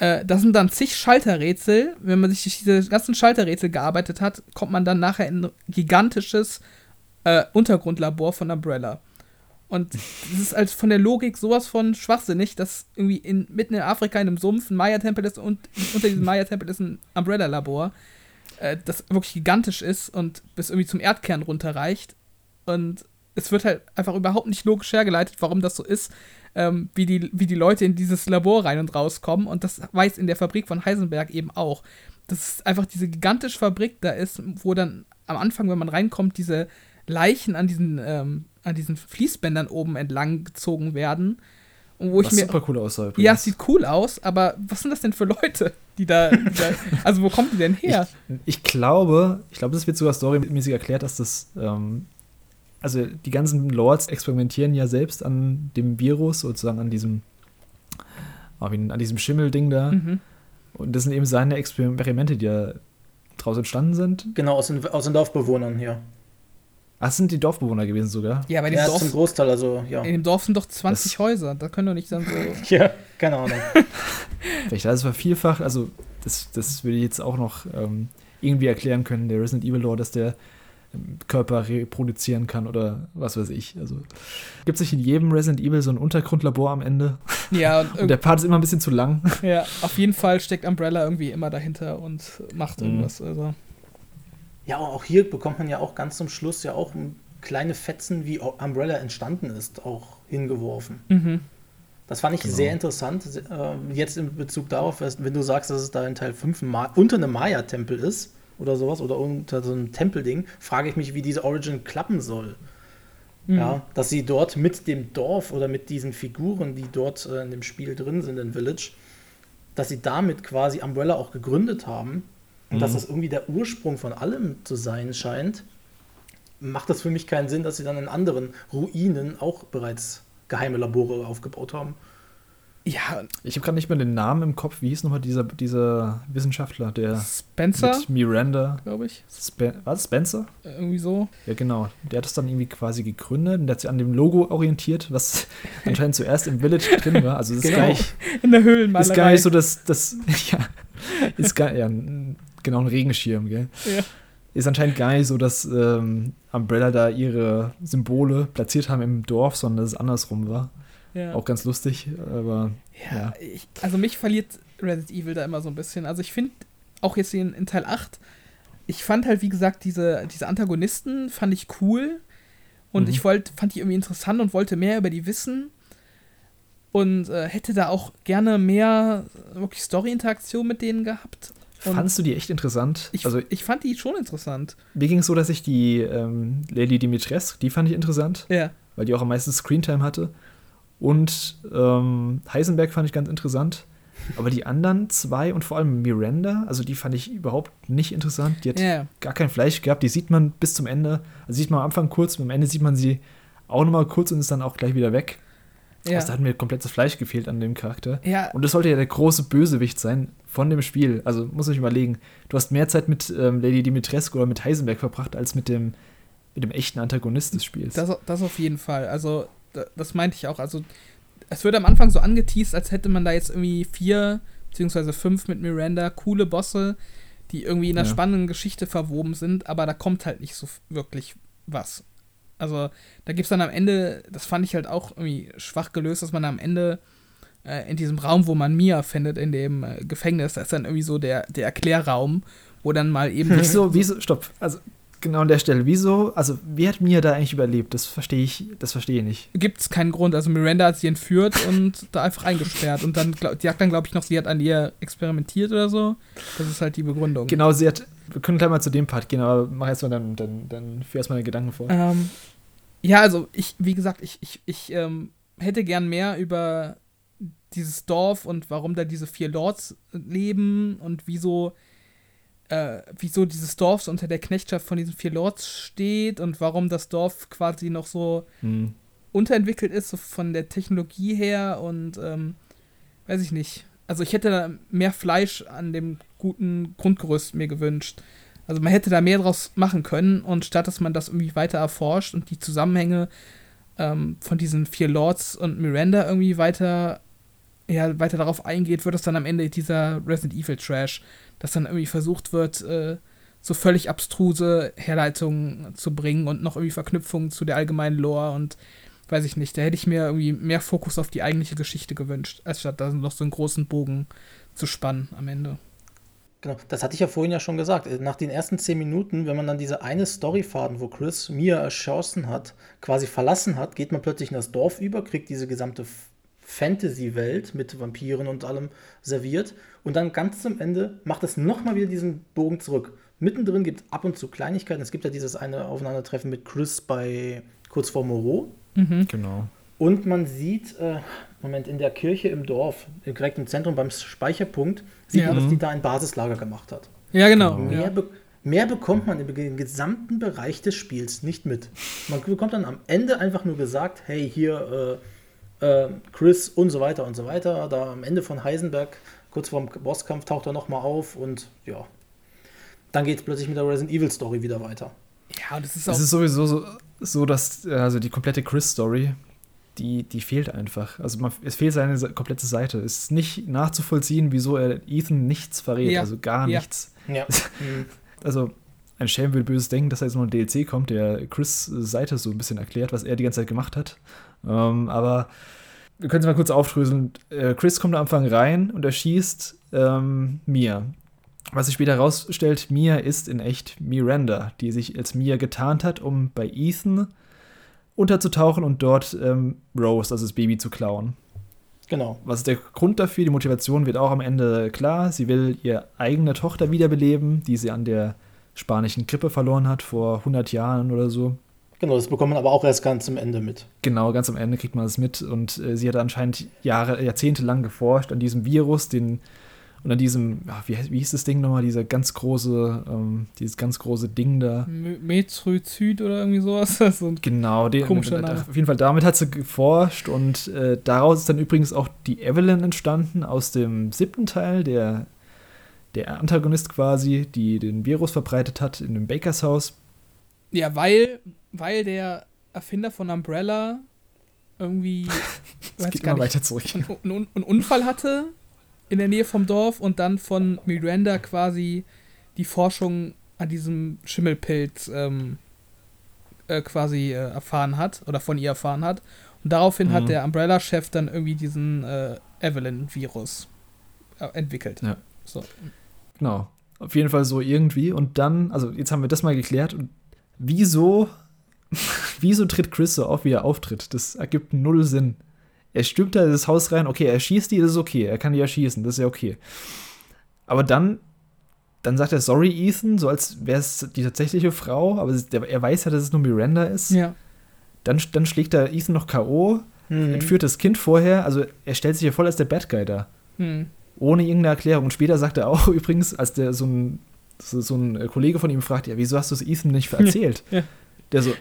S3: äh, das sind dann zig Schalterrätsel. Wenn man sich durch diese ganzen Schalterrätsel gearbeitet hat, kommt man dann nachher in ein gigantisches äh, Untergrundlabor von Umbrella. Und das ist als von der Logik sowas von schwachsinnig, dass irgendwie in, mitten in Afrika in einem Sumpf ein Maya-Tempel ist und unter diesem Maya-Tempel ist ein Umbrella-Labor, äh, das wirklich gigantisch ist und bis irgendwie zum Erdkern runterreicht. Und es wird halt einfach überhaupt nicht logisch hergeleitet, warum das so ist ähm, wie, die, wie die Leute in dieses Labor rein und rauskommen. Und das weiß in der Fabrik von Heisenberg eben auch. Das ist einfach diese gigantische Fabrik da ist, wo dann am Anfang, wenn man reinkommt, diese Leichen an diesen, ähm, an diesen Fließbändern oben entlang gezogen werden. Und wo was ich mir,
S1: super cool aussah.
S3: Übrigens. Ja, es sieht cool aus, aber was sind das denn für Leute, die da, die da also wo kommen die denn her?
S1: Ich, ich, glaube, ich glaube, das wird sogar storymäßig erklärt, dass das ähm, also die ganzen Lords experimentieren ja selbst an dem Virus, sozusagen an diesem, an diesem Schimmelding da. Mhm. Und das sind eben seine Experimente, die ja draus entstanden sind.
S2: Genau, aus den, aus den Dorfbewohnern hier.
S1: Ach, sind die Dorfbewohner gewesen sogar?
S3: Ja, bei dem
S2: ja,
S3: Dorf.
S2: Zum Großteil, also, ja.
S3: In dem Dorf sind doch 20 das Häuser, da können doch nicht dann
S2: so. ja, keine Ahnung.
S1: Vielleicht das war vielfach, also das, das würde ich jetzt auch noch ähm, irgendwie erklären können, der Resident Evil Lore, dass der Körper reproduzieren kann oder was weiß ich. Also gibt es nicht in jedem Resident Evil so ein Untergrundlabor am Ende?
S3: Ja,
S1: und, und der Part ist immer ein bisschen zu lang.
S3: Ja, auf jeden Fall steckt Umbrella irgendwie immer dahinter und macht mhm. irgendwas. Mhm. Also.
S2: Ja, auch hier bekommt man ja auch ganz zum Schluss ja auch kleine Fetzen, wie Umbrella entstanden ist, auch hingeworfen. Mhm. Das fand ich genau. sehr interessant. Äh, jetzt in Bezug darauf, wenn du sagst, dass es da in Teil 5 unter einem Maya-Tempel ist oder sowas oder unter so einem Tempelding, frage ich mich, wie diese Origin klappen soll. Mhm. Ja, dass sie dort mit dem Dorf oder mit diesen Figuren, die dort äh, in dem Spiel drin sind, in Village, dass sie damit quasi Umbrella auch gegründet haben und mhm. dass das irgendwie der Ursprung von allem zu sein scheint, macht das für mich keinen Sinn, dass sie dann in anderen Ruinen auch bereits geheime Labore aufgebaut haben.
S1: Ja. Ich habe gerade nicht mehr den Namen im Kopf. Wie hieß nochmal dieser, dieser Wissenschaftler, der
S3: Spencer?
S1: Mit Miranda.
S3: Glaube ich.
S1: Spe was? Spencer?
S3: Irgendwie so.
S1: Ja, genau. Der hat das dann irgendwie quasi gegründet und der hat sich an dem Logo orientiert, was anscheinend zuerst im Village drin war. Also das genau. ist gar nicht.
S3: In der Höhlenmalerei.
S1: Ist gar nicht so, dass das. Ja. Ist gar ja, genau ein Regenschirm, gell? Ja. Ist anscheinend gar nicht so, dass ähm, Umbrella da ihre Symbole platziert haben im Dorf, sondern dass es andersrum war. Ja. Auch ganz lustig, aber.
S3: Ja, ja. Ich, also mich verliert Resident Evil da immer so ein bisschen. Also ich finde, auch jetzt in, in, Teil 8, ich fand halt, wie gesagt, diese, diese Antagonisten fand ich cool. Und mhm. ich wollt, fand die irgendwie interessant und wollte mehr über die wissen. Und äh, hätte da auch gerne mehr wirklich Story-Interaktion mit denen gehabt.
S1: Und Fandst du die echt interessant?
S3: Ich, also, ich fand die schon interessant.
S1: Mir ging es so, dass ich die ähm, Lady Dimitrescu, die fand ich interessant.
S3: Ja.
S1: Weil die auch am meisten Screentime hatte. Und ähm, Heisenberg fand ich ganz interessant. Aber die anderen zwei und vor allem Miranda, also die fand ich überhaupt nicht interessant. Die hat yeah. gar kein Fleisch gehabt. Die sieht man bis zum Ende. Also sieht man am Anfang kurz, und am Ende sieht man sie auch nochmal kurz und ist dann auch gleich wieder weg. Ja. Also da hat mir komplett das Fleisch gefehlt an dem Charakter.
S3: Ja.
S1: Und das sollte ja der große Bösewicht sein von dem Spiel. Also muss ich überlegen, du hast mehr Zeit mit ähm, Lady Dimitrescu oder mit Heisenberg verbracht, als mit dem, mit dem echten Antagonist des Spiels.
S3: Das, das auf jeden Fall. Also das meinte ich auch. Also, es wird am Anfang so angeteased, als hätte man da jetzt irgendwie vier beziehungsweise fünf mit Miranda coole Bosse, die irgendwie in einer ja. spannenden Geschichte verwoben sind, aber da kommt halt nicht so wirklich was. Also, da gibt es dann am Ende, das fand ich halt auch irgendwie schwach gelöst, dass man am Ende in diesem Raum, wo man Mia findet, in dem äh, Gefängnis, da ist dann irgendwie so der, der Erklärraum, wo dann mal eben.
S1: Wieso, wieso, stopp. Also, genau an der Stelle. Wieso, also wie hat Mia da eigentlich überlebt? Das verstehe ich, das verstehe ich nicht.
S3: Gibt es keinen Grund. Also Miranda hat sie entführt und da einfach eingesperrt. Und dann, die sagt dann, glaube ich, noch, sie hat an ihr experimentiert oder so. Das ist halt die Begründung.
S1: Genau, sie hat, wir können gleich mal zu dem Part gehen, aber mach erstmal dann, dann, dann führ erstmal deine Gedanken vor.
S3: Ähm, ja, also ich, wie gesagt, ich, ich, ich ähm, hätte gern mehr über dieses Dorf und warum da diese vier Lords leben und wieso äh, wieso dieses Dorf so unter der Knechtschaft von diesen vier Lords steht und warum das Dorf quasi noch so hm. unterentwickelt ist, so von der Technologie her und ähm, weiß ich nicht. Also ich hätte mehr Fleisch an dem guten Grundgerüst mir gewünscht. Also man hätte da mehr draus machen können und statt dass man das irgendwie weiter erforscht und die Zusammenhänge ähm, von diesen vier Lords und Miranda irgendwie weiter ja, weiter darauf eingeht, wird es dann am Ende dieser Resident Evil Trash, dass dann irgendwie versucht wird, äh, so völlig abstruse Herleitungen zu bringen und noch irgendwie Verknüpfungen zu der allgemeinen Lore und weiß ich nicht, da hätte ich mir irgendwie mehr Fokus auf die eigentliche Geschichte gewünscht, als statt da noch so einen großen Bogen zu spannen am Ende.
S2: Genau, das hatte ich ja vorhin ja schon gesagt. Nach den ersten zehn Minuten, wenn man dann diese eine Storyfaden, wo Chris Mia erschossen hat, quasi verlassen hat, geht man plötzlich in das Dorf über, kriegt diese gesamte Fantasy-Welt mit Vampiren und allem serviert. Und dann ganz zum Ende macht es nochmal wieder diesen Bogen zurück. Mittendrin gibt es ab und zu Kleinigkeiten. Es gibt ja dieses eine Aufeinandertreffen mit Chris bei kurz vor Moreau.
S1: Mhm. Genau.
S2: Und man sieht, äh, Moment, in der Kirche im Dorf, direkt im Zentrum beim Speicherpunkt, sieht ja. man, dass die da ein Basislager gemacht hat.
S3: Ja, genau.
S2: Mehr,
S3: ja.
S2: Be mehr bekommt man im gesamten Bereich des Spiels nicht mit. Man bekommt dann am Ende einfach nur gesagt, hey, hier, äh, äh, Chris und so weiter und so weiter. Da am Ende von Heisenberg, kurz vorm Bosskampf, taucht er nochmal auf und ja. Dann geht es plötzlich mit der Resident Evil Story wieder weiter.
S1: Ja, und das ist auch. Es ist sowieso so, so dass also die komplette Chris-Story, die, die fehlt einfach. Also man, es fehlt seine komplette Seite. Es ist nicht nachzuvollziehen, wieso er Ethan nichts verrät, ja. also gar
S2: ja.
S1: nichts.
S2: Ja.
S1: also ein Schelm will böses denken, dass da jetzt noch ein DLC kommt, der Chris Seite so ein bisschen erklärt, was er die ganze Zeit gemacht hat. Ähm, aber wir können es mal kurz aufdröseln. Äh, Chris kommt am Anfang rein und erschießt ähm, Mia. Was sich später herausstellt, Mia ist in echt Miranda, die sich als Mia getarnt hat, um bei Ethan unterzutauchen und dort ähm, Rose, also das Baby, zu klauen.
S2: Genau.
S1: Was ist der Grund dafür? Die Motivation wird auch am Ende klar. Sie will ihre eigene Tochter wiederbeleben, die sie an der spanischen Grippe verloren hat vor 100 Jahren oder so.
S2: Genau, das bekommt man aber auch erst ganz am Ende mit.
S1: Genau, ganz am Ende kriegt man das mit. Und äh, sie hat anscheinend Jahre, Jahrzehnte lang geforscht an diesem Virus, den und an diesem, wie, wie hieß das Ding nochmal, dieser ganz große, ähm, dieses ganz große Ding da.
S3: Metrizid oder irgendwie sowas. so
S1: genau, den, auf jeden Fall damit hat sie geforscht und äh, daraus ist dann übrigens auch die Evelyn entstanden aus dem siebten Teil, der, der Antagonist quasi, die den Virus verbreitet hat in dem Bakers Haus.
S3: Ja, weil, weil der Erfinder von Umbrella irgendwie
S1: es geht immer weiter zurück.
S3: einen Unfall hatte in der Nähe vom Dorf und dann von Miranda quasi die Forschung an diesem Schimmelpilz ähm, äh, quasi äh, erfahren hat oder von ihr erfahren hat. Und daraufhin mhm. hat der Umbrella-Chef dann irgendwie diesen äh, Evelyn-Virus äh, entwickelt.
S1: Ja. So. Genau. Auf jeden Fall so irgendwie. Und dann, also jetzt haben wir das mal geklärt. Und wieso, wieso tritt Chris so auf, wie er auftritt? Das ergibt null Sinn. Er stürmt da in das Haus rein, okay, er schießt die, das ist okay, er kann die erschießen, das ist ja okay. Aber dann, dann sagt er, sorry, Ethan, so als wäre es die tatsächliche Frau, aber er weiß ja, dass es nur Miranda ist.
S3: Ja.
S1: Dann, dann schlägt er Ethan noch K.O., mhm. entführt das Kind vorher, also er stellt sich ja voll als der Bad Guy da. Mhm. Ohne irgendeine Erklärung. Und später sagt er auch übrigens, als der so ein, so, so ein Kollege von ihm fragt, ja, wieso hast du es Ethan nicht erzählt? Ja. Der so,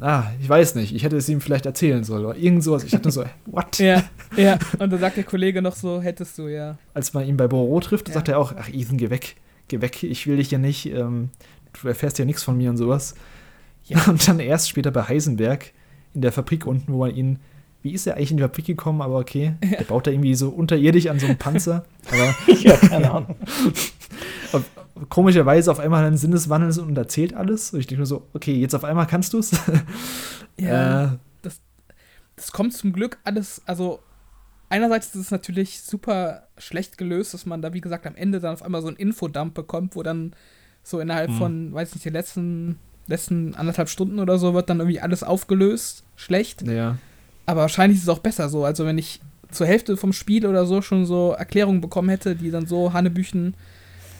S1: ah, ich weiß nicht, ich hätte es ihm vielleicht erzählen sollen oder irgend sowas. Ich dachte so, what?
S3: Ja, ja. Und dann sagt der Kollege noch so, hättest du, ja.
S1: Als man ihn bei Boro trifft, ja. sagt er auch, ach Ethan, geh weg, geh weg, ich will dich ja nicht, ähm, du erfährst ja nichts von mir und sowas. Ja. Und dann erst später bei Heisenberg in der Fabrik unten, wo man ihn wie ist er eigentlich in die Fabrik gekommen, aber okay. Der baut da irgendwie so unterirdisch an so einem Panzer. Aber
S2: ja, keine Ahnung.
S1: komischerweise auf einmal einen Sinneswandel und erzählt alles. Und ich denke nur so, okay, jetzt auf einmal kannst du es.
S3: ja. Äh, das, das kommt zum Glück alles, also einerseits ist es natürlich super schlecht gelöst, dass man da, wie gesagt, am Ende dann auf einmal so einen Infodump bekommt, wo dann so innerhalb mhm. von, weiß nicht, den letzten, letzten anderthalb Stunden oder so wird dann irgendwie alles aufgelöst. Schlecht.
S1: Ja.
S3: Aber wahrscheinlich ist es auch besser so. Also wenn ich zur Hälfte vom Spiel oder so schon so Erklärungen bekommen hätte, die dann so Hanebüchen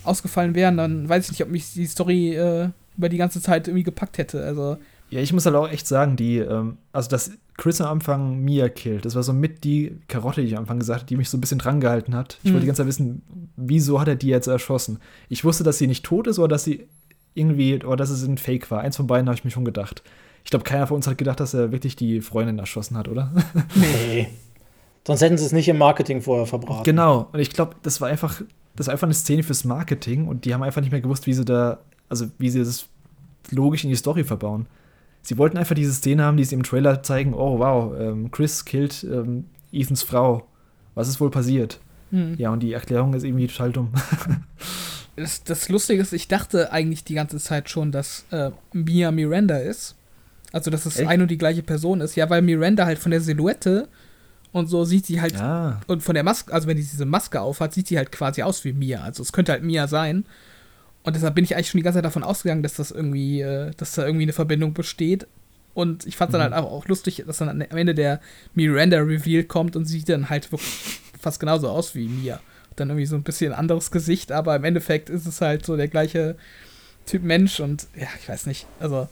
S3: ausgefallen wären, dann weiß ich nicht, ob mich die Story äh, über die ganze Zeit irgendwie gepackt hätte. Also.
S1: Ja, ich muss halt auch echt sagen, die, ähm, also dass Chris am Anfang Mia killt, das war so mit die Karotte, die ich am Anfang gesagt habe, die mich so ein bisschen drangehalten hat. Ich mhm. wollte die ganze Zeit wissen, wieso hat er die jetzt erschossen? Ich wusste, dass sie nicht tot ist oder dass sie irgendwie, oder dass es ein Fake war. Eins von beiden habe ich mir schon gedacht. Ich glaube, keiner von uns hat gedacht, dass er wirklich die Freundin erschossen hat, oder?
S2: Nee. Sonst hätten sie es nicht im Marketing vorher verbraten.
S1: Genau. Und ich glaube, das war einfach das ist einfach eine Szene fürs Marketing und die haben einfach nicht mehr gewusst, wie sie da, also wie sie das logisch in die Story verbauen. Sie wollten einfach diese Szene haben, die sie im Trailer zeigen, oh wow, ähm, Chris killt ähm, Ethans Frau. Was ist wohl passiert? Hm. Ja, und die Erklärung ist irgendwie total dumm.
S3: das, das Lustige ist, ich dachte eigentlich die ganze Zeit schon, dass äh, Mia Miranda ist. Also, dass es Echt? ein und die gleiche Person ist. Ja, weil Miranda halt von der Silhouette und so sieht sie halt,
S1: ja.
S3: und von der Maske, also wenn die diese Maske aufhat, sieht sie halt quasi aus wie Mia. Also es könnte halt Mia sein. Und deshalb bin ich eigentlich schon die ganze Zeit davon ausgegangen, dass das irgendwie, äh, dass da irgendwie eine Verbindung besteht. Und ich fand es mhm. dann halt auch, auch lustig, dass dann am Ende der Miranda-Reveal kommt und sieht dann halt wirklich fast genauso aus wie Mia. Dann irgendwie so ein bisschen anderes Gesicht, aber im Endeffekt ist es halt so der gleiche Typ Mensch und ja, ich weiß nicht. Also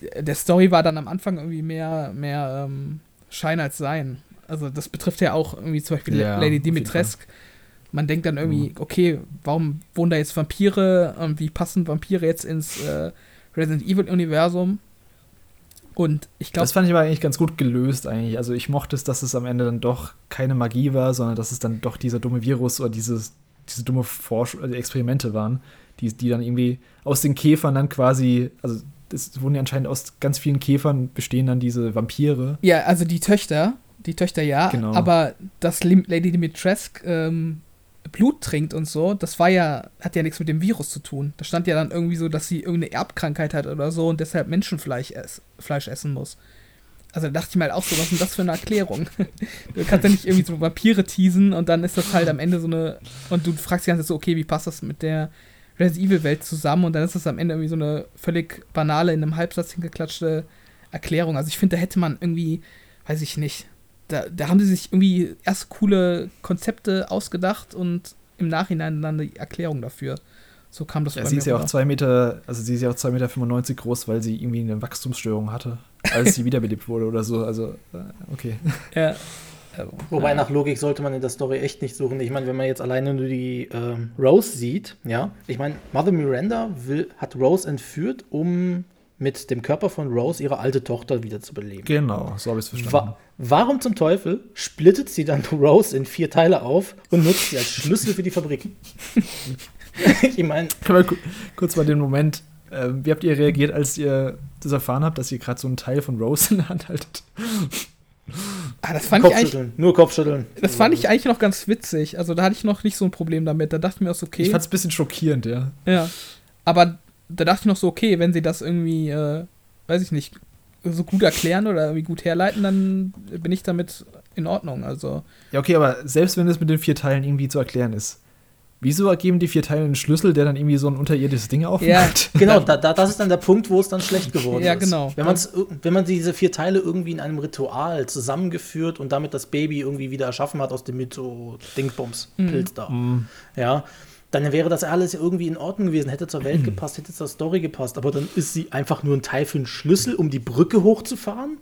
S3: der Story war dann am Anfang irgendwie mehr, mehr ähm, Schein als Sein. Also das betrifft ja auch irgendwie zum Beispiel ja, Lady Dimitrescu. Man denkt dann irgendwie, mhm. okay, warum wohnen da jetzt Vampire und wie passen Vampire jetzt ins äh, Resident Evil-Universum? Und ich glaube.
S1: Das fand ich aber eigentlich ganz gut gelöst, eigentlich. Also ich mochte es, dass es am Ende dann doch keine Magie war, sondern dass es dann doch dieser dumme Virus oder dieses, diese dumme Forsch also Experimente waren, die, die dann irgendwie aus den Käfern dann quasi, also es wurden ja anscheinend aus ganz vielen Käfern bestehen dann diese Vampire.
S3: Ja, also die Töchter, die Töchter ja,
S1: genau.
S3: aber das Lady Dimitrescu ähm, Blut trinkt und so, das war ja, hat ja nichts mit dem Virus zu tun. Da stand ja dann irgendwie so, dass sie irgendeine Erbkrankheit hat oder so und deshalb Menschenfleisch ess, Fleisch essen muss. Also da dachte ich mal auch so, was ist denn das für eine Erklärung? du kannst ja nicht irgendwie so Vampire teasen und dann ist das halt am Ende so eine. Und du fragst die ganze Zeit so, okay, wie passt das mit der Resident Evil Welt zusammen? Und dann ist das am Ende irgendwie so eine völlig banale, in einem Halbsatz hingeklatschte Erklärung. Also ich finde, da hätte man irgendwie, weiß ich nicht, da, da haben sie sich irgendwie erst coole Konzepte ausgedacht und im Nachhinein dann eine Erklärung dafür. So kam das
S1: ja, bei sie mir ist ja auch zwei Meter, also sie ist ja auch 2,95 Meter groß, weil sie irgendwie eine Wachstumsstörung hatte, als sie wiederbelebt wurde oder so. Also, äh, okay. Ja.
S2: Wobei nach Logik sollte man in der Story echt nicht suchen. Ich meine, wenn man jetzt alleine nur die äh, Rose sieht, ja, ich meine, Mother Miranda will, hat Rose entführt, um mit dem Körper von Rose ihre alte Tochter wiederzubeleben.
S1: Genau, so habe ich es verstanden. Wa
S2: warum zum Teufel splittet sie dann Rose in vier Teile auf und nutzt sie als Schlüssel für die Fabrik?
S1: ich meine. Können wir kurz mal den Moment. Äh, wie habt ihr reagiert, als ihr das erfahren habt, dass ihr gerade so einen Teil von Rose in der Hand haltet?
S3: Ah, das fand ich eigentlich,
S2: nur Kopfschütteln.
S3: Das fand ich eigentlich noch ganz witzig. Also da hatte ich noch nicht so ein Problem damit. Da dachte ich mir auch okay.
S1: Ich fand es ein bisschen schockierend, ja.
S3: Ja. Aber da dachte ich noch so, okay, wenn sie das irgendwie, äh, weiß ich nicht, so gut erklären oder irgendwie gut herleiten, dann bin ich damit in Ordnung. Also.
S1: Ja, okay, aber selbst wenn es mit den vier Teilen irgendwie zu erklären ist, Wieso ergeben die vier Teile einen Schlüssel, der dann irgendwie so ein unterirdisches Ding aufmacht? Ja,
S2: genau, da, da, das ist dann der Punkt, wo es dann schlecht geworden
S3: ja, ist. Ja, genau.
S2: Wenn, man's, wenn man diese vier Teile irgendwie in einem Ritual zusammengeführt und damit das Baby irgendwie wieder erschaffen hat aus dem Mytho-Dingsbums-Pilz mhm. da. Mhm. Ja, dann wäre das alles irgendwie in Ordnung gewesen, hätte zur Welt gepasst, hätte zur Story gepasst. Aber dann ist sie einfach nur ein Teil für einen Schlüssel, um die Brücke hochzufahren?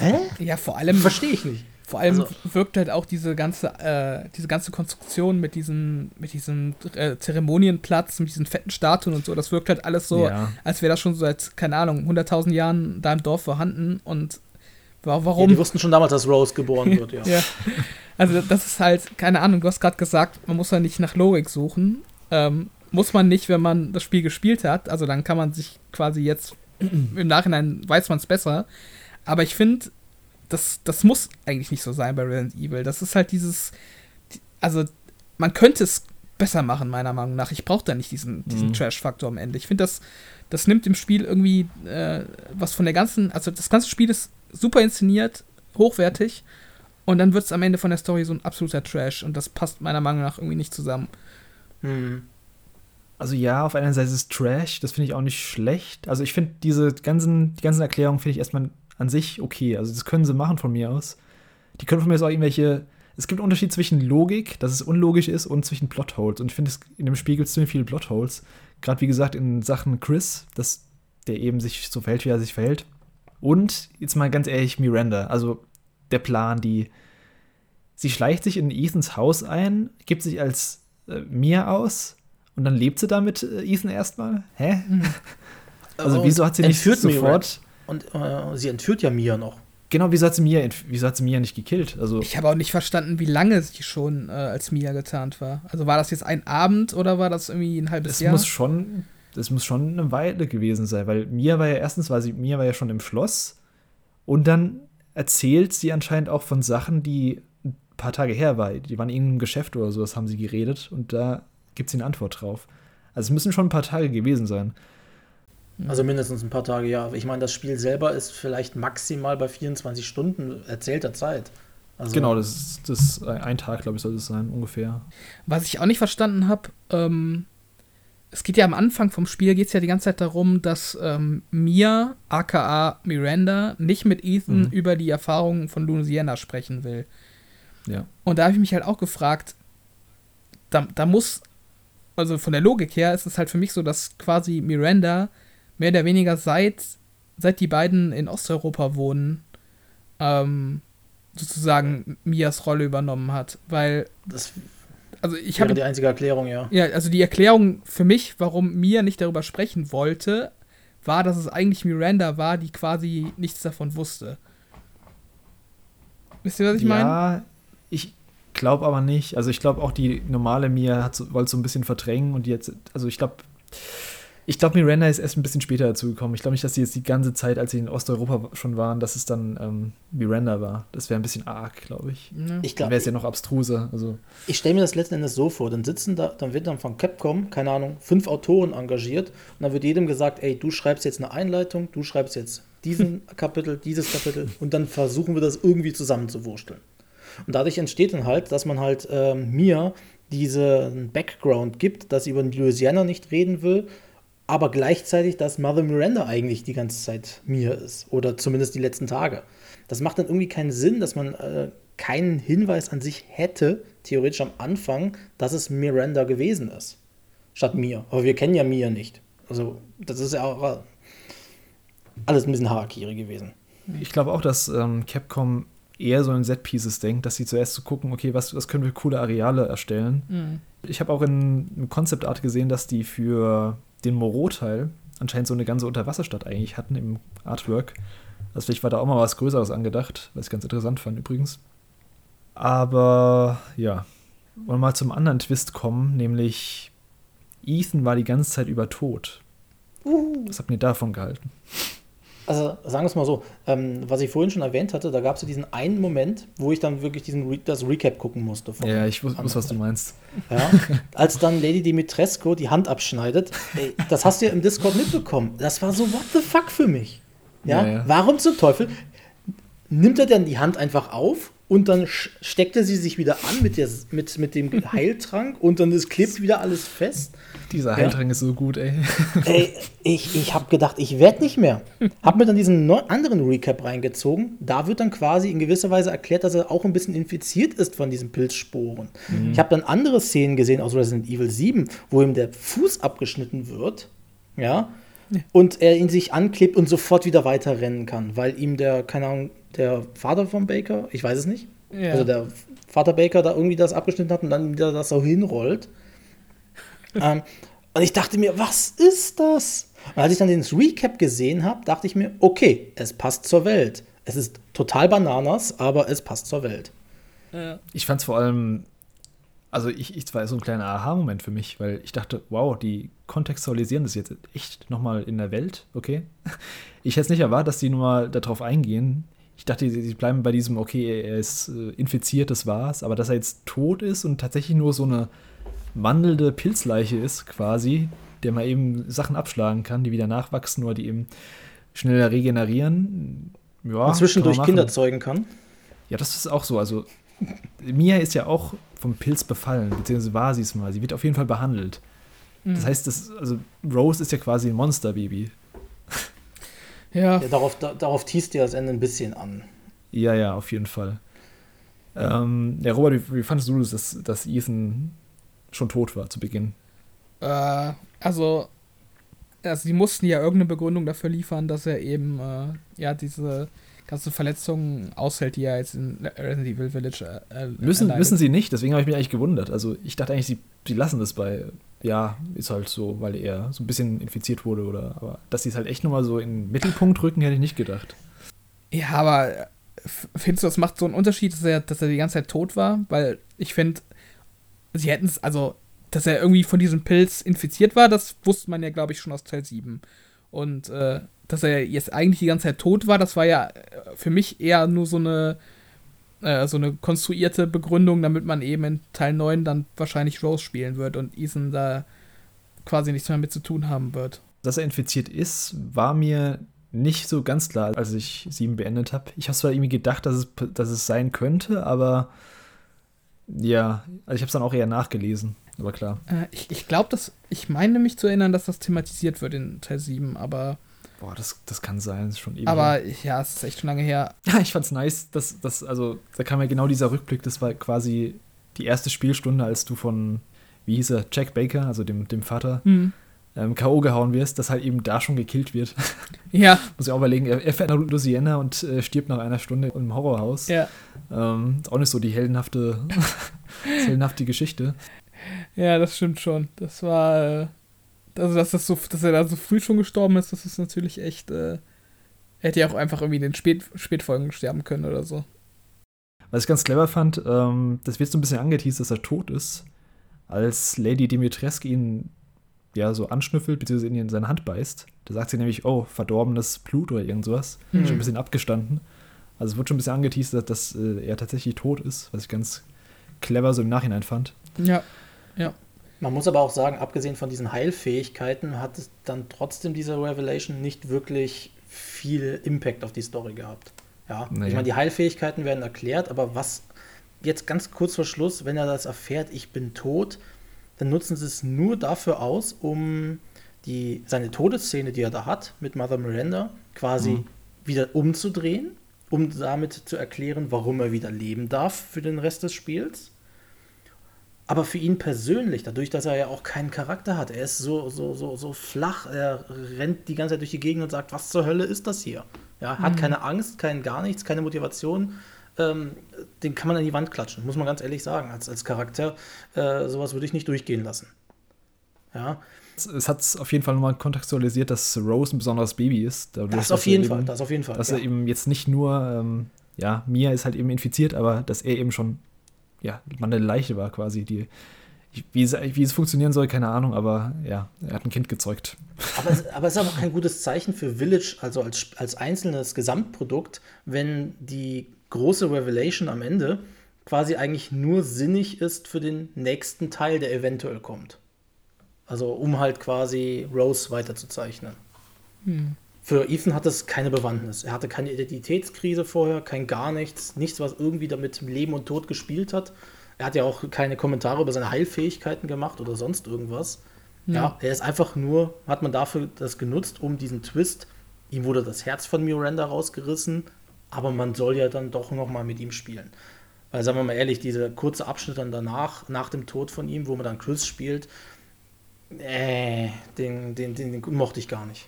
S3: Hä? Ja, vor allem.
S2: Verstehe ich nicht.
S3: Vor allem also, wirkt halt auch diese ganze, äh, diese ganze Konstruktion mit diesem, mit diesem äh, Zeremonienplatz, mit diesen fetten Statuen und so, das wirkt halt alles so, ja. als wäre das schon seit, keine Ahnung, 100.000 Jahren da im Dorf vorhanden und warum. Ja,
S2: die wussten schon damals, dass Rose geboren wird, ja. ja.
S3: Also, das ist halt, keine Ahnung, du hast gerade gesagt, man muss ja nicht nach Logik suchen. Ähm, muss man nicht, wenn man das Spiel gespielt hat. Also, dann kann man sich quasi jetzt im Nachhinein weiß man es besser. Aber ich finde, das, das muss eigentlich nicht so sein bei Resident Evil. Das ist halt dieses, also man könnte es besser machen, meiner Meinung nach. Ich brauche da nicht diesen, diesen mhm. Trash-Faktor am Ende. Ich finde, das, das nimmt dem Spiel irgendwie äh, was von der ganzen, also das ganze Spiel ist super inszeniert, hochwertig und dann wird es am Ende von der Story so ein absoluter Trash und das passt meiner Meinung nach irgendwie nicht zusammen.
S1: Mhm. Also ja, auf einer Seite ist es Trash, das finde ich auch nicht schlecht. Also ich finde diese ganzen, die ganzen Erklärungen finde ich erstmal an sich okay. Also das können sie machen von mir aus. Die können von mir aus auch irgendwelche. Es gibt einen Unterschied zwischen Logik, dass es unlogisch ist, und zwischen Plotholes. Und ich finde, in dem Spiel gibt es ziemlich viele Plotholes. Gerade wie gesagt in Sachen Chris, dass der eben sich so verhält, wie er sich verhält. Und jetzt mal ganz ehrlich, Miranda. Also der Plan, die. Sie schleicht sich in Ethans Haus ein, gibt sich als äh, Mia aus und dann lebt sie da mit äh, Ethan erstmal? Hä? Mhm. Also, wieso hat sie nicht sofort.
S2: Und äh, sie entführt ja Mia noch.
S1: Genau, wieso hat sie Mia, wieso hat sie Mia nicht gekillt? Also
S3: ich habe auch nicht verstanden, wie lange sie schon äh, als Mia getarnt war. Also war das jetzt ein Abend oder war das irgendwie ein halbes
S1: das
S3: Jahr?
S1: Muss schon, das muss schon eine Weile gewesen sein, weil Mia war ja erstens, war sie, Mia war ja schon im Schloss und dann erzählt sie anscheinend auch von Sachen, die ein paar Tage her waren. Die waren in einem Geschäft oder sowas, haben sie geredet und da gibt sie eine Antwort drauf. Also es müssen schon ein paar Tage gewesen sein.
S2: Also mindestens ein paar Tage, ja. Ich meine, das Spiel selber ist vielleicht maximal bei 24 Stunden erzählter Zeit.
S1: Also genau, das ist, das ist ein Tag, glaube ich, soll es sein, ungefähr.
S3: Was ich auch nicht verstanden habe, ähm, es geht ja am Anfang vom Spiel, geht es ja die ganze Zeit darum, dass ähm, Mia, aka Miranda, nicht mit Ethan mhm. über die Erfahrungen von Louisiana sprechen will.
S1: Ja.
S3: Und da habe ich mich halt auch gefragt, da, da muss, also von der Logik her ist es halt für mich so, dass quasi Miranda mehr oder weniger seit, seit die beiden in Osteuropa wohnen, ähm, sozusagen Mias Rolle übernommen hat. Weil.
S2: Das also ich habe die einzige Erklärung, ja.
S3: Ja, also die Erklärung für mich, warum Mia nicht darüber sprechen wollte, war, dass es eigentlich Miranda war, die quasi nichts davon wusste. Wisst ihr, was ich meine? Ja,
S1: ich glaube aber nicht. Also ich glaube auch die normale Mia wollte so ein bisschen verdrängen und jetzt, also ich glaube, Ich glaube, Miranda ist erst ein bisschen später dazu gekommen. Ich glaube nicht, dass sie jetzt die ganze Zeit, als sie in Osteuropa schon waren, dass es dann ähm, Miranda war. Das wäre ein bisschen arg, glaube ich.
S2: Ja. ich dann
S1: wäre es ja noch abstruser. Also.
S2: Ich stelle mir das letzten Endes so vor, dann sitzen da, dann wird dann von Capcom, keine Ahnung, fünf Autoren engagiert und dann wird jedem gesagt, ey, du schreibst jetzt eine Einleitung, du schreibst jetzt diesen Kapitel, dieses Kapitel und dann versuchen wir das irgendwie zusammenzuwursteln. Und dadurch entsteht dann halt, dass man halt ähm, mir diesen Background gibt, dass sie über Louisiana nicht reden will, aber gleichzeitig, dass Mother Miranda eigentlich die ganze Zeit mir ist. Oder zumindest die letzten Tage. Das macht dann irgendwie keinen Sinn, dass man äh, keinen Hinweis an sich hätte, theoretisch am Anfang, dass es Miranda gewesen ist. Statt mir. Aber wir kennen ja Mia nicht. Also, das ist ja auch äh, alles ein bisschen Harakiri gewesen.
S1: Ich glaube auch, dass ähm, Capcom eher so in Set-Pieces denkt, dass sie zuerst so gucken, okay, was, was können wir coole Areale erstellen. Mhm. Ich habe auch in einem Concept Art gesehen, dass die für den Moreau-Teil anscheinend so eine ganze Unterwasserstadt eigentlich hatten im Artwork. Also vielleicht war da auch mal was Größeres angedacht, was ich ganz interessant fand übrigens. Aber ja, wollen wir mal zum anderen Twist kommen, nämlich Ethan war die ganze Zeit über tot. Uh. Was habt ihr davon gehalten?
S2: Also sagen wir es mal so, ähm, was ich vorhin schon erwähnt hatte, da gab es ja diesen einen Moment, wo ich dann wirklich diesen Re das Recap gucken musste.
S1: Ja, ich wusste, was du meinst.
S2: Ja, als dann Lady Dimitrescu die Hand abschneidet, ey, das hast du ja im Discord mitbekommen. Das war so what the fuck für mich. Ja, ja, ja. warum zum Teufel nimmt er denn die Hand einfach auf und dann steckte sie sich wieder an mit, der, mit, mit dem Heiltrank und dann ist, klebt wieder alles fest.
S1: Dieser Heiltrank ja. ist so gut, ey.
S2: Ey, ich, ich habe gedacht, ich werde nicht mehr. Hab mir dann diesen anderen Recap reingezogen. Da wird dann quasi in gewisser Weise erklärt, dass er auch ein bisschen infiziert ist von diesen Pilzsporen. Mhm. Ich habe dann andere Szenen gesehen aus Resident Evil 7, wo ihm der Fuß abgeschnitten wird. Ja. Und er ihn sich anklebt und sofort wieder weiterrennen kann, weil ihm der, keine Ahnung, der Vater von Baker, ich weiß es nicht, ja. also der Vater Baker da irgendwie das abgeschnitten hat und dann wieder das so hinrollt. ähm, und ich dachte mir, was ist das? Und als ich dann den Recap gesehen habe, dachte ich mir, okay, es passt zur Welt. Es ist total Bananas, aber es passt zur Welt.
S1: Ja. Ich fand es vor allem, also ich, ich war so ein kleiner Aha-Moment für mich, weil ich dachte, wow, die kontextualisieren das jetzt echt nochmal in der Welt, okay? Ich hätte es nicht erwartet, dass die nur mal darauf eingehen, ich dachte, sie bleiben bei diesem, okay, er ist äh, infiziert, das war's, aber dass er jetzt tot ist und tatsächlich nur so eine wandelnde Pilzleiche ist, quasi, der mal eben Sachen abschlagen kann, die wieder nachwachsen oder die eben schneller regenerieren.
S2: Ja, und zwischendurch Kinder zeugen kann.
S1: Ja, das ist auch so. Also, Mia ist ja auch vom Pilz befallen, beziehungsweise war sie es mal. Sie wird auf jeden Fall behandelt. Mhm. Das heißt, das, also Rose ist ja quasi ein Monsterbaby.
S2: Ja. ja darauf, da, darauf tiest dir das Ende ein bisschen an.
S1: Ja, ja, auf jeden Fall. Ähm, ja, Robert, wie, wie fandest du das, dass, dass Ethan schon tot war zu Beginn?
S3: Äh, also, also, die mussten ja irgendeine Begründung dafür liefern, dass er eben, äh, ja, diese ganzen Verletzungen aushält, die er jetzt in Resident Evil Village
S1: äh, müssen, müssen sie nicht, deswegen habe ich mich eigentlich gewundert. Also, ich dachte eigentlich, sie, sie lassen das bei ja, ist halt so, weil er so ein bisschen infiziert wurde oder aber dass sie es halt echt nochmal so in den Mittelpunkt rücken, hätte ich nicht gedacht.
S3: Ja, aber findest du, das macht so einen Unterschied, dass er, dass er die ganze Zeit tot war? Weil ich finde, sie hätten es, also, dass er irgendwie von diesem Pilz infiziert war, das wusste man ja, glaube ich, schon aus Teil 7. Und äh, dass er jetzt eigentlich die ganze Zeit tot war, das war ja für mich eher nur so eine äh, so eine konstruierte Begründung, damit man eben in Teil 9 dann wahrscheinlich Rose spielen wird und Ethan da quasi nichts mehr mit zu tun haben wird.
S1: Dass er infiziert ist, war mir nicht so ganz klar, als ich 7 beendet habe. Ich habe zwar irgendwie gedacht, dass es, dass es sein könnte, aber ja, also ich habe es dann auch eher nachgelesen, aber klar.
S3: Äh, ich ich glaube, dass ich meine mich zu erinnern, dass das thematisiert wird in Teil 7, aber
S1: Boah, das, das kann sein, das ist schon ewig.
S3: Aber ja, es ist echt schon lange her.
S1: Ja, ich fand's nice, dass, dass, also, da kam ja genau dieser Rückblick, das war quasi die erste Spielstunde, als du von, wie hieß er, Jack Baker, also dem, dem Vater, mhm. ähm, K.O. gehauen wirst, dass halt eben da schon gekillt wird.
S3: Ja.
S1: Muss ich auch überlegen, er, er fährt nach Louisiana und äh, stirbt nach einer Stunde im Horrorhaus.
S3: Ja.
S1: Ähm, ist auch nicht so die heldenhafte, heldenhafte Geschichte.
S3: Ja, das stimmt schon. Das war. Äh also, dass, das so, dass er da so früh schon gestorben ist, das ist natürlich echt. Äh, er hätte ja auch einfach irgendwie in den Spät Spätfolgen sterben können oder so.
S1: Was ich ganz clever fand, ähm, das wird so ein bisschen angeteased, dass er tot ist. Als Lady Dimitrescu ihn ja, so anschnüffelt, beziehungsweise in seine Hand beißt. Da sagt sie nämlich, oh, verdorbenes Blut oder irgend sowas. Mhm. Schon ein bisschen abgestanden. Also es wird schon ein bisschen angeteasert, dass äh, er tatsächlich tot ist, was ich ganz clever so im Nachhinein fand.
S3: Ja, ja.
S2: Man muss aber auch sagen, abgesehen von diesen Heilfähigkeiten hat es dann trotzdem diese Revelation nicht wirklich viel Impact auf die Story gehabt. Ja, naja. ich meine, die Heilfähigkeiten werden erklärt, aber was jetzt ganz kurz vor Schluss, wenn er das erfährt, ich bin tot, dann nutzen sie es nur dafür aus, um die, seine Todesszene, die er da hat mit Mother Miranda, quasi mhm. wieder umzudrehen, um damit zu erklären, warum er wieder leben darf für den Rest des Spiels. Aber für ihn persönlich, dadurch, dass er ja auch keinen Charakter hat, er ist so, so, so, so flach, er rennt die ganze Zeit durch die Gegend und sagt, was zur Hölle ist das hier? Ja, hat mhm. keine Angst, kein gar nichts, keine Motivation. Ähm, den kann man an die Wand klatschen, muss man ganz ehrlich sagen. Als, als Charakter, äh, sowas würde ich nicht durchgehen lassen. Ja.
S1: Es hat auf jeden Fall nochmal kontextualisiert, dass Rose ein besonderes Baby ist.
S2: Dadurch, das auf jeden Fall, das auf jeden Fall.
S1: Dass ja. er eben jetzt nicht nur, ähm, ja, Mia ist halt eben infiziert, aber dass er eben schon ja, man eine Leiche war quasi, die wie es, wie es funktionieren soll, keine Ahnung, aber ja, er hat ein Kind gezeugt.
S2: Aber es, aber es ist auch kein gutes Zeichen für Village, also als, als einzelnes Gesamtprodukt, wenn die große Revelation am Ende quasi eigentlich nur sinnig ist für den nächsten Teil, der eventuell kommt. Also um halt quasi Rose weiterzuzeichnen. Hm. Für Ethan hat es keine Bewandtnis. Er hatte keine Identitätskrise vorher, kein gar nichts, nichts, was irgendwie damit Leben und Tod gespielt hat. Er hat ja auch keine Kommentare über seine Heilfähigkeiten gemacht oder sonst irgendwas. Ja. ja, er ist einfach nur, hat man dafür das genutzt, um diesen Twist, ihm wurde das Herz von Miranda rausgerissen, aber man soll ja dann doch nochmal mit ihm spielen. Weil, sagen wir mal ehrlich, dieser kurze Abschnitt dann danach, nach dem Tod von ihm, wo man dann Chris spielt, äh, den, den, den, den mochte ich gar nicht.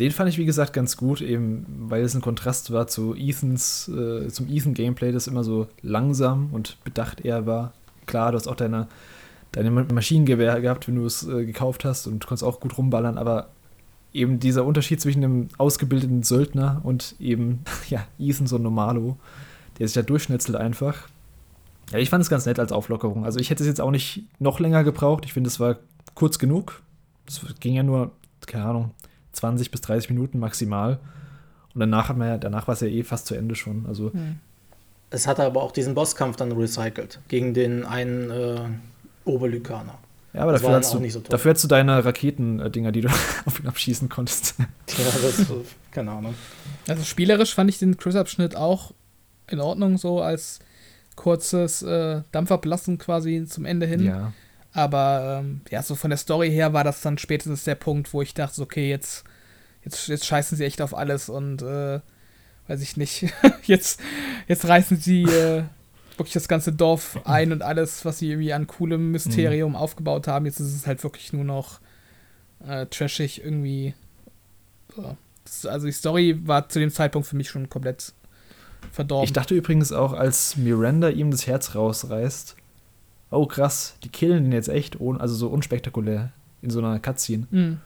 S1: Den fand ich, wie gesagt, ganz gut, eben weil es ein Kontrast war zu Ethans, äh, zum Ethan-Gameplay, das immer so langsam und bedacht eher war. Klar, du hast auch deine, deine Maschinengewehr gehabt, wenn du es äh, gekauft hast und konntest auch gut rumballern, aber eben dieser Unterschied zwischen einem ausgebildeten Söldner und eben, ja, Ethan, so ein Normalo, der sich da durchschnitzelt einfach. Ja, ich fand es ganz nett als Auflockerung. Also ich hätte es jetzt auch nicht noch länger gebraucht. Ich finde, es war kurz genug. Es ging ja nur, keine Ahnung, 20 bis 30 Minuten maximal. Und danach, hat man ja, danach war es ja eh fast zu Ende schon. Also, hm.
S2: Es hat aber auch diesen Bosskampf dann recycelt gegen den einen äh, Oberlykaner.
S1: Ja, aber dafür hast, du, so dafür hast du deine Raketendinger, die du auf ihn abschießen konntest. Ja, das,
S3: keine Ahnung. Also spielerisch fand ich den Chris-Abschnitt auch in Ordnung, so als kurzes äh, Dampferblassen quasi zum Ende hin. Ja. Aber ähm, ja, so von der Story her war das dann spätestens der Punkt, wo ich dachte, okay, jetzt, jetzt, jetzt scheißen sie echt auf alles und äh, weiß ich nicht, jetzt, jetzt reißen sie äh, wirklich das ganze Dorf ein und alles, was sie irgendwie an coolem Mysterium mhm. aufgebaut haben. Jetzt ist es halt wirklich nur noch äh, trashig irgendwie. So. Das, also die Story war zu dem Zeitpunkt für mich schon komplett verdorben.
S1: Ich dachte übrigens auch, als Miranda ihm das Herz rausreißt, oh krass, die killen den jetzt echt, also so unspektakulär in so einer Cutscene. Mhm.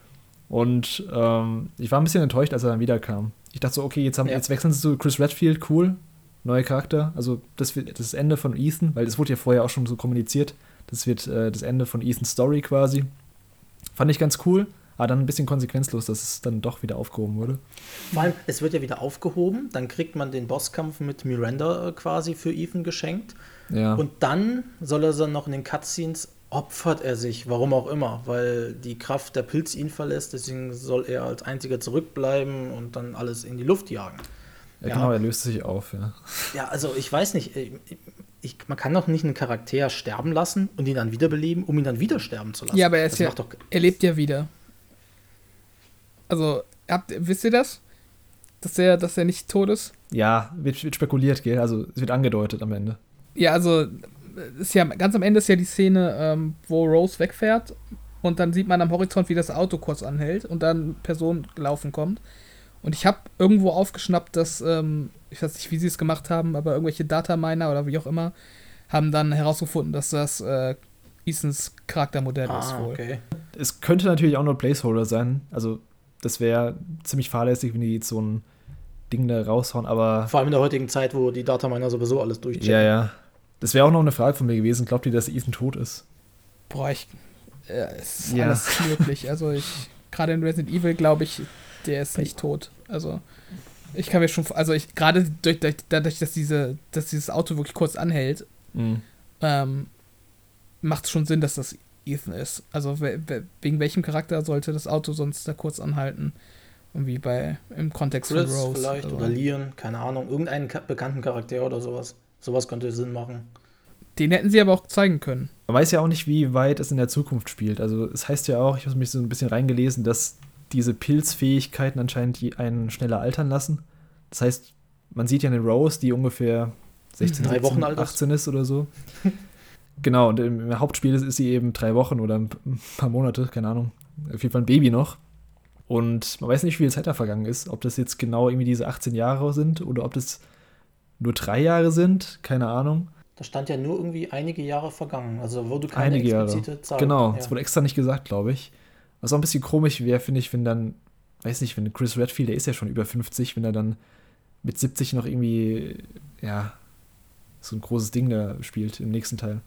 S1: Und ähm, ich war ein bisschen enttäuscht, als er dann wiederkam. Ich dachte so, okay, jetzt, haben, ja. jetzt wechseln sie zu Chris Redfield, cool, neuer Charakter. Also das wird das Ende von Ethan, weil das wurde ja vorher auch schon so kommuniziert. Das wird äh, das Ende von Ethans Story quasi. Fand ich ganz cool, aber dann ein bisschen konsequenzlos, dass es dann doch wieder aufgehoben wurde.
S2: Vor allem, es wird ja wieder aufgehoben, dann kriegt man den Bosskampf mit Miranda äh, quasi für Ethan geschenkt. Ja. Und dann soll er dann noch in den Cutscenes opfert er sich, warum auch immer, weil die Kraft der Pilz ihn verlässt, deswegen soll er als einziger zurückbleiben und dann alles in die Luft jagen.
S1: Ja, ja. genau, er löst sich auf, ja.
S2: Ja, also ich weiß nicht, ich, ich, man kann doch nicht einen Charakter sterben lassen und ihn dann wiederbeleben, um ihn dann wieder sterben zu lassen.
S3: Ja, aber er, ist ja, doch, er lebt ja wieder. Also, habt, wisst ihr das? Dass er, dass er nicht tot ist?
S1: Ja, wird, wird spekuliert, gell? Also, es wird angedeutet am Ende.
S3: Ja, also ist ja ganz am Ende ist ja die Szene, ähm, wo Rose wegfährt und dann sieht man am Horizont, wie das Auto kurz anhält und dann Person gelaufen kommt. Und ich habe irgendwo aufgeschnappt, dass, ähm, ich weiß nicht, wie sie es gemacht haben, aber irgendwelche Dataminer oder wie auch immer, haben dann herausgefunden, dass das äh, Ethans Charaktermodell ah, ist wohl. Okay.
S1: Es könnte natürlich auch nur Placeholder sein. Also, das wäre ziemlich fahrlässig, wenn die jetzt so ein Ding da raushauen, aber.
S2: Vor allem in der heutigen Zeit, wo die Dataminer sowieso alles durchchecken.
S1: Ja, ja. Das wäre auch noch eine Frage von mir gewesen. Glaubt ihr, dass Ethan tot ist?
S3: Boah, ich, äh, es ist ja. alles möglich. Also ich, gerade in Resident Evil, glaube ich, der ist nicht tot. Also ich kann mir schon, also ich gerade durch, durch, dadurch, dass diese, dass dieses Auto wirklich kurz anhält, mhm. ähm, macht es schon Sinn, dass das Ethan ist. Also wegen welchem Charakter sollte das Auto sonst da kurz anhalten? Irgendwie bei im Kontext
S2: Chris von Rose. vielleicht also. oder Leon, keine Ahnung, irgendeinen bekannten Charakter oder sowas. Sowas könnte Sinn machen.
S3: Den hätten sie aber auch zeigen können.
S1: Man weiß ja auch nicht, wie weit es in der Zukunft spielt. Also es heißt ja auch, ich habe mich so ein bisschen reingelesen, dass diese Pilzfähigkeiten anscheinend einen schneller altern lassen. Das heißt, man sieht ja eine Rose, die ungefähr 16, drei 17, Wochen 18 ist oder so. genau, und im Hauptspiel ist, ist sie eben drei Wochen oder ein paar Monate, keine Ahnung. Auf jeden Fall ein Baby noch. Und man weiß nicht, wie viel Zeit da vergangen ist. Ob das jetzt genau irgendwie diese 18 Jahre sind oder ob das nur drei Jahre sind, keine Ahnung.
S2: Da stand ja nur irgendwie einige Jahre vergangen. Also wurde keine
S1: einige explizite Jahre. Zahl. Genau, ja. das wurde extra nicht gesagt, glaube ich. Was auch ein bisschen komisch wäre, finde ich, wenn dann, weiß nicht, wenn Chris Redfield, der ist ja schon über 50, wenn er dann mit 70 noch irgendwie, ja, so ein großes Ding da spielt im nächsten Teil.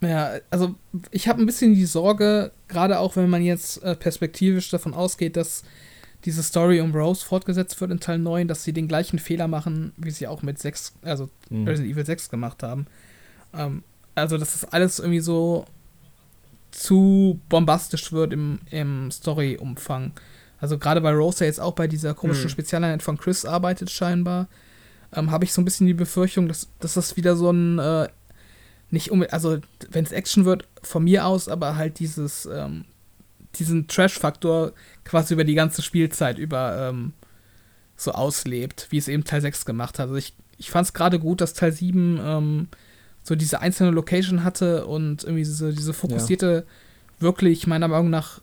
S3: Ja, also ich habe ein bisschen die Sorge, gerade auch wenn man jetzt äh, perspektivisch davon ausgeht, dass diese Story um Rose fortgesetzt wird in Teil 9, dass sie den gleichen Fehler machen, wie sie auch mit 6, also mhm. Resident Evil 6 gemacht haben. Ähm, also, dass das alles irgendwie so zu bombastisch wird im, im Story-Umfang. Also gerade bei Rose, der jetzt auch bei dieser komischen mhm. Spezialeinheit von Chris arbeitet scheinbar, ähm, habe ich so ein bisschen die Befürchtung, dass, dass das wieder so ein äh, nicht um, also wenn es Action wird, von mir aus, aber halt dieses, ähm, diesen Trash-Faktor quasi über die ganze Spielzeit über ähm, so auslebt, wie es eben Teil 6 gemacht hat. Also ich, ich fand es gerade gut, dass Teil 7 ähm, so diese einzelne Location hatte und irgendwie diese, diese fokussierte, ja. wirklich meiner Meinung nach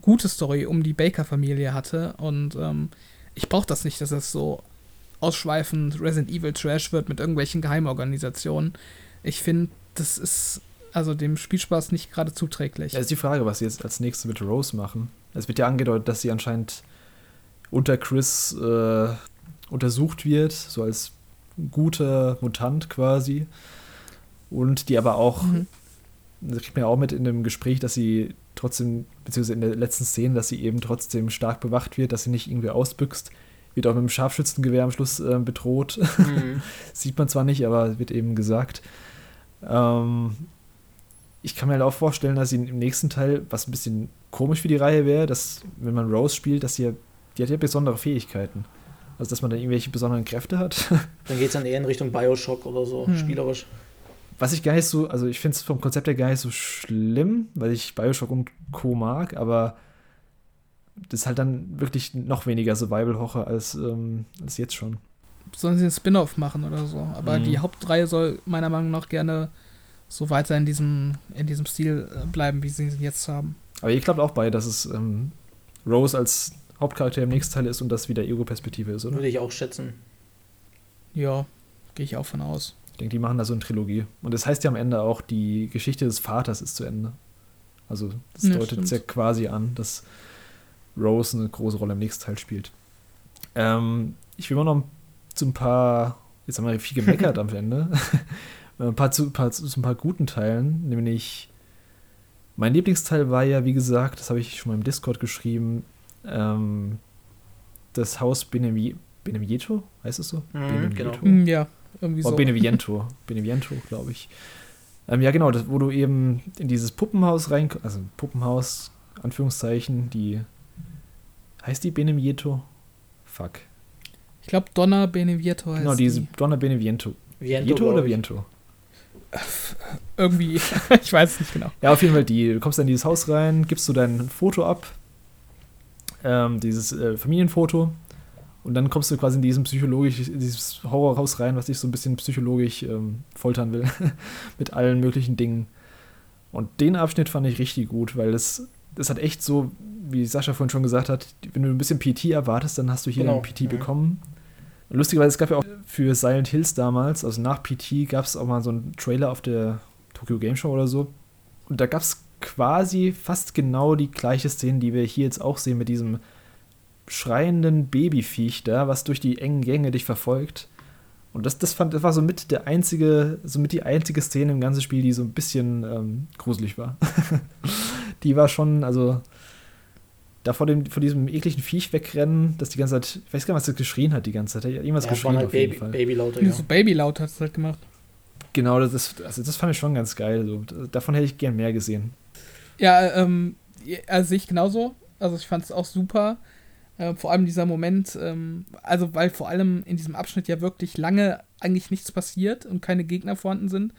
S3: gute Story um die Baker-Familie hatte. Und ähm, ich brauche das nicht, dass es so ausschweifend Resident Evil Trash wird mit irgendwelchen Geheimorganisationen. Ich finde, das ist also dem Spielspaß nicht gerade zuträglich.
S1: Ja, ist die Frage, was sie jetzt als nächstes mit Rose machen. Es wird ja angedeutet, dass sie anscheinend unter Chris äh, untersucht wird, so als guter Mutant quasi. Und die aber auch, mhm. das kriegt man ja auch mit in dem Gespräch, dass sie trotzdem, beziehungsweise in der letzten Szene, dass sie eben trotzdem stark bewacht wird, dass sie nicht irgendwie ausbüchst. Wird auch mit dem Scharfschützengewehr am Schluss äh, bedroht. Mhm. Sieht man zwar nicht, aber wird eben gesagt. Ähm, ich kann mir halt auch vorstellen, dass sie im nächsten Teil, was ein bisschen komisch für die Reihe wäre, dass, wenn man Rose spielt, dass sie die hat ja besondere Fähigkeiten. Also, dass man dann irgendwelche besonderen Kräfte hat.
S2: Dann geht es dann eher in Richtung Bioshock oder so, hm. spielerisch.
S1: Was ich gar nicht so, also ich finde es vom Konzept her gar nicht so schlimm, weil ich Bioshock und Co. mag, aber das ist halt dann wirklich noch weniger Survival-Horror als, ähm, als jetzt schon
S3: sollen sie einen Spin-off machen oder so. Aber mhm. die Hauptreihe soll meiner Meinung nach gerne so weiter in diesem, in diesem Stil äh, bleiben, wie sie ihn jetzt haben.
S1: Aber ihr glaubt auch bei, dass es ähm, Rose als Hauptcharakter im nächsten Teil ist und das wieder Ego-Perspektive ist, oder?
S2: Würde ich auch schätzen.
S3: Ja, gehe ich auch von aus.
S1: Ich denke, die machen da so eine Trilogie. Und das heißt ja am Ende auch, die Geschichte des Vaters ist zu Ende. Also, das ja, deutet stimmt. ja quasi an, dass Rose eine große Rolle im nächsten Teil spielt. Ähm, ich will mal noch ein zu ein paar, jetzt haben wir viel gemeckert am Ende, ein paar zu, paar, zu ein paar guten Teilen, nämlich mein Lieblingsteil war ja, wie gesagt, das habe ich schon mal im Discord geschrieben, ähm, das Haus Benevi Benevieto, heißt es so?
S3: Mhm, Benevieto? Genau. Mm, ja,
S1: irgendwie so. Oh, Beneviento, Beneviento, glaube ich. Ähm, ja, genau, das, wo du eben in dieses Puppenhaus rein, also Puppenhaus, Anführungszeichen, die, heißt die Benevieto? Fuck.
S3: Ich glaube, Donna Beneviento
S1: heißt Genau, diese die. Donna Beneviento. Viento, Viento oder Viento?
S3: Irgendwie, ich weiß es nicht genau.
S1: Ja, auf jeden Fall die. Du kommst dann in dieses Haus rein, gibst du dein Foto ab, ähm, dieses äh, Familienfoto, und dann kommst du quasi in diesem psychologisch, dieses Horrorhaus rein, was dich so ein bisschen psychologisch ähm, foltern will, mit allen möglichen Dingen. Und den Abschnitt fand ich richtig gut, weil das, das hat echt so, wie Sascha vorhin schon gesagt hat, wenn du ein bisschen PT erwartest, dann hast du hier genau. einen PT mhm. bekommen. Lustigerweise, es gab ja auch für Silent Hills damals, also nach PT, gab es auch mal so einen Trailer auf der Tokyo Game Show oder so. Und da gab es quasi fast genau die gleiche Szene, die wir hier jetzt auch sehen mit diesem schreienden Babyviech da, was durch die engen Gänge dich verfolgt. Und das, das, fand, das war so mit der einzige, so mit die einzige Szene im ganzen Spiel, die so ein bisschen ähm, gruselig war. die war schon, also da vor, dem, vor diesem ekligen Viech wegrennen, das die ganze Zeit, ich weiß gar nicht, was das geschrien hat die ganze Zeit. Irgendwas ja, geschrien halt auf
S2: Baby, jeden Fall. Babylauter, ja.
S3: So Babylaut hat es halt gemacht.
S1: Genau, das ist, also das fand ich schon ganz geil. So. Davon hätte ich gern mehr gesehen.
S3: Ja, ähm, also ich genauso. Also ich fand es auch super. Äh, vor allem dieser Moment, ähm, also weil vor allem in diesem Abschnitt ja wirklich lange eigentlich nichts passiert und keine Gegner vorhanden sind.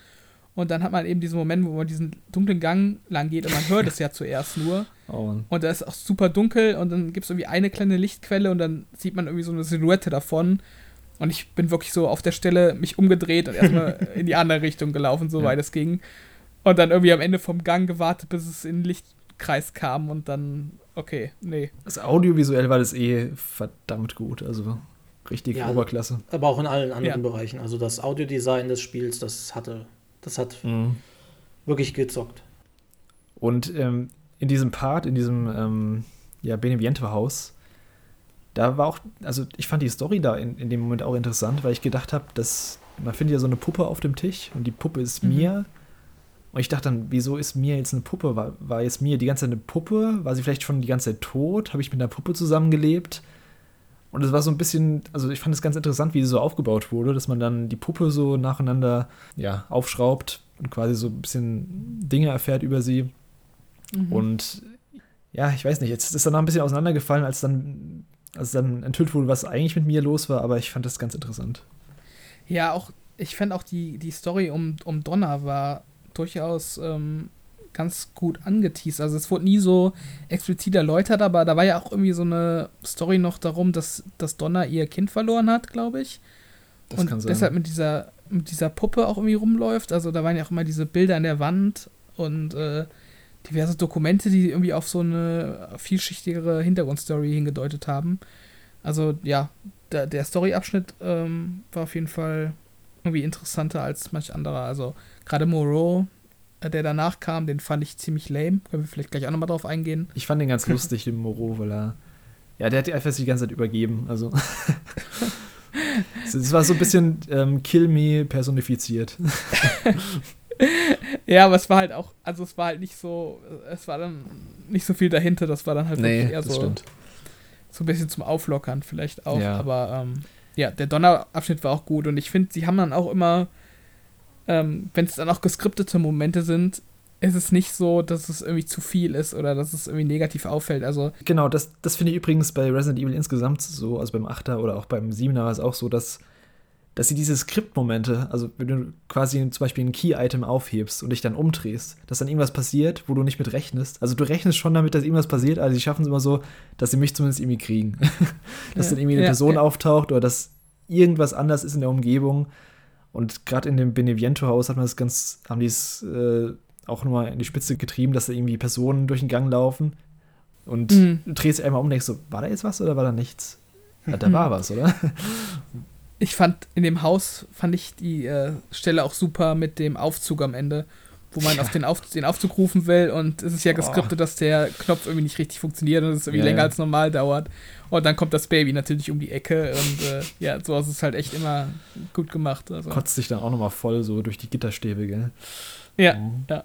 S3: Und dann hat man eben diesen Moment, wo man diesen dunklen Gang lang geht und man hört es ja zuerst nur. Oh. Und da ist auch super dunkel und dann gibt es irgendwie eine kleine Lichtquelle und dann sieht man irgendwie so eine Silhouette davon. Und ich bin wirklich so auf der Stelle mich umgedreht und erstmal in die andere Richtung gelaufen, so ja. weit es ging. Und dann irgendwie am Ende vom Gang gewartet, bis es in den Lichtkreis kam und dann, okay, nee.
S1: Das audiovisuell war das eh verdammt gut, also richtig ja, Oberklasse.
S2: Aber auch in allen anderen ja. Bereichen. Also das Audiodesign des Spiels, das hatte, das hat mhm. wirklich gezockt.
S1: Und ähm, in diesem Part, in diesem ähm, ja, Beneviento-Haus, da war auch, also ich fand die Story da in, in dem Moment auch interessant, weil ich gedacht habe, dass man findet ja so eine Puppe auf dem Tisch und die Puppe ist mhm. mir. Und ich dachte dann, wieso ist mir jetzt eine Puppe? War, war jetzt mir die ganze Zeit eine Puppe? War sie vielleicht schon die ganze Zeit tot? Habe ich mit einer Puppe zusammengelebt? Und es war so ein bisschen, also ich fand es ganz interessant, wie sie so aufgebaut wurde, dass man dann die Puppe so nacheinander ja, aufschraubt und quasi so ein bisschen Dinge erfährt über sie. Mhm. Und ja, ich weiß nicht, jetzt ist dann noch ein bisschen auseinandergefallen, als dann, als dann enthüllt wurde, was eigentlich mit mir los war, aber ich fand das ganz interessant.
S3: Ja, auch, ich fand auch die, die Story um, um Donner war durchaus ähm, ganz gut angeteased. Also es wurde nie so explizit erläutert, aber da war ja auch irgendwie so eine Story noch darum, dass, dass Donna ihr Kind verloren hat, glaube ich. Das und deshalb mit dieser, mit dieser Puppe auch irgendwie rumläuft. Also da waren ja auch immer diese Bilder an der Wand und äh, diverse Dokumente, die irgendwie auf so eine vielschichtigere Hintergrundstory hingedeutet haben. Also ja, der, der Story-Abschnitt ähm, war auf jeden Fall irgendwie interessanter als manch anderer. Also gerade Moreau, der danach kam, den fand ich ziemlich lame. Können wir vielleicht gleich auch nochmal drauf eingehen.
S1: Ich fand den ganz lustig, den Moreau, weil er. Ja, der hat die einfach die ganze Zeit übergeben. Also. Es war so ein bisschen ähm, Kill Me personifiziert.
S3: ja, aber es war halt auch, also es war halt nicht so, es war dann nicht so viel dahinter, das war dann halt
S1: nee,
S3: eher
S1: so,
S3: stimmt. so ein bisschen zum Auflockern vielleicht auch. Ja. Aber ähm, ja, der Donnerabschnitt war auch gut und ich finde, sie haben dann auch immer, ähm, wenn es dann auch geskriptete Momente sind, ist es nicht so, dass es irgendwie zu viel ist oder dass es irgendwie negativ auffällt. Also
S1: genau, das, das finde ich übrigens bei Resident Evil insgesamt so, also beim 8er oder auch beim 7er war es auch so, dass dass sie diese Skriptmomente, also wenn du quasi zum Beispiel ein Key-Item aufhebst und dich dann umdrehst, dass dann irgendwas passiert, wo du nicht mit rechnest. Also du rechnest schon damit, dass irgendwas passiert, aber sie schaffen es immer so, dass sie mich zumindest irgendwie kriegen. dass ja, dann irgendwie eine ja, Person ja. auftaucht oder dass irgendwas anders ist in der Umgebung. Und gerade in dem Beneviento-Haus hat man das ganz, haben die es äh, auch nochmal in die Spitze getrieben, dass da irgendwie Personen durch den Gang laufen und mhm. du drehst einmal um und denkst so, war da jetzt was oder war da nichts? Ja, da mhm. war was, oder?
S3: ich fand in dem Haus, fand ich die äh, Stelle auch super mit dem Aufzug am Ende, wo man ja. auf den, auf, den Aufzug rufen will und es ist ja geskriptet, oh. dass der Knopf irgendwie nicht richtig funktioniert und es irgendwie ja, länger als normal dauert. Und dann kommt das Baby natürlich um die Ecke und äh, ja, so ist es halt echt immer gut gemacht. Also.
S1: Kotzt sich dann auch nochmal voll so durch die Gitterstäbe, gell?
S3: Ja, mhm. ja.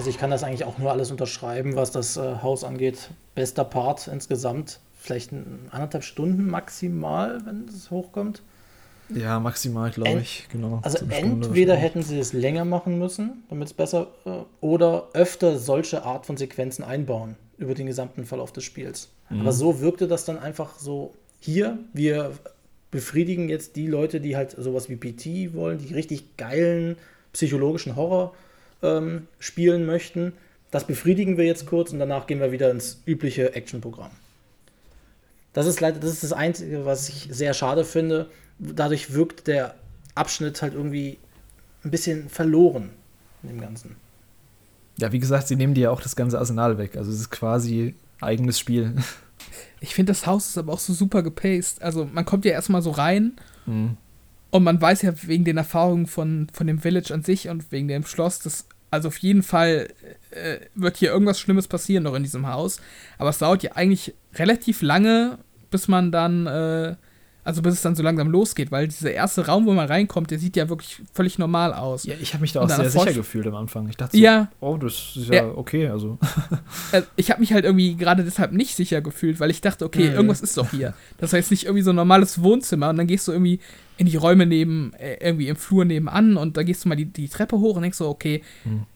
S2: Also ich kann das eigentlich auch nur alles unterschreiben, was das äh, Haus angeht. Bester Part insgesamt. Vielleicht ein, anderthalb Stunden maximal, wenn es hochkommt.
S1: Ja, maximal, glaube ich, genau.
S2: Also entweder hätten sie es länger machen müssen, damit es besser, äh, oder öfter solche Art von Sequenzen einbauen über den gesamten Verlauf des Spiels. Mhm. Aber so wirkte das dann einfach so, hier, wir befriedigen jetzt die Leute, die halt sowas wie PT wollen, die richtig geilen psychologischen Horror ähm, spielen möchten. Das befriedigen wir jetzt kurz und danach gehen wir wieder ins übliche Actionprogramm. Das ist leider, das ist das Einzige, was ich sehr schade finde. Dadurch wirkt der Abschnitt halt irgendwie ein bisschen verloren in dem Ganzen.
S1: Ja, wie gesagt, sie nehmen dir ja auch das ganze Arsenal weg. Also es ist quasi eigenes Spiel.
S3: Ich finde, das Haus ist aber auch so super gepaced. Also, man kommt ja erstmal so rein mhm. Und man weiß ja wegen den Erfahrungen von, von dem Village an sich und wegen dem Schloss, dass also auf jeden Fall äh, wird hier irgendwas Schlimmes passieren noch in diesem Haus. Aber es dauert ja eigentlich relativ lange, bis man dann äh, also bis es dann so langsam losgeht, weil dieser erste Raum, wo man reinkommt, der sieht ja wirklich völlig normal aus.
S1: Ja, ich habe mich da auch sehr sicher gefühlt am Anfang. Ich dachte so,
S3: ja,
S1: oh, das ist ja, ja. okay. Also.
S3: Äh, ich habe mich halt irgendwie gerade deshalb nicht sicher gefühlt, weil ich dachte, okay, mhm. irgendwas ist doch hier. Das heißt nicht irgendwie so ein normales Wohnzimmer und dann gehst du irgendwie in die Räume neben, äh, irgendwie im Flur nebenan und da gehst du mal die, die Treppe hoch und denkst so, okay, mhm.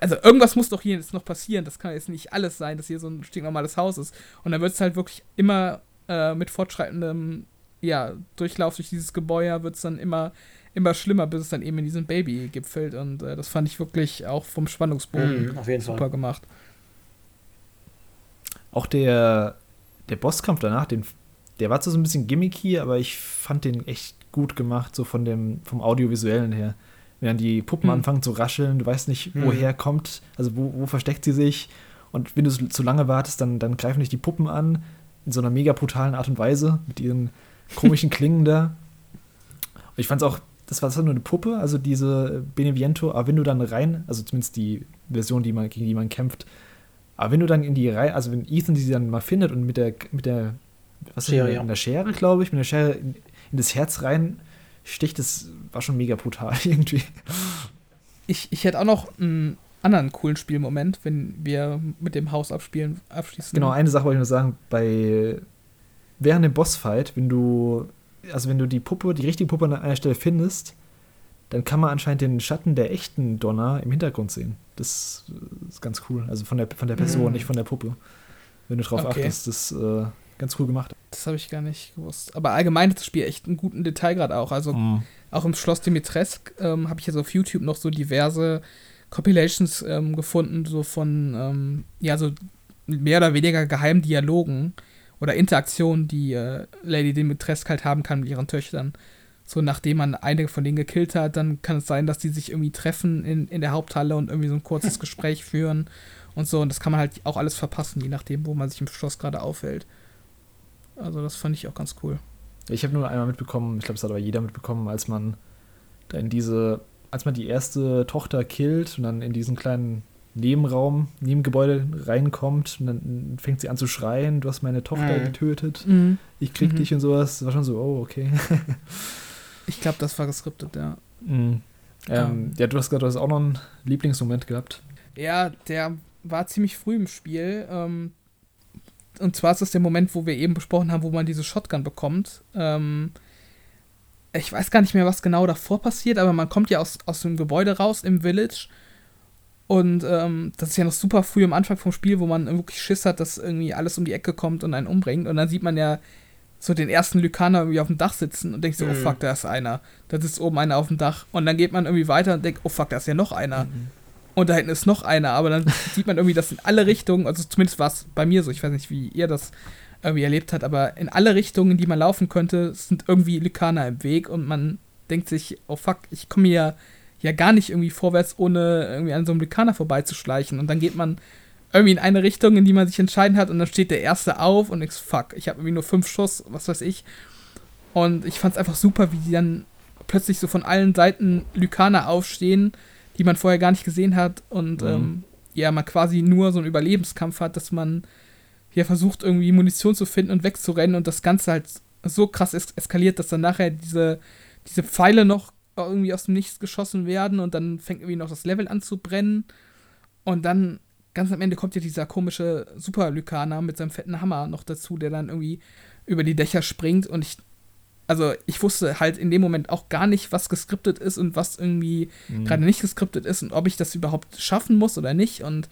S3: also irgendwas muss doch hier jetzt noch passieren. Das kann jetzt nicht alles sein, dass hier so ein stinknormales Haus ist. Und dann wird es halt wirklich immer äh, mit fortschreitendem ja, Durchlauf durch dieses Gebäude wird es dann immer, immer schlimmer, bis es dann eben in diesem Baby gipfelt. Und äh, das fand ich wirklich auch vom Spannungsbogen
S2: mhm,
S3: super
S2: Fall.
S3: gemacht.
S1: Auch der, der Bosskampf danach, den, der war zwar so ein bisschen gimmicky, aber ich fand den echt gut gemacht, so von dem, vom Audiovisuellen her. Wenn dann die Puppen mhm. anfangen zu rascheln, du weißt nicht, mhm. woher kommt, also wo, wo versteckt sie sich. Und wenn du zu lange wartest, dann, dann greifen dich die Puppen an, in so einer mega brutalen Art und Weise, mit ihren komischen Klingen da. Und ich fand es auch, das war nur eine Puppe, also diese Beneviento, aber wenn du dann rein, also zumindest die Version, die man, gegen die man kämpft, aber wenn du dann in die Reihe, also wenn Ethan sie dann mal findet und mit der, mit der, was Schere, in, der, Schere, glaube ich, mit der Schere in, in das Herz rein sticht, das war schon mega brutal irgendwie.
S3: Ich, ich hätte auch noch einen anderen coolen Spielmoment, wenn wir mit dem Haus abspielen, abschließen.
S1: Genau, eine Sache wollte ich nur sagen, bei während dem Bossfight, wenn du, also wenn du die Puppe, die richtige Puppe an einer Stelle findest, dann kann man anscheinend den Schatten der echten Donner im Hintergrund sehen. Das ist ganz cool. Also von der, von der Person, mhm. nicht von der Puppe. Wenn du drauf okay. achtest, das äh, ganz cool gemacht.
S3: Das habe ich gar nicht gewusst. Aber allgemein hat das Spiel echt einen guten Detailgrad auch. Also mhm. auch im Schloss Dimitrescu ähm, habe ich jetzt auf YouTube noch so diverse Compilations ähm, gefunden, so von, ähm, ja, so mehr oder weniger geheimen Dialogen oder Interaktion, die äh, Lady Dimitrescu halt haben kann mit ihren Töchtern. So, nachdem man einige von denen gekillt hat, dann kann es sein, dass die sich irgendwie treffen in, in der Haupthalle und irgendwie so ein kurzes Gespräch führen und so. Und das kann man halt auch alles verpassen, je nachdem, wo man sich im Schloss gerade aufhält. Also, das fand ich auch ganz cool.
S1: Ich habe nur einmal mitbekommen, ich glaube, das hat aber jeder mitbekommen, als man da in diese, als man die erste Tochter killt und dann in diesen kleinen Nebenraum, Nebengebäude reinkommt und dann fängt sie an zu schreien, du hast meine Tochter mhm. getötet, mhm. ich krieg mhm. dich und sowas. Das war schon so, oh, okay.
S3: ich glaube, das war geskriptet, ja.
S1: Mhm. Ähm, ja, du hast gerade auch noch einen Lieblingsmoment gehabt.
S3: Ja, der war ziemlich früh im Spiel. Ähm, und zwar ist das der Moment, wo wir eben besprochen haben, wo man diese Shotgun bekommt. Ähm, ich weiß gar nicht mehr, was genau davor passiert, aber man kommt ja aus, aus dem Gebäude raus im Village und ähm, das ist ja noch super früh am Anfang vom Spiel, wo man wirklich Schiss hat, dass irgendwie alles um die Ecke kommt und einen umbringt. Und dann sieht man ja so den ersten Lykaner irgendwie auf dem Dach sitzen und denkt so, oh mhm. oh fuck, da ist einer. Da sitzt oben einer auf dem Dach. Und dann geht man irgendwie weiter und denkt, oh fuck, da ist ja noch einer. Mhm. Und da hinten ist noch einer. Aber dann sieht man irgendwie, dass in alle Richtungen, also zumindest war es bei mir so, ich weiß nicht, wie ihr das irgendwie erlebt habt, aber in alle Richtungen, in die man laufen könnte, sind irgendwie Lykaner im Weg und man denkt sich, oh fuck, ich komme hier ja gar nicht irgendwie vorwärts, ohne irgendwie an so einem Lykaner vorbeizuschleichen. Und dann geht man irgendwie in eine Richtung, in die man sich entscheiden hat, und dann steht der erste auf und ich fuck, ich habe irgendwie nur fünf Schuss, was weiß ich. Und ich fand es einfach super, wie die dann plötzlich so von allen Seiten Lykaner aufstehen, die man vorher gar nicht gesehen hat. Und mhm. ähm, ja, man quasi nur so einen Überlebenskampf hat, dass man hier versucht, irgendwie Munition zu finden und wegzurennen und das Ganze halt so krass es eskaliert, dass dann nachher diese, diese Pfeile noch irgendwie aus dem Nichts geschossen werden und dann fängt irgendwie noch das Level an zu brennen. Und dann ganz am Ende kommt ja dieser komische Super-Lykaner mit seinem fetten Hammer noch dazu, der dann irgendwie über die Dächer springt. Und ich, also ich wusste halt in dem Moment auch gar nicht, was geskriptet ist und was irgendwie mhm. gerade nicht geskriptet ist und ob ich das überhaupt schaffen muss oder nicht. Und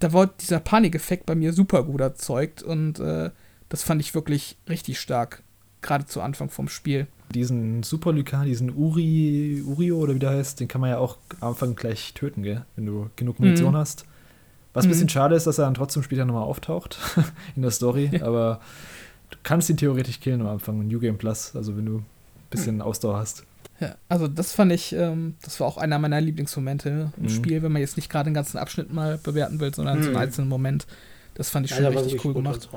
S3: da wurde dieser Panikeffekt bei mir super gut erzeugt und äh, das fand ich wirklich richtig stark, gerade zu Anfang vom Spiel.
S1: Diesen Super Lykan, diesen Uri, Urio oder wie der heißt, den kann man ja auch am Anfang gleich töten, gell? wenn du genug Munition mhm. hast. Was ein bisschen mhm. schade ist, dass er dann trotzdem später nochmal auftaucht in der Story, aber du kannst ihn theoretisch killen am Anfang in New Game Plus, also wenn du ein bisschen mhm. Ausdauer hast.
S3: Ja, also das fand ich, ähm, das war auch einer meiner Lieblingsmomente im mhm. Spiel, wenn man jetzt nicht gerade den ganzen Abschnitt mal bewerten will, sondern so einen mhm. einzelnen Moment. Das fand ich schon ja, richtig cool gemacht.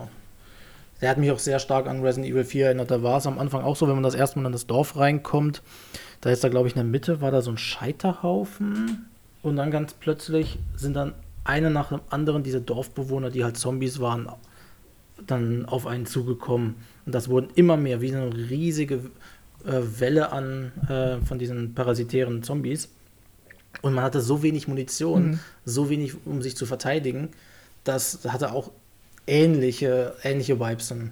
S2: Der hat mich auch sehr stark an Resident Evil 4 erinnert. Da war es am Anfang auch so, wenn man das erste Mal in das Dorf reinkommt. Da ist da, glaube ich, in der Mitte war da so ein Scheiterhaufen. Und dann ganz plötzlich sind dann eine nach dem anderen diese Dorfbewohner, die halt Zombies waren, dann auf einen zugekommen. Und das wurden immer mehr, wie eine riesige äh, Welle an äh, von diesen parasitären Zombies. Und man hatte so wenig Munition, mhm. so wenig, um sich zu verteidigen. Das hatte auch ähnliche, ähnliche Vibes dann.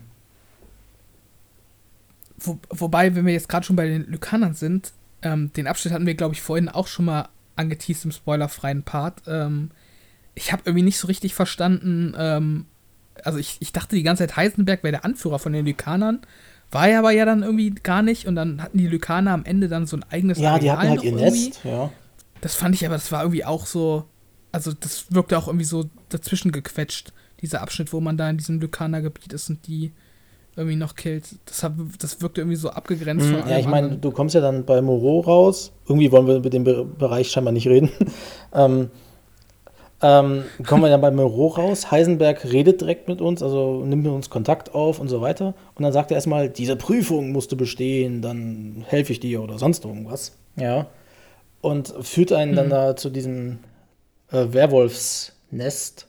S3: Wo, wobei, wenn wir jetzt gerade schon bei den Lykanern sind, ähm, den Abschnitt hatten wir, glaube ich, vorhin auch schon mal angeteased im spoilerfreien Part. Ähm, ich habe irgendwie nicht so richtig verstanden, ähm, also ich, ich dachte die ganze Zeit, Heisenberg wäre der Anführer von den Lykanern, war er aber ja dann irgendwie gar nicht und dann hatten die Lykaner am Ende dann so ein eigenes
S2: Ja, Areal die hatten halt ihr irgendwie. Nest, ja.
S3: Das fand ich aber, das war irgendwie auch so, also das wirkte auch irgendwie so dazwischen gequetscht, dieser Abschnitt, wo man da in diesem Lykaner-Gebiet ist und die irgendwie noch killt. Das, hab, das wirkte irgendwie so abgegrenzt
S2: mhm, von Ja, ich meine, du kommst ja dann bei Moreau raus. Irgendwie wollen wir über den Be Bereich scheinbar nicht reden. ähm, ähm, kommen wir dann bei Moreau raus. Heisenberg redet direkt mit uns, also nimmt mit uns Kontakt auf und so weiter. Und dann sagt er erstmal, diese Prüfung musst du bestehen, dann helfe ich dir oder sonst irgendwas. Ja. Und führt einen mhm. dann da zu diesem äh, Werwolfsnest.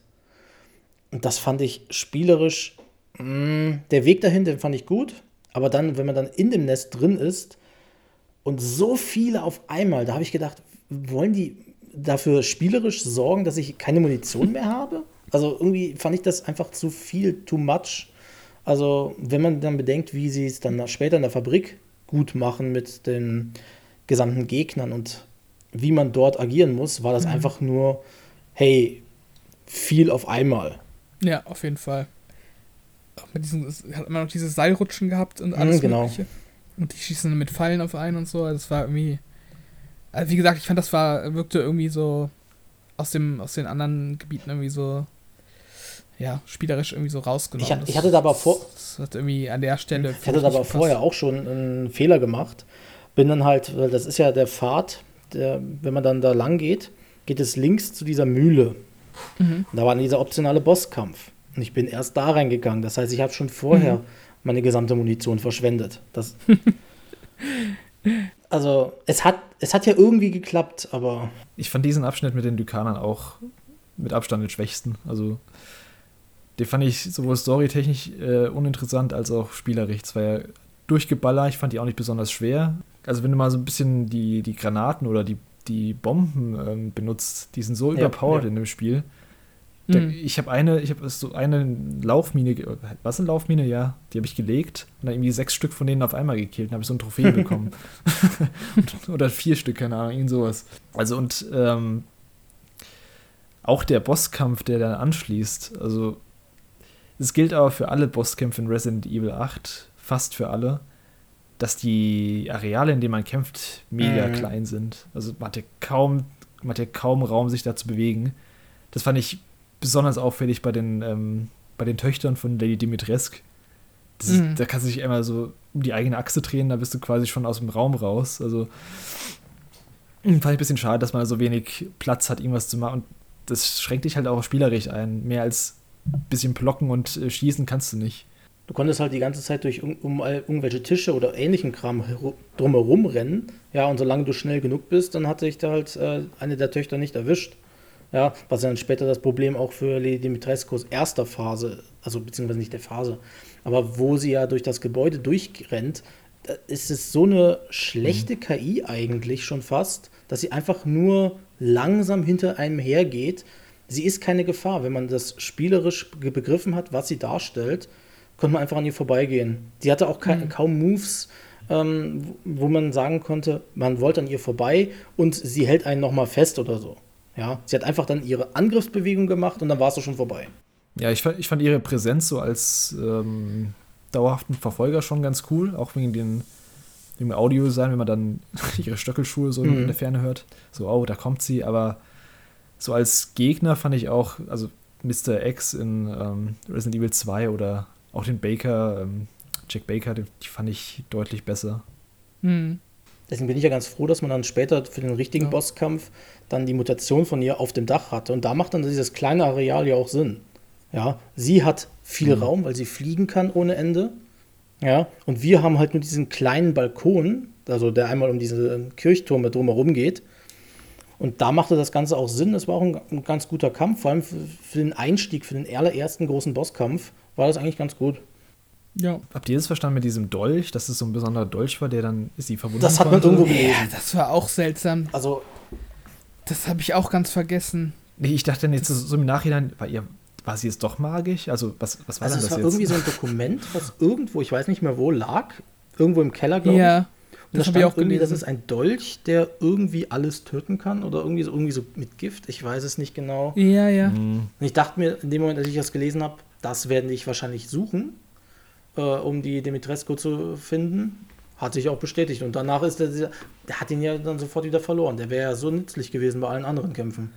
S2: Und das fand ich spielerisch Mm, der Weg dahin, den fand ich gut. Aber dann, wenn man dann in dem Nest drin ist und so viele auf einmal, da habe ich gedacht, wollen die dafür spielerisch sorgen, dass ich keine Munition mehr habe? Also irgendwie fand ich das einfach zu viel, too much. Also wenn man dann bedenkt, wie sie es dann später in der Fabrik gut machen mit den gesamten Gegnern und wie man dort agieren muss, war das mhm. einfach nur, hey, viel auf einmal.
S3: Ja, auf jeden Fall mit diesen, hat man noch dieses Seilrutschen gehabt und alles
S2: mhm, genau. Mögliche.
S3: Und die schießen mit Pfeilen auf einen und so. Also das war irgendwie. Also wie gesagt, ich fand, das war, wirkte irgendwie so aus dem, aus den anderen Gebieten irgendwie so, ja, spielerisch irgendwie so rausgenommen.
S2: Ich, ich hatte da aber vor.
S3: Das hat irgendwie an der Stelle.
S2: Ich hatte da aber vorher auch schon einen Fehler gemacht. Bin dann halt, weil das ist ja der Pfad, der, wenn man dann da lang geht, geht es links zu dieser Mühle. Mhm. Und da war dieser optionale Bosskampf. Und ich bin erst da reingegangen. Das heißt, ich habe schon vorher mhm. meine gesamte Munition verschwendet. Das, also, es hat, es hat ja irgendwie geklappt, aber.
S1: Ich fand diesen Abschnitt mit den Lykanern auch mit Abstand den schwächsten. Also, den fand ich sowohl storytechnisch äh, uninteressant als auch spielerisch. Es war ja durchgeballert, ich fand die auch nicht besonders schwer. Also, wenn du mal so ein bisschen die, die Granaten oder die, die Bomben ähm, benutzt, die sind so ja, überpowered ja. in dem Spiel da, mhm. Ich habe eine, ich habe so eine Laufmine, was eine Laufmine? Ja, die habe ich gelegt und dann irgendwie sechs Stück von denen auf einmal gekillt und habe ich so ein Trophäe bekommen. Oder vier Stück, keine Ahnung, irgend sowas. Also und ähm, auch der Bosskampf, der dann anschließt, also es gilt aber für alle Bosskämpfe in Resident Evil 8, fast für alle, dass die Areale, in denen man kämpft, mega mhm. klein sind. Also man hat ja kaum, man hat ja kaum Raum, sich da zu bewegen. Das fand ich besonders auffällig bei den, ähm, bei den Töchtern von Lady Dimitrescu. Mhm. Da kannst du dich einmal so um die eigene Achse drehen, da bist du quasi schon aus dem Raum raus. Also fand ich ein bisschen schade, dass man so wenig Platz hat, irgendwas zu machen. Und das schränkt dich halt auch spielerisch ein. Mehr als ein bisschen blocken und äh, schießen kannst du nicht.
S2: Du konntest halt die ganze Zeit durch um, um irgendwelche Tische oder ähnlichen Kram drumherum rennen. Ja, und solange du schnell genug bist, dann hatte ich da halt äh, eine der Töchter nicht erwischt. Ja, was dann später das Problem auch für Lady Dimitrescu's erster Phase, also beziehungsweise nicht der Phase, aber wo sie ja durch das Gebäude durchrennt, ist es so eine schlechte mhm. KI eigentlich schon fast, dass sie einfach nur langsam hinter einem hergeht. Sie ist keine Gefahr. Wenn man das spielerisch begriffen hat, was sie darstellt, konnte man einfach an ihr vorbeigehen. Sie hatte auch kein, mhm. kaum Moves, ähm, wo man sagen konnte, man wollte an ihr vorbei und sie hält einen nochmal fest oder so. Ja, sie hat einfach dann ihre Angriffsbewegung gemacht und dann war es schon vorbei.
S1: Ja, ich fand, ich fand ihre Präsenz so als ähm, dauerhaften Verfolger schon ganz cool, auch wegen den dem Audio sein, wenn man dann ihre Stöckelschuhe so mhm. in der Ferne hört. So, oh, da kommt sie, aber so als Gegner fand ich auch, also Mr. X in ähm, Resident Evil 2 oder auch den Baker, ähm, Jack Baker, die, die, fand ich deutlich besser.
S2: Mhm. Deswegen bin ich ja ganz froh, dass man dann später für den richtigen ja. Bosskampf dann die Mutation von ihr auf dem Dach hatte. Und da macht dann dieses kleine Areal ja auch Sinn. Ja, sie hat viel mhm. Raum, weil sie fliegen kann ohne Ende. Ja, und wir haben halt nur diesen kleinen Balkon, also der einmal um diesen Kirchturm drumherum geht. Und da machte das Ganze auch Sinn. Es war auch ein, ein ganz guter Kampf, vor allem für, für, den Einstieg, für den allerersten großen Bosskampf, war das eigentlich ganz gut.
S1: Ja. Habt ihr das verstanden mit diesem Dolch, dass es so ein besonderer Dolch war, der dann sie verwundet
S2: Das hat man irgendwo gelesen. Ja,
S3: das war auch seltsam.
S2: Also.
S3: Das habe ich auch ganz vergessen.
S1: Nee, ich dachte jetzt so im Nachhinein, war ihr war sie jetzt doch magisch? Also, was, was war also denn das
S2: war
S1: jetzt?
S2: irgendwie so ein Dokument, was irgendwo, ich weiß nicht mehr wo, lag. Irgendwo im Keller, glaube
S3: ja, ich.
S2: Und das da stand auch irgendwie, das ist ein Dolch, der irgendwie alles töten kann oder irgendwie so, irgendwie so mit Gift. Ich weiß es nicht genau.
S3: Ja, ja. Mhm.
S2: Und ich dachte mir in dem Moment, als ich das gelesen habe, das werden die wahrscheinlich suchen, äh, um die Dimitrescu zu finden. Hat sich auch bestätigt. Und danach ist der, der hat ihn ja dann sofort wieder verloren. Der wäre ja so nützlich gewesen bei allen anderen Kämpfen.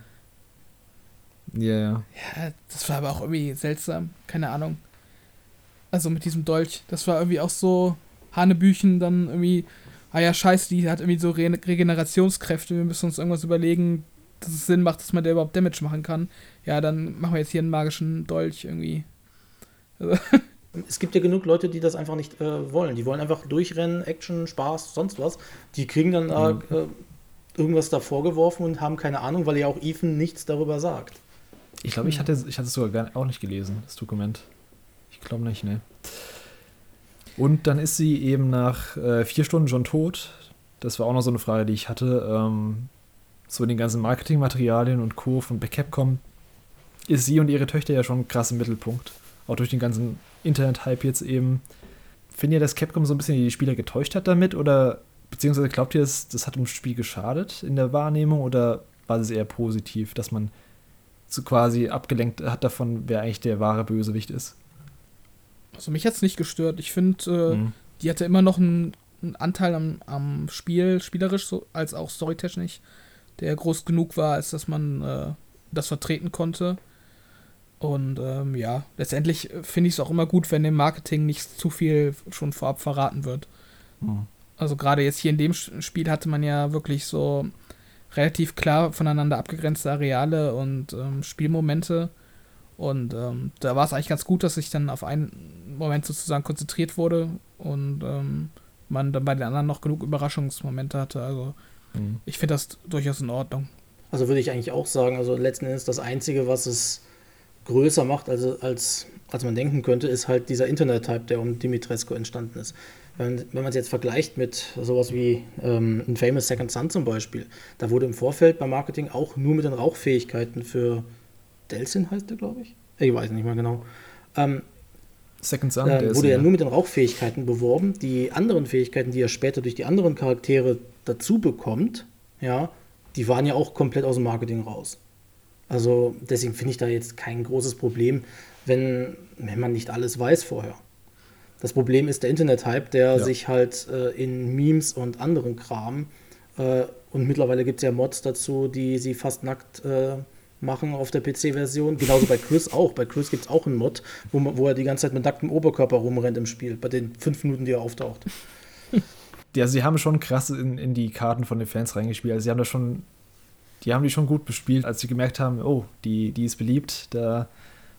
S1: Ja, ja.
S3: Ja, das war aber auch irgendwie seltsam. Keine Ahnung. Also mit diesem Dolch. Das war irgendwie auch so Hanebüchen, dann irgendwie, ah ja, scheiße, die hat irgendwie so Re Regenerationskräfte. Wir müssen uns irgendwas überlegen, dass es Sinn macht, dass man der überhaupt Damage machen kann. Ja, dann machen wir jetzt hier einen magischen Dolch irgendwie.
S2: Also es gibt ja genug Leute, die das einfach nicht äh, wollen. Die wollen einfach durchrennen, Action, Spaß, sonst was. Die kriegen dann mhm. äh, irgendwas davor geworfen und haben keine Ahnung, weil ja auch Ethan nichts darüber sagt.
S1: Ich glaube, ich hatte, ich hatte es sogar auch nicht gelesen, das Dokument. Ich glaube nicht, ne. Und dann ist sie eben nach äh, vier Stunden schon tot. Das war auch noch so eine Frage, die ich hatte. Ähm, so in den ganzen Marketingmaterialien und Co. von Capcom ist sie und ihre Töchter ja schon krass im Mittelpunkt. Auch durch den ganzen Internet-Hype jetzt eben. Findet ihr, dass Capcom so ein bisschen die Spieler getäuscht hat damit? Oder beziehungsweise glaubt ihr, das, das hat dem Spiel geschadet in der Wahrnehmung? Oder war es eher positiv, dass man so quasi abgelenkt hat davon, wer eigentlich der wahre Bösewicht ist.
S3: Also mich hat es nicht gestört. Ich finde, äh, mhm. die hatte immer noch einen, einen Anteil am, am, Spiel, spielerisch so, als auch storytechnisch, der groß genug war, als dass man äh, das vertreten konnte. Und ähm, ja, letztendlich finde ich es auch immer gut, wenn im Marketing nicht zu viel schon vorab verraten wird. Mhm. Also gerade jetzt hier in dem Spiel hatte man ja wirklich so relativ klar voneinander abgegrenzte Areale und ähm, Spielmomente. Und ähm, da war es eigentlich ganz gut, dass sich dann auf einen Moment sozusagen konzentriert wurde und ähm, man dann bei den anderen noch genug Überraschungsmomente hatte. Also mhm. ich finde das durchaus in Ordnung.
S2: Also würde ich eigentlich auch sagen, also letzten Endes das Einzige, was es größer macht, also als, als man denken könnte, ist halt dieser Internet-Type, der um Dimitrescu entstanden ist. Wenn, wenn man es jetzt vergleicht mit sowas wie ähm, ein Famous Second Son zum Beispiel, da wurde im Vorfeld beim Marketing auch nur mit den Rauchfähigkeiten für Delsin heißt der, glaube ich. Ich weiß nicht mehr genau. Ähm,
S1: Second Son,
S2: äh, wurde ja nur mit den Rauchfähigkeiten beworben. Die anderen Fähigkeiten, die er später durch die anderen Charaktere dazu bekommt, ja, die waren ja auch komplett aus dem Marketing raus. Also deswegen finde ich da jetzt kein großes Problem, wenn, wenn man nicht alles weiß vorher. Das Problem ist der Internet-Hype, der ja. sich halt äh, in Memes und anderen Kram äh, und mittlerweile gibt es ja Mods dazu, die sie fast nackt äh, machen auf der PC-Version. Genauso bei Chris auch. Bei Chris gibt es auch einen Mod, wo, wo er die ganze Zeit mit nacktem Oberkörper rumrennt im Spiel, bei den fünf Minuten, die er auftaucht.
S1: Ja, sie haben schon krass in, in die Karten von den Fans reingespielt. Also sie haben da schon, die haben die schon gut bespielt, als sie gemerkt haben, oh, die, die ist beliebt, da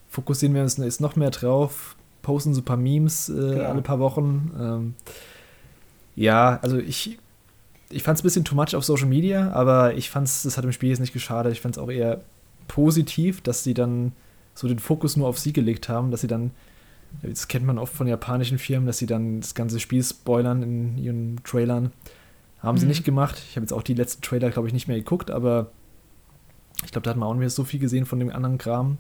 S1: fokussieren wir uns jetzt noch mehr drauf posten so ein paar Memes äh, genau. alle paar Wochen. Ähm, ja, also ich, ich fand es ein bisschen too much auf Social Media, aber ich fand es, das hat dem Spiel jetzt nicht geschadet. Ich fand es auch eher positiv, dass sie dann so den Fokus nur auf sie gelegt haben, dass sie dann, das kennt man oft von japanischen Firmen, dass sie dann das ganze Spiel spoilern in ihren Trailern. Haben mhm. sie nicht gemacht. Ich habe jetzt auch die letzten Trailer, glaube ich, nicht mehr geguckt, aber ich glaube, da hat man auch nicht mehr so viel gesehen von dem anderen Kram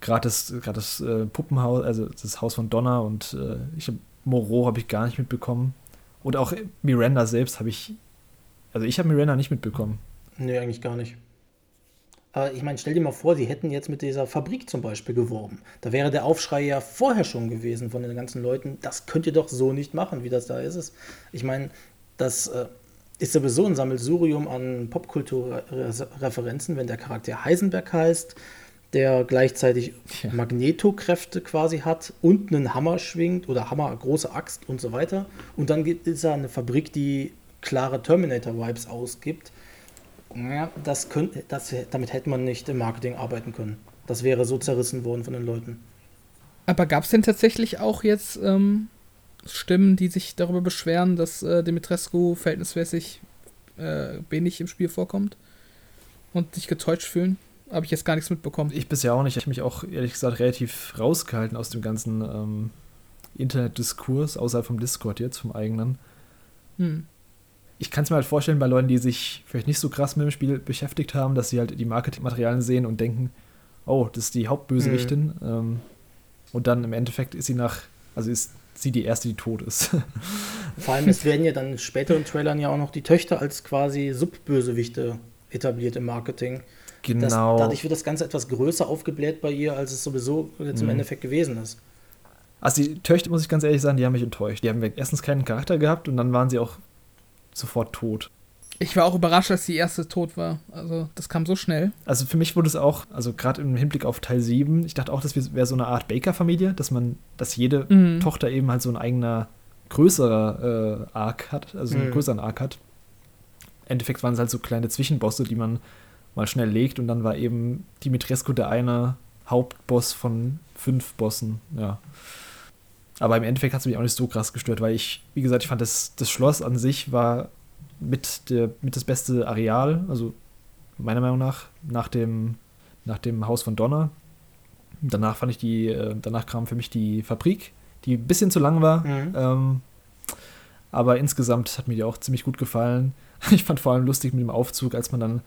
S1: gerade das, grad das äh, Puppenhaus, also das Haus von Donna und äh, ich habe Moreau habe ich gar nicht mitbekommen. Und auch Miranda selbst habe ich, also ich habe Miranda nicht mitbekommen.
S2: Nee, eigentlich gar nicht. Aber ich meine, stell dir mal vor, sie hätten jetzt mit dieser Fabrik zum Beispiel geworben. Da wäre der Aufschrei ja vorher schon gewesen von den ganzen Leuten. Das könnt ihr doch so nicht machen, wie das da ist. Ich meine, das äh, ist sowieso ein Sammelsurium an Popkulturreferenzen, wenn der Charakter Heisenberg heißt, der gleichzeitig ja. Magnetokräfte quasi hat und einen Hammer schwingt oder Hammer, große Axt und so weiter. Und dann ist er eine Fabrik, die klare Terminator-Vibes ausgibt. Ja, das könnt, das, damit hätte man nicht im Marketing arbeiten können. Das wäre so zerrissen worden von den Leuten.
S3: Aber gab es denn tatsächlich auch jetzt ähm, Stimmen, die sich darüber beschweren, dass äh, Dimitrescu verhältnismäßig äh, wenig im Spiel vorkommt und sich getäuscht fühlen? Habe ich jetzt gar nichts mitbekommen.
S1: Ich bisher auch nicht. Ich habe mich auch ehrlich gesagt relativ rausgehalten aus dem ganzen ähm, Internetdiskurs, außerhalb vom Discord jetzt, vom eigenen. Hm. Ich kann es mir halt vorstellen, bei Leuten, die sich vielleicht nicht so krass mit dem Spiel beschäftigt haben, dass sie halt die Marketingmaterialien sehen und denken, oh, das ist die Hauptbösewichtin. Mhm. Ähm, und dann im Endeffekt ist sie nach, also ist sie die erste, die tot ist.
S2: Vor allem, es werden ja dann in späteren Trailern ja auch noch die Töchter als quasi Subbösewichte etabliert im Marketing. Genau. Das, dadurch wird das Ganze etwas größer aufgebläht bei ihr, als es sowieso jetzt im mhm. Endeffekt gewesen ist.
S1: Also die Töchter, muss ich ganz ehrlich sagen, die haben mich enttäuscht. Die haben erstens keinen Charakter gehabt und dann waren sie auch sofort tot.
S3: Ich war auch überrascht, dass die erste tot war. Also, das kam so schnell.
S1: Also, für mich wurde es auch, also gerade im Hinblick auf Teil 7, ich dachte auch, das wäre so eine Art Baker-Familie, dass man, dass jede mhm. Tochter eben halt so ein eigener größerer äh, Arc hat, also mhm. einen größeren Arc hat. Im Endeffekt waren es halt so kleine Zwischenbosse, die man mal schnell legt und dann war eben Dimitrescu der eine Hauptboss von fünf Bossen, ja. Aber im Endeffekt hat es mich auch nicht so krass gestört, weil ich, wie gesagt, ich fand, das, das Schloss an sich war mit, der, mit das beste Areal, also meiner Meinung nach, nach dem, nach dem Haus von Donner. Danach fand ich die, äh, danach kam für mich die Fabrik, die ein bisschen zu lang war. Mhm. Ähm, aber insgesamt hat mir die auch ziemlich gut gefallen. Ich fand vor allem lustig mit dem Aufzug, als man dann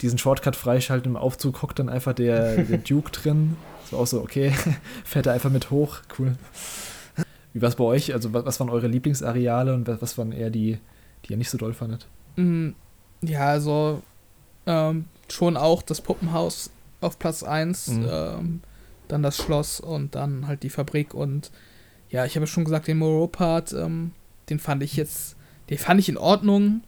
S1: diesen Shortcut freischaltet im Aufzug, hockt dann einfach der, der Duke drin. So auch so, okay, fährt er einfach mit hoch, cool. Wie war es bei euch? Also, was waren eure Lieblingsareale und was waren eher die, die ihr nicht so doll fandet?
S3: Mm, ja, also ähm, schon auch das Puppenhaus auf Platz 1, mhm. ähm, dann das Schloss und dann halt die Fabrik und ja, ich habe schon gesagt, den Moreau-Part, ähm, den fand ich jetzt, den fand ich in Ordnung,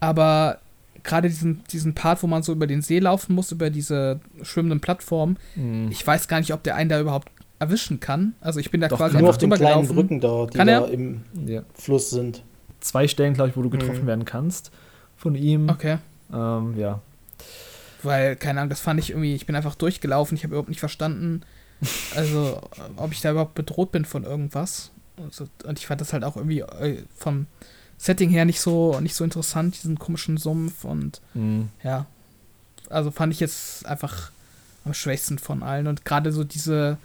S3: aber gerade diesen, diesen Part, wo man so über den See laufen muss, über diese schwimmenden Plattformen, mhm. ich weiß gar nicht, ob der einen da überhaupt erwischen kann. Also ich bin da
S2: Doch,
S3: quasi
S2: nur auf den kleinen. Brücken da, die kann da im ja. Fluss sind.
S1: Zwei Stellen, glaube ich, wo du getroffen mhm. werden kannst von ihm.
S3: Okay.
S1: Ähm, ja.
S3: Weil, keine Ahnung, das fand ich irgendwie, ich bin einfach durchgelaufen, ich habe überhaupt nicht verstanden, also ob ich da überhaupt bedroht bin von irgendwas. Also, und ich fand das halt auch irgendwie äh, vom Setting her nicht so, nicht so interessant, diesen komischen Sumpf und mhm. ja. Also fand ich jetzt einfach am schwächsten von allen. Und gerade so diese,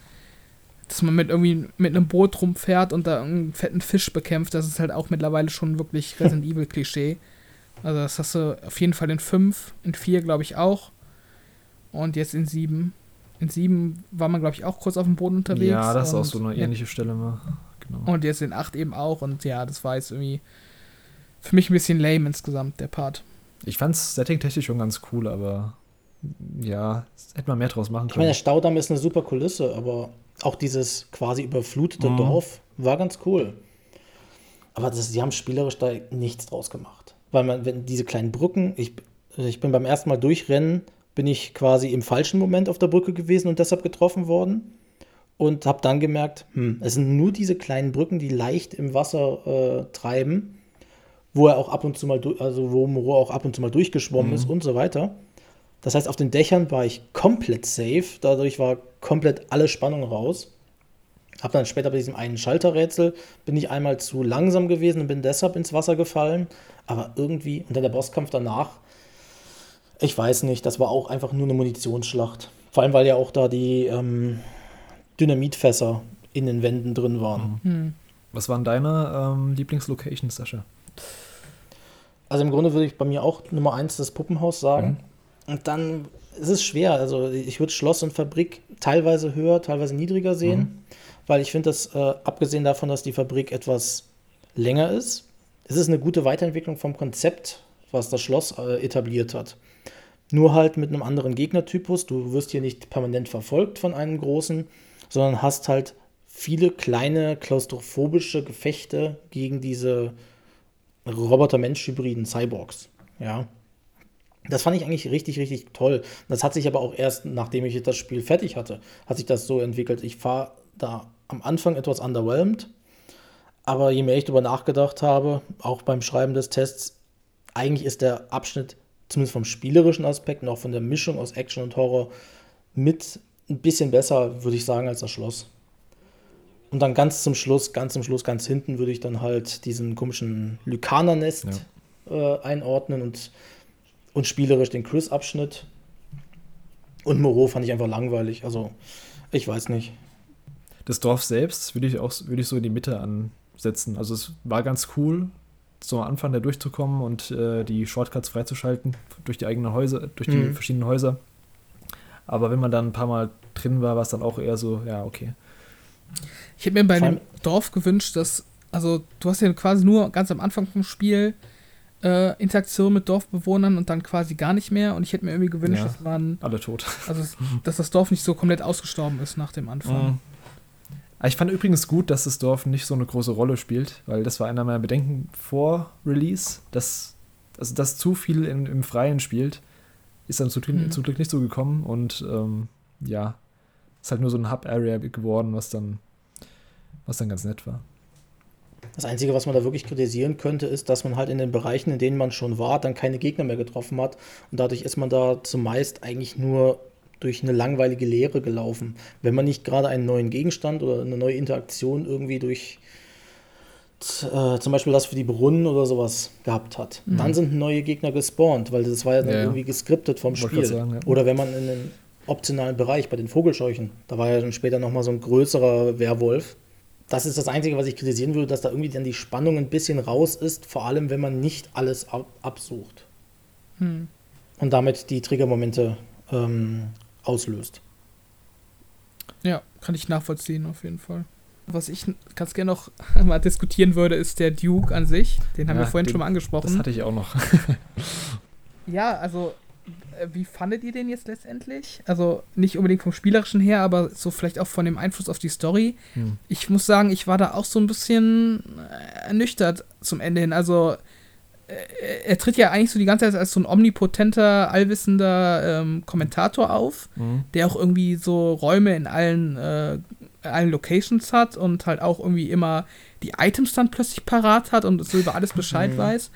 S3: dass man mit irgendwie mit einem Boot rumfährt und da einen fetten Fisch bekämpft, das ist halt auch mittlerweile schon wirklich Resident Evil Klischee. Also das hast du auf jeden Fall in 5, in 4 glaube ich auch und jetzt in 7. In 7 war man glaube ich auch kurz auf dem Boden unterwegs.
S1: Ja, das ist auch so eine ähnliche ja. Stelle mal.
S3: Genau. Und jetzt in 8 eben auch und ja, das war jetzt irgendwie für mich ein bisschen lame insgesamt, der Part.
S1: Ich fand's setting-technisch schon ganz cool, aber ja, hätte man mehr draus machen können.
S2: Ich meine, der Staudamm ist eine super Kulisse, aber auch dieses quasi überflutete mhm. Dorf war ganz cool. Aber das, die haben spielerisch da nichts draus gemacht. Weil man, wenn diese kleinen Brücken, ich, ich bin beim ersten Mal durchrennen, bin ich quasi im falschen Moment auf der Brücke gewesen und deshalb getroffen worden. Und habe dann gemerkt, hm, es sind nur diese kleinen Brücken, die leicht im Wasser äh, treiben, wo er auch ab und zu mal, also wo Moreau auch ab und zu mal durchgeschwommen mhm. ist und so weiter. Das heißt, auf den Dächern war ich komplett safe. Dadurch war komplett alle Spannung raus. Hab dann später bei diesem einen Schalterrätsel bin ich einmal zu langsam gewesen und bin deshalb ins Wasser gefallen. Aber irgendwie unter der Bosskampf danach, ich weiß nicht, das war auch einfach nur eine Munitionsschlacht. Vor allem, weil ja auch da die ähm, Dynamitfässer in den Wänden drin waren.
S1: Mhm. Was waren deine ähm, Lieblingslocations, Sascha?
S2: Also im Grunde würde ich bei mir auch Nummer eins das Puppenhaus sagen. Mhm. Und dann ist es schwer. Also ich würde Schloss und Fabrik teilweise höher, teilweise niedriger sehen, mhm. weil ich finde, dass äh, abgesehen davon, dass die Fabrik etwas länger ist, ist es eine gute Weiterentwicklung vom Konzept, was das Schloss äh, etabliert hat. Nur halt mit einem anderen Gegnertypus. Du wirst hier nicht permanent verfolgt von einem großen, sondern hast halt viele kleine klaustrophobische Gefechte gegen diese Roboter-Mensch-Hybriden Cyborgs. Ja. Das fand ich eigentlich richtig, richtig toll. Das hat sich aber auch erst, nachdem ich das Spiel fertig hatte, hat sich das so entwickelt. Ich war da am Anfang etwas underwhelmed, aber je mehr ich darüber nachgedacht habe, auch beim Schreiben des Tests, eigentlich ist der Abschnitt, zumindest vom spielerischen Aspekt und auch von der Mischung aus Action und Horror, mit ein bisschen besser, würde ich sagen, als das Schloss. Und dann ganz zum Schluss, ganz zum Schluss, ganz hinten würde ich dann halt diesen komischen Lykaner-Nest ja. äh, einordnen und, und spielerisch den Chris-Abschnitt. Und Moreau fand ich einfach langweilig. Also, ich weiß nicht.
S1: Das Dorf selbst würde ich auch würde ich so in die Mitte ansetzen. Also es war ganz cool, so am Anfang da durchzukommen und äh, die Shortcuts freizuschalten durch die eigenen Häuser, durch die mhm. verschiedenen Häuser. Aber wenn man dann ein paar Mal drin war, war es dann auch eher so, ja, okay.
S3: Ich hätte mir bei dem Dorf gewünscht, dass, also du hast ja quasi nur ganz am Anfang vom Spiel äh, Interaktion mit Dorfbewohnern und dann quasi gar nicht mehr. Und ich hätte mir irgendwie gewünscht, ja, dass man.
S1: Alle tot.
S3: Also, dass das Dorf nicht so komplett ausgestorben ist nach dem Anfang. Mhm.
S1: Ich fand übrigens gut, dass das Dorf nicht so eine große Rolle spielt, weil das war einer meiner Bedenken vor Release, dass, also dass zu viel in, im Freien spielt. Ist dann zu, mhm. zum Glück nicht so gekommen und ähm, ja, ist halt nur so ein Hub-Area geworden, was dann, was dann ganz nett war.
S2: Das Einzige, was man da wirklich kritisieren könnte, ist, dass man halt in den Bereichen, in denen man schon war, dann keine Gegner mehr getroffen hat. Und dadurch ist man da zumeist eigentlich nur durch eine langweilige Leere gelaufen. Wenn man nicht gerade einen neuen Gegenstand oder eine neue Interaktion irgendwie durch äh, zum Beispiel das für die Brunnen oder sowas gehabt hat. Mhm. Dann sind neue Gegner gespawnt, weil das war ja dann ja, irgendwie geskriptet vom Spiel. Sagen, ja. Oder wenn man in den optionalen Bereich bei den Vogelscheuchen, da war ja dann später nochmal so ein größerer Werwolf. Das ist das Einzige, was ich kritisieren würde, dass da irgendwie dann die Spannung ein bisschen raus ist, vor allem wenn man nicht alles ab absucht. Mhm. Und damit die Triggermomente ähm, auslöst.
S3: Ja, kann ich nachvollziehen auf jeden Fall. Was ich ganz gerne noch mal diskutieren würde, ist der Duke an sich. Den haben ja, wir vorhin den, schon mal angesprochen. Das
S1: hatte ich auch noch.
S3: ja, also wie fandet ihr den jetzt letztendlich? Also nicht unbedingt vom spielerischen her, aber so vielleicht auch von dem Einfluss auf die Story. Hm. Ich muss sagen, ich war da auch so ein bisschen äh, ernüchtert zum Ende hin. Also äh, er tritt ja eigentlich so die ganze Zeit als so ein omnipotenter, allwissender ähm, Kommentator auf, mhm. der auch irgendwie so Räume in allen, äh, allen Locations hat und halt auch irgendwie immer die Items dann plötzlich parat hat und so über alles Bescheid mhm. weiß.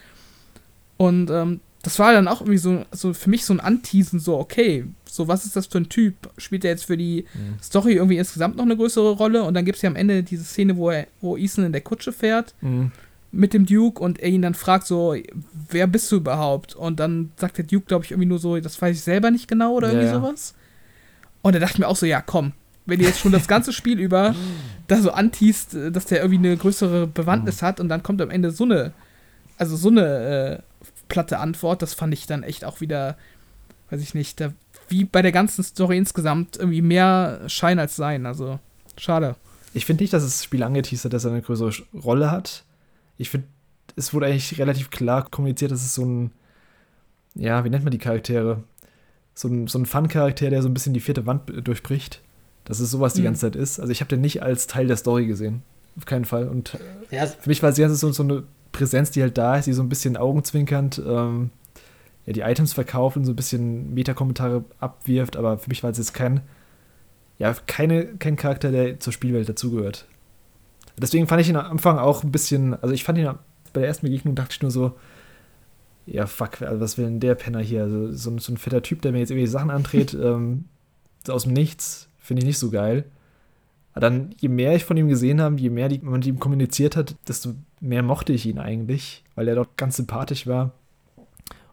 S3: Und ähm, das war dann auch irgendwie so, so für mich so ein Anteasen, so, okay, so was ist das für ein Typ? Spielt er jetzt für die mhm. Story irgendwie insgesamt noch eine größere Rolle? Und dann gibt es ja am Ende diese Szene, wo, er, wo Ethan in der Kutsche fährt. Mhm mit dem Duke und er ihn dann fragt so, wer bist du überhaupt? Und dann sagt der Duke, glaube ich, irgendwie nur so, das weiß ich selber nicht genau oder irgendwie ja, sowas. Und er dachte mir auch so, ja, komm, wenn ihr jetzt schon das ganze Spiel über da so antiest, dass der irgendwie eine größere Bewandtnis mhm. hat und dann kommt am Ende so eine, also so eine äh, platte Antwort, das fand ich dann echt auch wieder, weiß ich nicht, da, wie bei der ganzen Story insgesamt irgendwie mehr Schein als Sein, also schade.
S1: Ich finde nicht, dass das Spiel angeteasert hat, dass er eine größere Rolle hat ich finde, es wurde eigentlich relativ klar kommuniziert, dass es so ein, ja, wie nennt man die Charaktere? So ein, so ein Fun-Charakter, der so ein bisschen die vierte Wand durchbricht. Dass es sowas mhm. die ganze Zeit ist. Also ich habe den nicht als Teil der Story gesehen. Auf keinen Fall. Und ja. für mich war es die ganze Zeit so, so eine Präsenz, die halt da ist, die so ein bisschen augenzwinkernd ähm, ja, die Items verkauft und so ein bisschen Metakommentare abwirft, aber für mich war es jetzt kein, ja, keine, kein Charakter, der zur Spielwelt dazugehört. Deswegen fand ich ihn am Anfang auch ein bisschen, also ich fand ihn bei der ersten Begegnung dachte ich nur so, ja, fuck, was will denn der Penner hier? Also, so, so ein fetter Typ, der mir jetzt irgendwie Sachen andreht, ähm, aus dem Nichts, finde ich nicht so geil. Aber dann, je mehr ich von ihm gesehen habe, je mehr die, man mit ihm kommuniziert hat, desto mehr mochte ich ihn eigentlich, weil er doch ganz sympathisch war.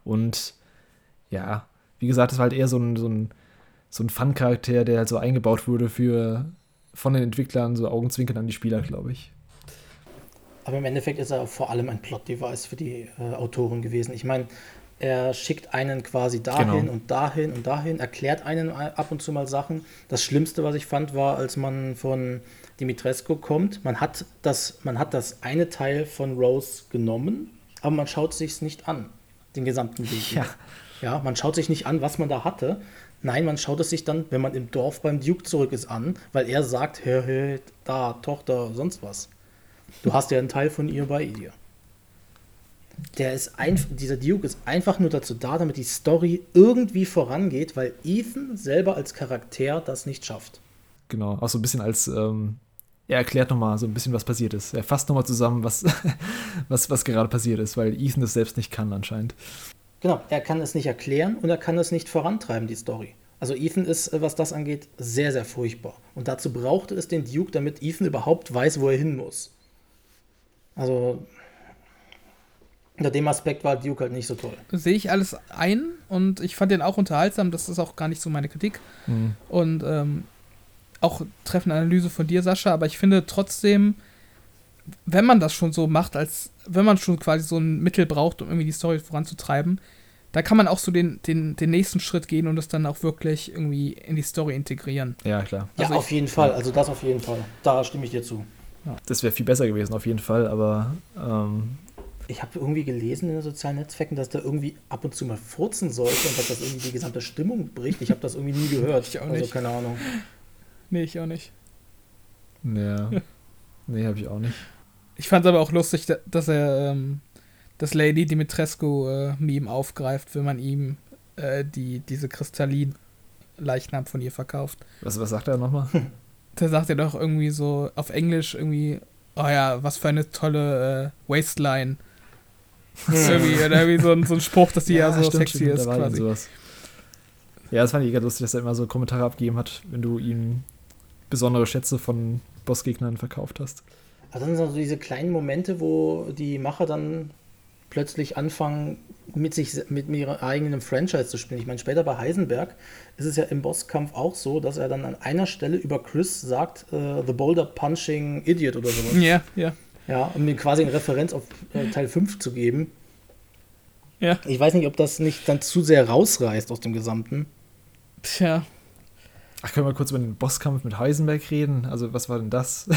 S1: Und ja, wie gesagt, das war halt eher so ein, so ein, so ein Fun-Charakter, der halt so eingebaut wurde für, von den Entwicklern so Augenzwinkern an die Spieler, glaube ich.
S2: Aber im Endeffekt ist er vor allem ein Plot-Device für die äh, Autoren gewesen. Ich meine, er schickt einen quasi dahin genau. und dahin und dahin, erklärt einen ab und zu mal Sachen. Das Schlimmste, was ich fand, war, als man von Dimitrescu kommt. Man hat das, man hat das eine Teil von Rose genommen, aber man schaut sich nicht an, den gesamten Weg. Ja. ja, man schaut sich nicht an, was man da hatte, Nein, man schaut es sich dann, wenn man im Dorf beim Duke zurück ist, an, weil er sagt, hey, hey, da, Tochter, sonst was. Du hast ja einen Teil von ihr bei dir. Der ist ein, dieser Duke ist einfach nur dazu da, damit die Story irgendwie vorangeht, weil Ethan selber als Charakter das nicht schafft.
S1: Genau, auch so ein bisschen als, ähm, er erklärt nochmal so ein bisschen, was passiert ist. Er fasst nochmal zusammen, was, was, was gerade passiert ist, weil Ethan es selbst nicht kann anscheinend.
S2: Genau, er kann es nicht erklären und er kann es nicht vorantreiben, die Story. Also Ethan ist, was das angeht, sehr, sehr furchtbar. Und dazu brauchte es den Duke, damit Ethan überhaupt weiß, wo er hin muss. Also unter dem Aspekt war Duke halt nicht so toll.
S3: Sehe ich alles ein und ich fand den auch unterhaltsam, das ist auch gar nicht so meine Kritik. Mhm. Und ähm, auch treffende Analyse von dir, Sascha, aber ich finde trotzdem, wenn man das schon so macht, als wenn man schon quasi so ein Mittel braucht, um irgendwie die Story voranzutreiben, da kann man auch so den, den, den nächsten Schritt gehen und es dann auch wirklich irgendwie in die Story integrieren.
S1: Ja, klar.
S2: Ja, also auf jeden Fall. Also das auf jeden Fall. Da stimme ich dir zu.
S1: Ja. Das wäre viel besser gewesen, auf jeden Fall, aber ähm,
S2: ich habe irgendwie gelesen in den sozialen Netzwerken, dass der irgendwie ab und zu mal furzen sollte und dass das irgendwie die gesamte Stimmung bricht. Ich habe das irgendwie nie gehört.
S3: Ich auch also, nicht.
S2: keine Ahnung.
S3: Nee, ich auch nicht.
S1: Ja. nee, habe ich auch nicht.
S3: Ich fand es aber auch lustig, dass er ähm, das Lady Dimitrescu-Meme äh, aufgreift, wenn man ihm äh, die, diese kristallin Leichnam von ihr verkauft.
S1: Was, was sagt er nochmal?
S3: Da sagt er doch irgendwie so auf Englisch irgendwie, oh ja, was für eine tolle äh, Waistline. irgendwie, oder irgendwie so ein, so ein Spruch, dass die ja, ja so stimmt, sexy stimmt, ist quasi. Sowas.
S1: Ja, das fand ich ganz lustig, dass er immer so Kommentare abgegeben hat, wenn du ihm besondere Schätze von Bossgegnern verkauft hast.
S2: Also dann sind so diese kleinen Momente, wo die Macher dann plötzlich anfangen, mit sich mit ihrem eigenen Franchise zu spielen. Ich meine, später bei Heisenberg ist es ja im Bosskampf auch so, dass er dann an einer Stelle über Chris sagt, uh, The Boulder Punching Idiot oder sowas.
S3: Ja, ja.
S2: Ja, um ihm quasi eine Referenz auf äh, Teil 5 zu geben. Ja. Ich weiß nicht, ob das nicht dann zu sehr rausreißt aus dem Gesamten.
S3: Tja.
S1: Ach, können wir kurz über den Bosskampf mit Heisenberg reden? Also, was war denn das?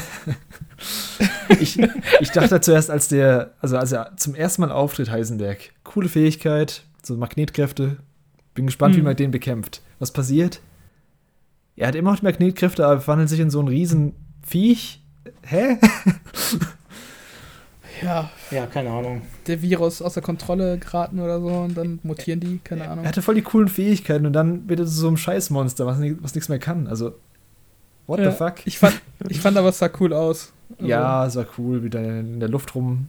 S1: ich, ich dachte zuerst, als der, also als er zum ersten Mal auftritt, Heisenberg, coole Fähigkeit, so Magnetkräfte. Bin gespannt, mhm. wie man den bekämpft. Was passiert? Er hat immer noch die Magnetkräfte, aber verwandelt sich in so ein riesen Viech. Hä?
S3: ja.
S2: Ja, keine Ahnung.
S3: Der Virus außer Kontrolle geraten oder so und dann mutieren die, keine Ahnung.
S1: Er hatte voll die coolen Fähigkeiten und dann wird er zu so einem Scheißmonster, was, was nichts mehr kann. Also, what ja, the fuck?
S3: Ich fand, ich fand aber, es sah cool aus.
S1: Also. Ja, es war cool, wie du in der Luft rum,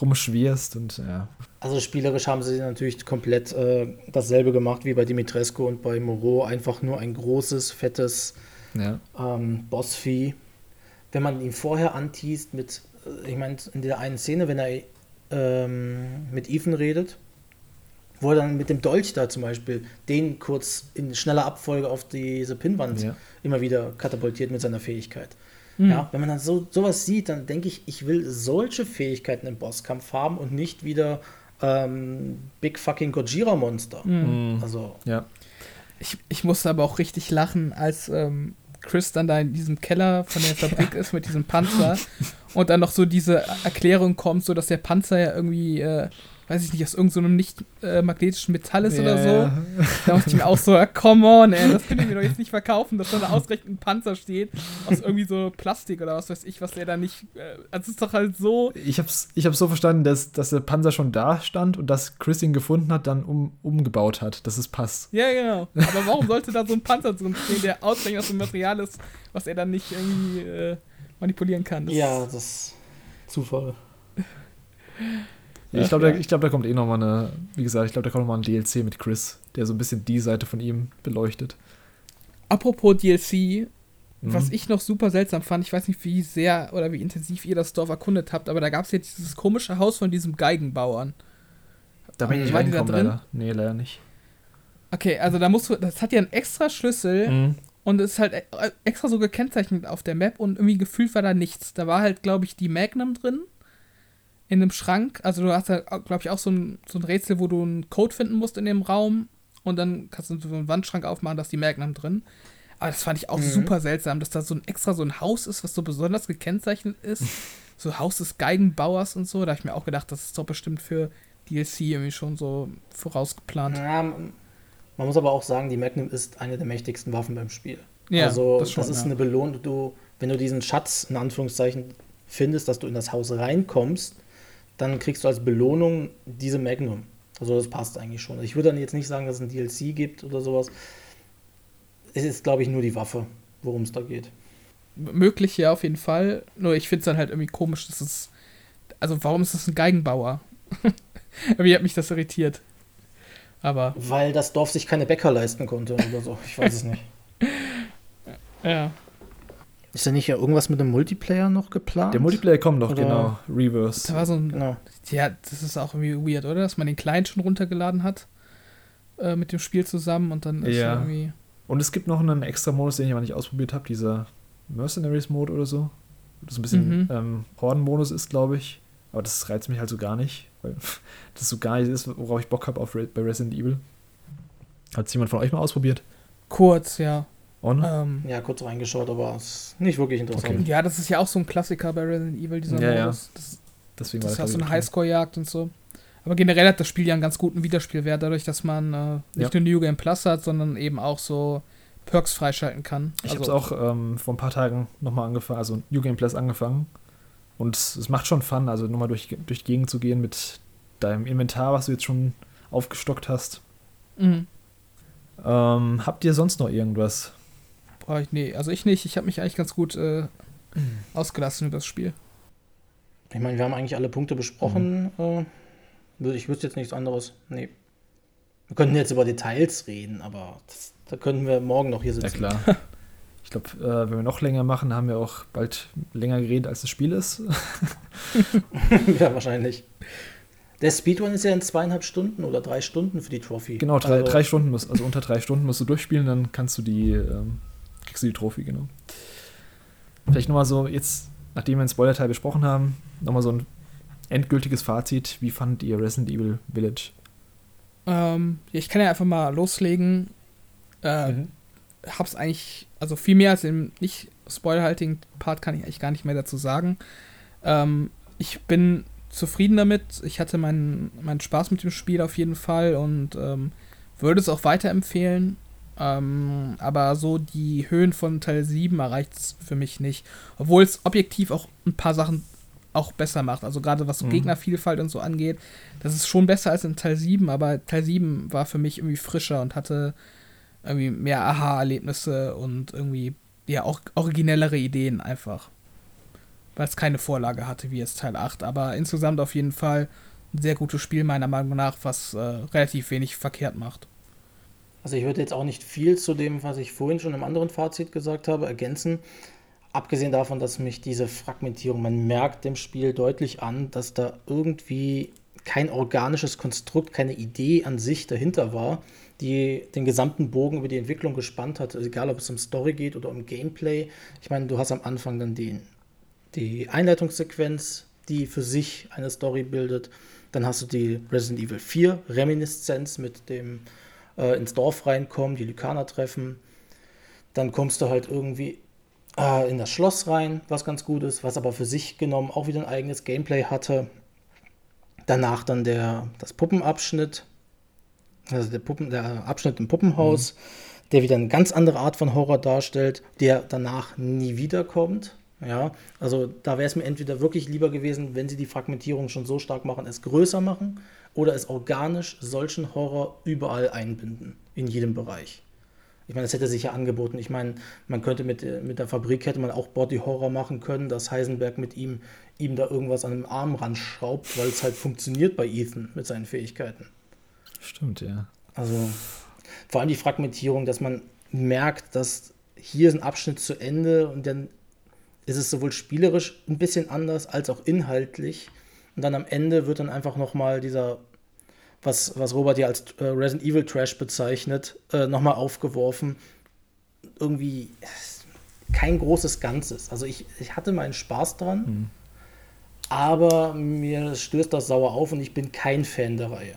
S1: rumschwirrst und ja.
S2: Also spielerisch haben sie natürlich komplett äh, dasselbe gemacht wie bei Dimitrescu und bei Moreau. Einfach nur ein großes, fettes ja. ähm, Bossvieh. Wenn man ihn vorher anteast mit ich meine, in der einen Szene, wenn er ähm, mit Ethan redet, wo er dann mit dem Dolch da zum Beispiel den kurz in schneller Abfolge auf diese Pinnwand ja. immer wieder katapultiert mit seiner Fähigkeit. Mhm. Ja, wenn man dann so sowas sieht, dann denke ich, ich will solche Fähigkeiten im Bosskampf haben und nicht wieder ähm, Big fucking Gojira Monster.
S3: Mhm.
S2: Also
S1: ja.
S3: Ich, ich musste aber auch richtig lachen, als ähm, Chris dann da in diesem Keller von der Fabrik ist mit diesem Panzer und dann noch so diese Erklärung kommt, so dass der Panzer ja irgendwie, äh, weiß ich nicht, aus irgendeinem so nicht äh, magnetischen Metall ist ja, oder so. Da dachte ich mir auch so, come on, ey, das könnt ihr mir doch jetzt nicht verkaufen, dass da ausgerechnet ein Panzer steht aus irgendwie so Plastik oder was weiß ich, was der da nicht. Äh, also ist doch halt so.
S1: Ich hab's, ich hab's so verstanden, dass, dass der Panzer schon da stand und dass Chris ihn gefunden hat, dann um, umgebaut hat, dass es passt.
S3: Ja, genau. Aber warum sollte da so ein Panzer drin stehen, der ausgerechnet aus dem Material ist, was er dann nicht irgendwie äh, manipulieren kann?
S2: Das ja, das ist Zufall.
S1: Ja, ich glaube, da, glaub, da kommt eh nochmal eine, wie gesagt, ich glaube, da kommt nochmal ein DLC mit Chris, der so ein bisschen die Seite von ihm beleuchtet.
S3: Apropos DLC, mhm. was ich noch super seltsam fand, ich weiß nicht, wie sehr oder wie intensiv ihr das Dorf erkundet habt, aber da gab es jetzt dieses komische Haus von diesem Geigenbauern.
S1: Da bin ich nicht reingekommen, da drin? leider. Nee, leider nicht.
S3: Okay, also da musst du, das hat ja einen extra Schlüssel mhm. und ist halt e, extra so gekennzeichnet auf der Map und irgendwie gefühlt war da nichts. Da war halt, glaube ich, die Magnum drin in einem Schrank. Also du hast da, glaube ich, auch so ein, so ein Rätsel, wo du einen Code finden musst in dem Raum und dann kannst du so einen Wandschrank aufmachen, da ist die Magnum drin. Aber das fand ich auch mhm. super seltsam, dass da so ein extra so ein Haus ist, was so besonders gekennzeichnet ist. so Haus des Geigenbauers und so. Da habe ich mir auch gedacht, das ist doch bestimmt für DLC irgendwie schon so vorausgeplant.
S2: Ja, man muss aber auch sagen, die Magnum ist eine der mächtigsten Waffen beim Spiel.
S3: Ja,
S2: also das, schon, das ist ja. eine Belohnung, du, wenn du diesen Schatz in Anführungszeichen findest, dass du in das Haus reinkommst, dann kriegst du als Belohnung diese Magnum. Also das passt eigentlich schon. Also ich würde dann jetzt nicht sagen, dass es ein DLC gibt oder sowas. Es ist, glaube ich, nur die Waffe, worum es da geht.
S3: Möglich, ja, auf jeden Fall. Nur ich finde es dann halt irgendwie komisch, dass es. Also, warum ist das ein Geigenbauer? Wie hat mich das irritiert? Aber.
S2: Weil das Dorf sich keine Bäcker leisten konnte oder so. Ich weiß es nicht.
S3: Ja.
S2: Ist da nicht ja irgendwas mit dem Multiplayer noch geplant?
S1: Der Multiplayer kommt noch,
S2: Oder-
S1: genau. Reverse.
S3: Da war so ein.
S2: Genau.
S3: Ja, das ist auch irgendwie weird, oder? Dass man den Client schon runtergeladen hat. Äh, mit dem Spiel zusammen und dann ist
S1: Ja.
S3: irgendwie.
S1: Und es gibt noch einen extra Modus, den ich aber nicht ausprobiert habe, dieser Mercenaries-Mode oder so. Das ein bisschen
S3: Mhm.
S1: ähm, Horden-Modus ist, glaube ich. Aber das reizt mich halt so gar nicht, weil das so gar nicht ist, worauf ich Bock habe auf Re bei Resident Evil. Hat es jemand von euch mal ausprobiert?
S3: Kurz, ja. Ähm,
S2: Ja, kurz reingeschaut, aber es ist nicht wirklich interessant.
S1: Okay.
S3: ja, das ist ja auch so ein Klassiker bei Resident Evil, dieser
S1: Ja, ja.
S3: Modus. Das,
S1: Deswegen
S3: das ist
S1: war
S3: auch so eine Highscore-Jagd und so. Aber generell hat das Spiel ja einen ganz guten Wiederspielwert, dadurch, dass man äh, nicht
S1: Ja.
S3: nur New Game Plus hat, sondern eben auch so Perks freischalten kann.
S1: Ich
S3: Also-
S1: habe es auch ähm, vor ein paar Tagen nochmal angefangen, also New Game Plus angefangen. Und es macht schon Fun, also nochmal durch, durch die Gegend zu gehen mit deinem Inventar, was du jetzt schon aufgestockt hast.
S3: Mhm.
S1: Ähm, habt ihr sonst noch irgendwas?
S3: Ich, nee, also ich nicht. Ich habe mich eigentlich ganz gut äh, ausgelassen über das Spiel.
S2: Ich meine, wir haben eigentlich alle Punkte besprochen.
S1: Mhm.
S2: Äh, ich wüsste jetzt nichts anderes. Nee. Wir könnten jetzt über Details reden, aber das, da können wir morgen noch hier
S1: Ja,
S2: sitzen.
S1: klar. Ich glaube, äh, wenn wir noch länger machen, haben wir auch bald länger geredet, als das Spiel ist.
S2: ja, wahrscheinlich. Der Speedrun ist ja in zweieinhalb Stunden oder drei Stunden für die Trophy.
S1: Genau, drei,
S2: Also,
S1: drei Stunden, musst, also unter drei Stunden musst du durchspielen, dann kannst du die, ähm, kriegst du die Trophy, genau. Vielleicht nochmal so, jetzt, nachdem wir den Spoiler-Teil besprochen haben, nochmal so ein endgültiges Fazit. Wie fandet ihr Resident Evil Village?
S3: Ähm, ich kann ja einfach mal loslegen. Äh,
S2: Mhm.
S3: Hab's eigentlich, also viel mehr als im nicht spoilerhaltigen Part kann ich eigentlich gar nicht mehr dazu sagen. Ähm, ich bin zufrieden damit. Ich hatte meinen, meinen Spaß mit dem Spiel auf jeden Fall und ähm, würde es auch weiterempfehlen. Ähm, aber so die Höhen von Teil 7 erreicht es für mich nicht. Obwohl es objektiv auch ein paar Sachen auch besser macht. Also gerade was so
S1: Mhm.
S3: Gegnervielfalt und so angeht. Das ist schon besser als in Teil 7, aber Teil 7 war für mich irgendwie frischer und hatte irgendwie mehr Aha-Erlebnisse und irgendwie ja auch originellere Ideen einfach. Weil es keine Vorlage hatte wie jetzt Teil 8. Aber insgesamt auf jeden Fall ein sehr gutes Spiel, meiner Meinung nach, was äh, relativ wenig verkehrt macht.
S2: Also ich würde jetzt auch nicht viel zu dem, was ich vorhin schon im anderen Fazit gesagt habe, ergänzen. Abgesehen davon, dass mich diese Fragmentierung, man merkt dem Spiel deutlich an, dass da irgendwie kein organisches Konstrukt, keine Idee an sich dahinter war, die den gesamten Bogen über die Entwicklung gespannt hat. Also egal, ob es um Story geht oder um Gameplay. Ich meine, du hast am Anfang dann den, die Einleitungssequenz, die für sich eine Story bildet. Dann hast du die Resident Evil 4 Reminiszenz mit dem äh, ins Dorf reinkommen, die Lykaner treffen. Dann kommst du halt irgendwie äh, in das Schloss rein, was ganz gut ist, was aber für sich genommen auch wieder ein eigenes Gameplay hatte. Danach dann der, das Puppenabschnitt, also der, Puppen, der Abschnitt im Puppenhaus, der wieder eine ganz andere Art von Horror darstellt, der danach nie wiederkommt. Ja, also da wäre es mir entweder wirklich lieber gewesen, wenn sie die Fragmentierung schon so stark machen, es größer machen oder es organisch solchen Horror überall einbinden, in jedem Bereich. Ich meine, das hätte sich ja angeboten. Ich meine, man könnte mit, äh, mit der Fabrik hätte man auch Body Horror machen können, dass Heisenberg mit ihm, ihm da irgendwas an dem Arm ranschraubt, weil es halt funktioniert bei Ethan mit seinen Fähigkeiten.
S1: Stimmt, ja.
S2: Also vor allem die Fragmentierung, dass man merkt, dass hier ist ein Abschnitt zu Ende und dann ist es sowohl spielerisch ein bisschen anders als auch inhaltlich. Und dann am Ende wird dann einfach nochmal dieser, was, was Robert ja als äh, Resident Evil Trash bezeichnet, äh, nochmal aufgeworfen. Irgendwie äh, kein großes Ganzes. Also ich, ich hatte meinen Spaß dran, aber mir stößt das sauer auf und ich bin kein Fan der Reihe.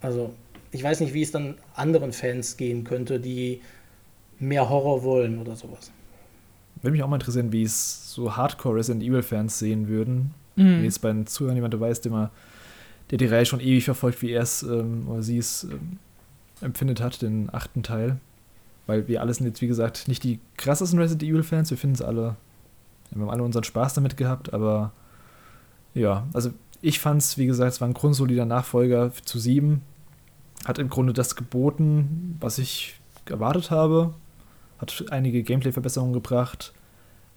S2: Also ich weiß nicht, wie es dann anderen Fans gehen könnte, die mehr Horror wollen oder sowas.
S1: Würde mich auch mal interessieren, wie es so Hardcore Resident Evil Fans sehen würden.
S3: Mhm.
S1: Wenn jetzt bei den Zuhörern jemand ist, der, mal, der die Reihe schon ewig verfolgt, wie er es ähm, oder sie es ähm, empfindet hat, den achten Teil. Weil wir alle sind jetzt, wie gesagt, nicht die krassesten Resident Evil Fans. Wir finden es alle, wir haben alle unseren Spaß damit gehabt, aber ja, also ich fand es, wie gesagt, es war ein grundsolider Nachfolger zu 7. Hat im Grunde das geboten, was ich erwartet habe. Hat einige Gameplay-Verbesserungen gebracht.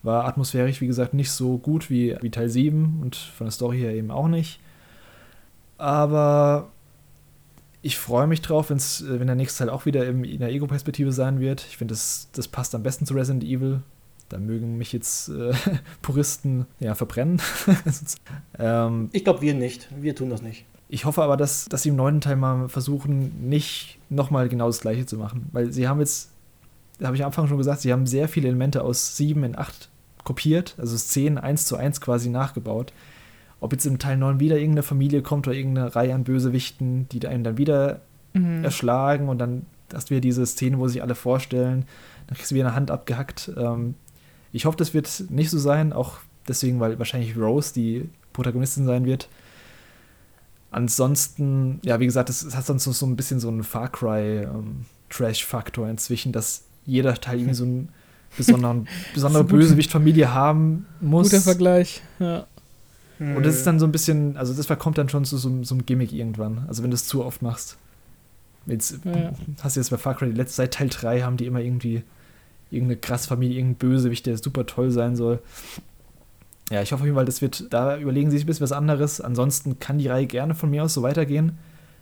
S1: War atmosphärisch, wie gesagt, nicht so gut wie, wie Teil 7 und von der Story her eben auch nicht. Aber Ich freue mich drauf, wenn's, äh, wenn der nächste Teil auch wieder im, in der Ego-Perspektive sein wird. Ich finde, das, das passt am besten zu Resident Evil. Da mögen mich jetzt äh, Puristen ja verbrennen.
S2: ähm, ich glaube, wir nicht. Wir tun das nicht.
S1: Ich hoffe aber, dass, dass sie im neunten Teil mal versuchen, nicht nochmal genau das gleiche zu machen. Weil sie haben jetzt, habe ich am Anfang schon gesagt, sie haben sehr viele Elemente aus 7 in 8 kopiert, also Szenen eins zu eins quasi nachgebaut. Ob jetzt im Teil 9 wieder irgendeine Familie kommt oder irgendeine Reihe an Bösewichten, die einen dann wieder mhm. erschlagen und dann hast du wieder diese Szene, wo sich alle vorstellen, dann kriegst du wieder eine Hand abgehackt. Ähm, ich hoffe, das wird nicht so sein, auch deswegen, weil wahrscheinlich Rose die Protagonistin sein wird. Ansonsten, ja, wie gesagt, es hat sonst so ein bisschen so einen Far Cry ähm, Trash-Faktor inzwischen, dass jeder Teil irgendwie so einen besonderen, besondere Bösewicht-Familie haben muss.
S3: Guter Vergleich, ja.
S1: Und das ist dann so ein bisschen, also das kommt dann schon zu so, so einem Gimmick irgendwann. Also wenn du es zu oft machst. Jetzt ja. hast du jetzt bei Far Cry, letzte, seit Teil 3 haben die immer irgendwie irgendeine krass Familie, irgendein Bösewicht, der super toll sein soll. Ja, ich hoffe auf jeden Fall, das wird, da überlegen sie sich ein bisschen was anderes. Ansonsten kann die Reihe gerne von mir aus so weitergehen.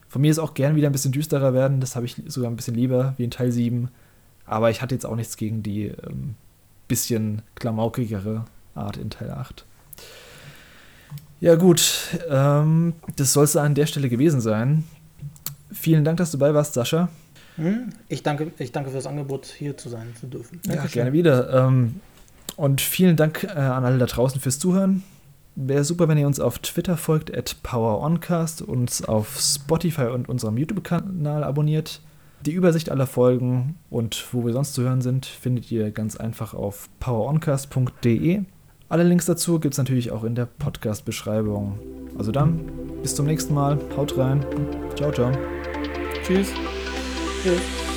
S1: Von mir ist auch gerne wieder ein bisschen düsterer werden. Das habe ich sogar ein bisschen lieber wie in Teil 7. Aber ich hatte jetzt auch nichts gegen die ähm, bisschen klamaukigere Art in Teil 8. Ja, gut. Ähm, das soll es an der Stelle gewesen sein. Vielen Dank, dass du dabei warst, Sascha.
S2: Hm? Ich danke, ich danke für das Angebot, hier zu sein zu dürfen.
S1: Dankeschön. Ja, gerne wieder. Ähm, und vielen Dank äh, an alle da draußen fürs Zuhören. Wäre super, wenn ihr uns auf Twitter folgt, at PowerOncast, uns auf Spotify und unserem YouTube-Kanal abonniert. Die Übersicht aller Folgen und wo wir sonst zu hören sind, findet ihr ganz einfach auf poweroncast.de. Alle Links dazu gibt es natürlich auch in der Podcast-Beschreibung. Also dann, bis zum nächsten Mal. Haut rein. Ciao, ciao.
S3: Tschüss.
S2: Tschüss.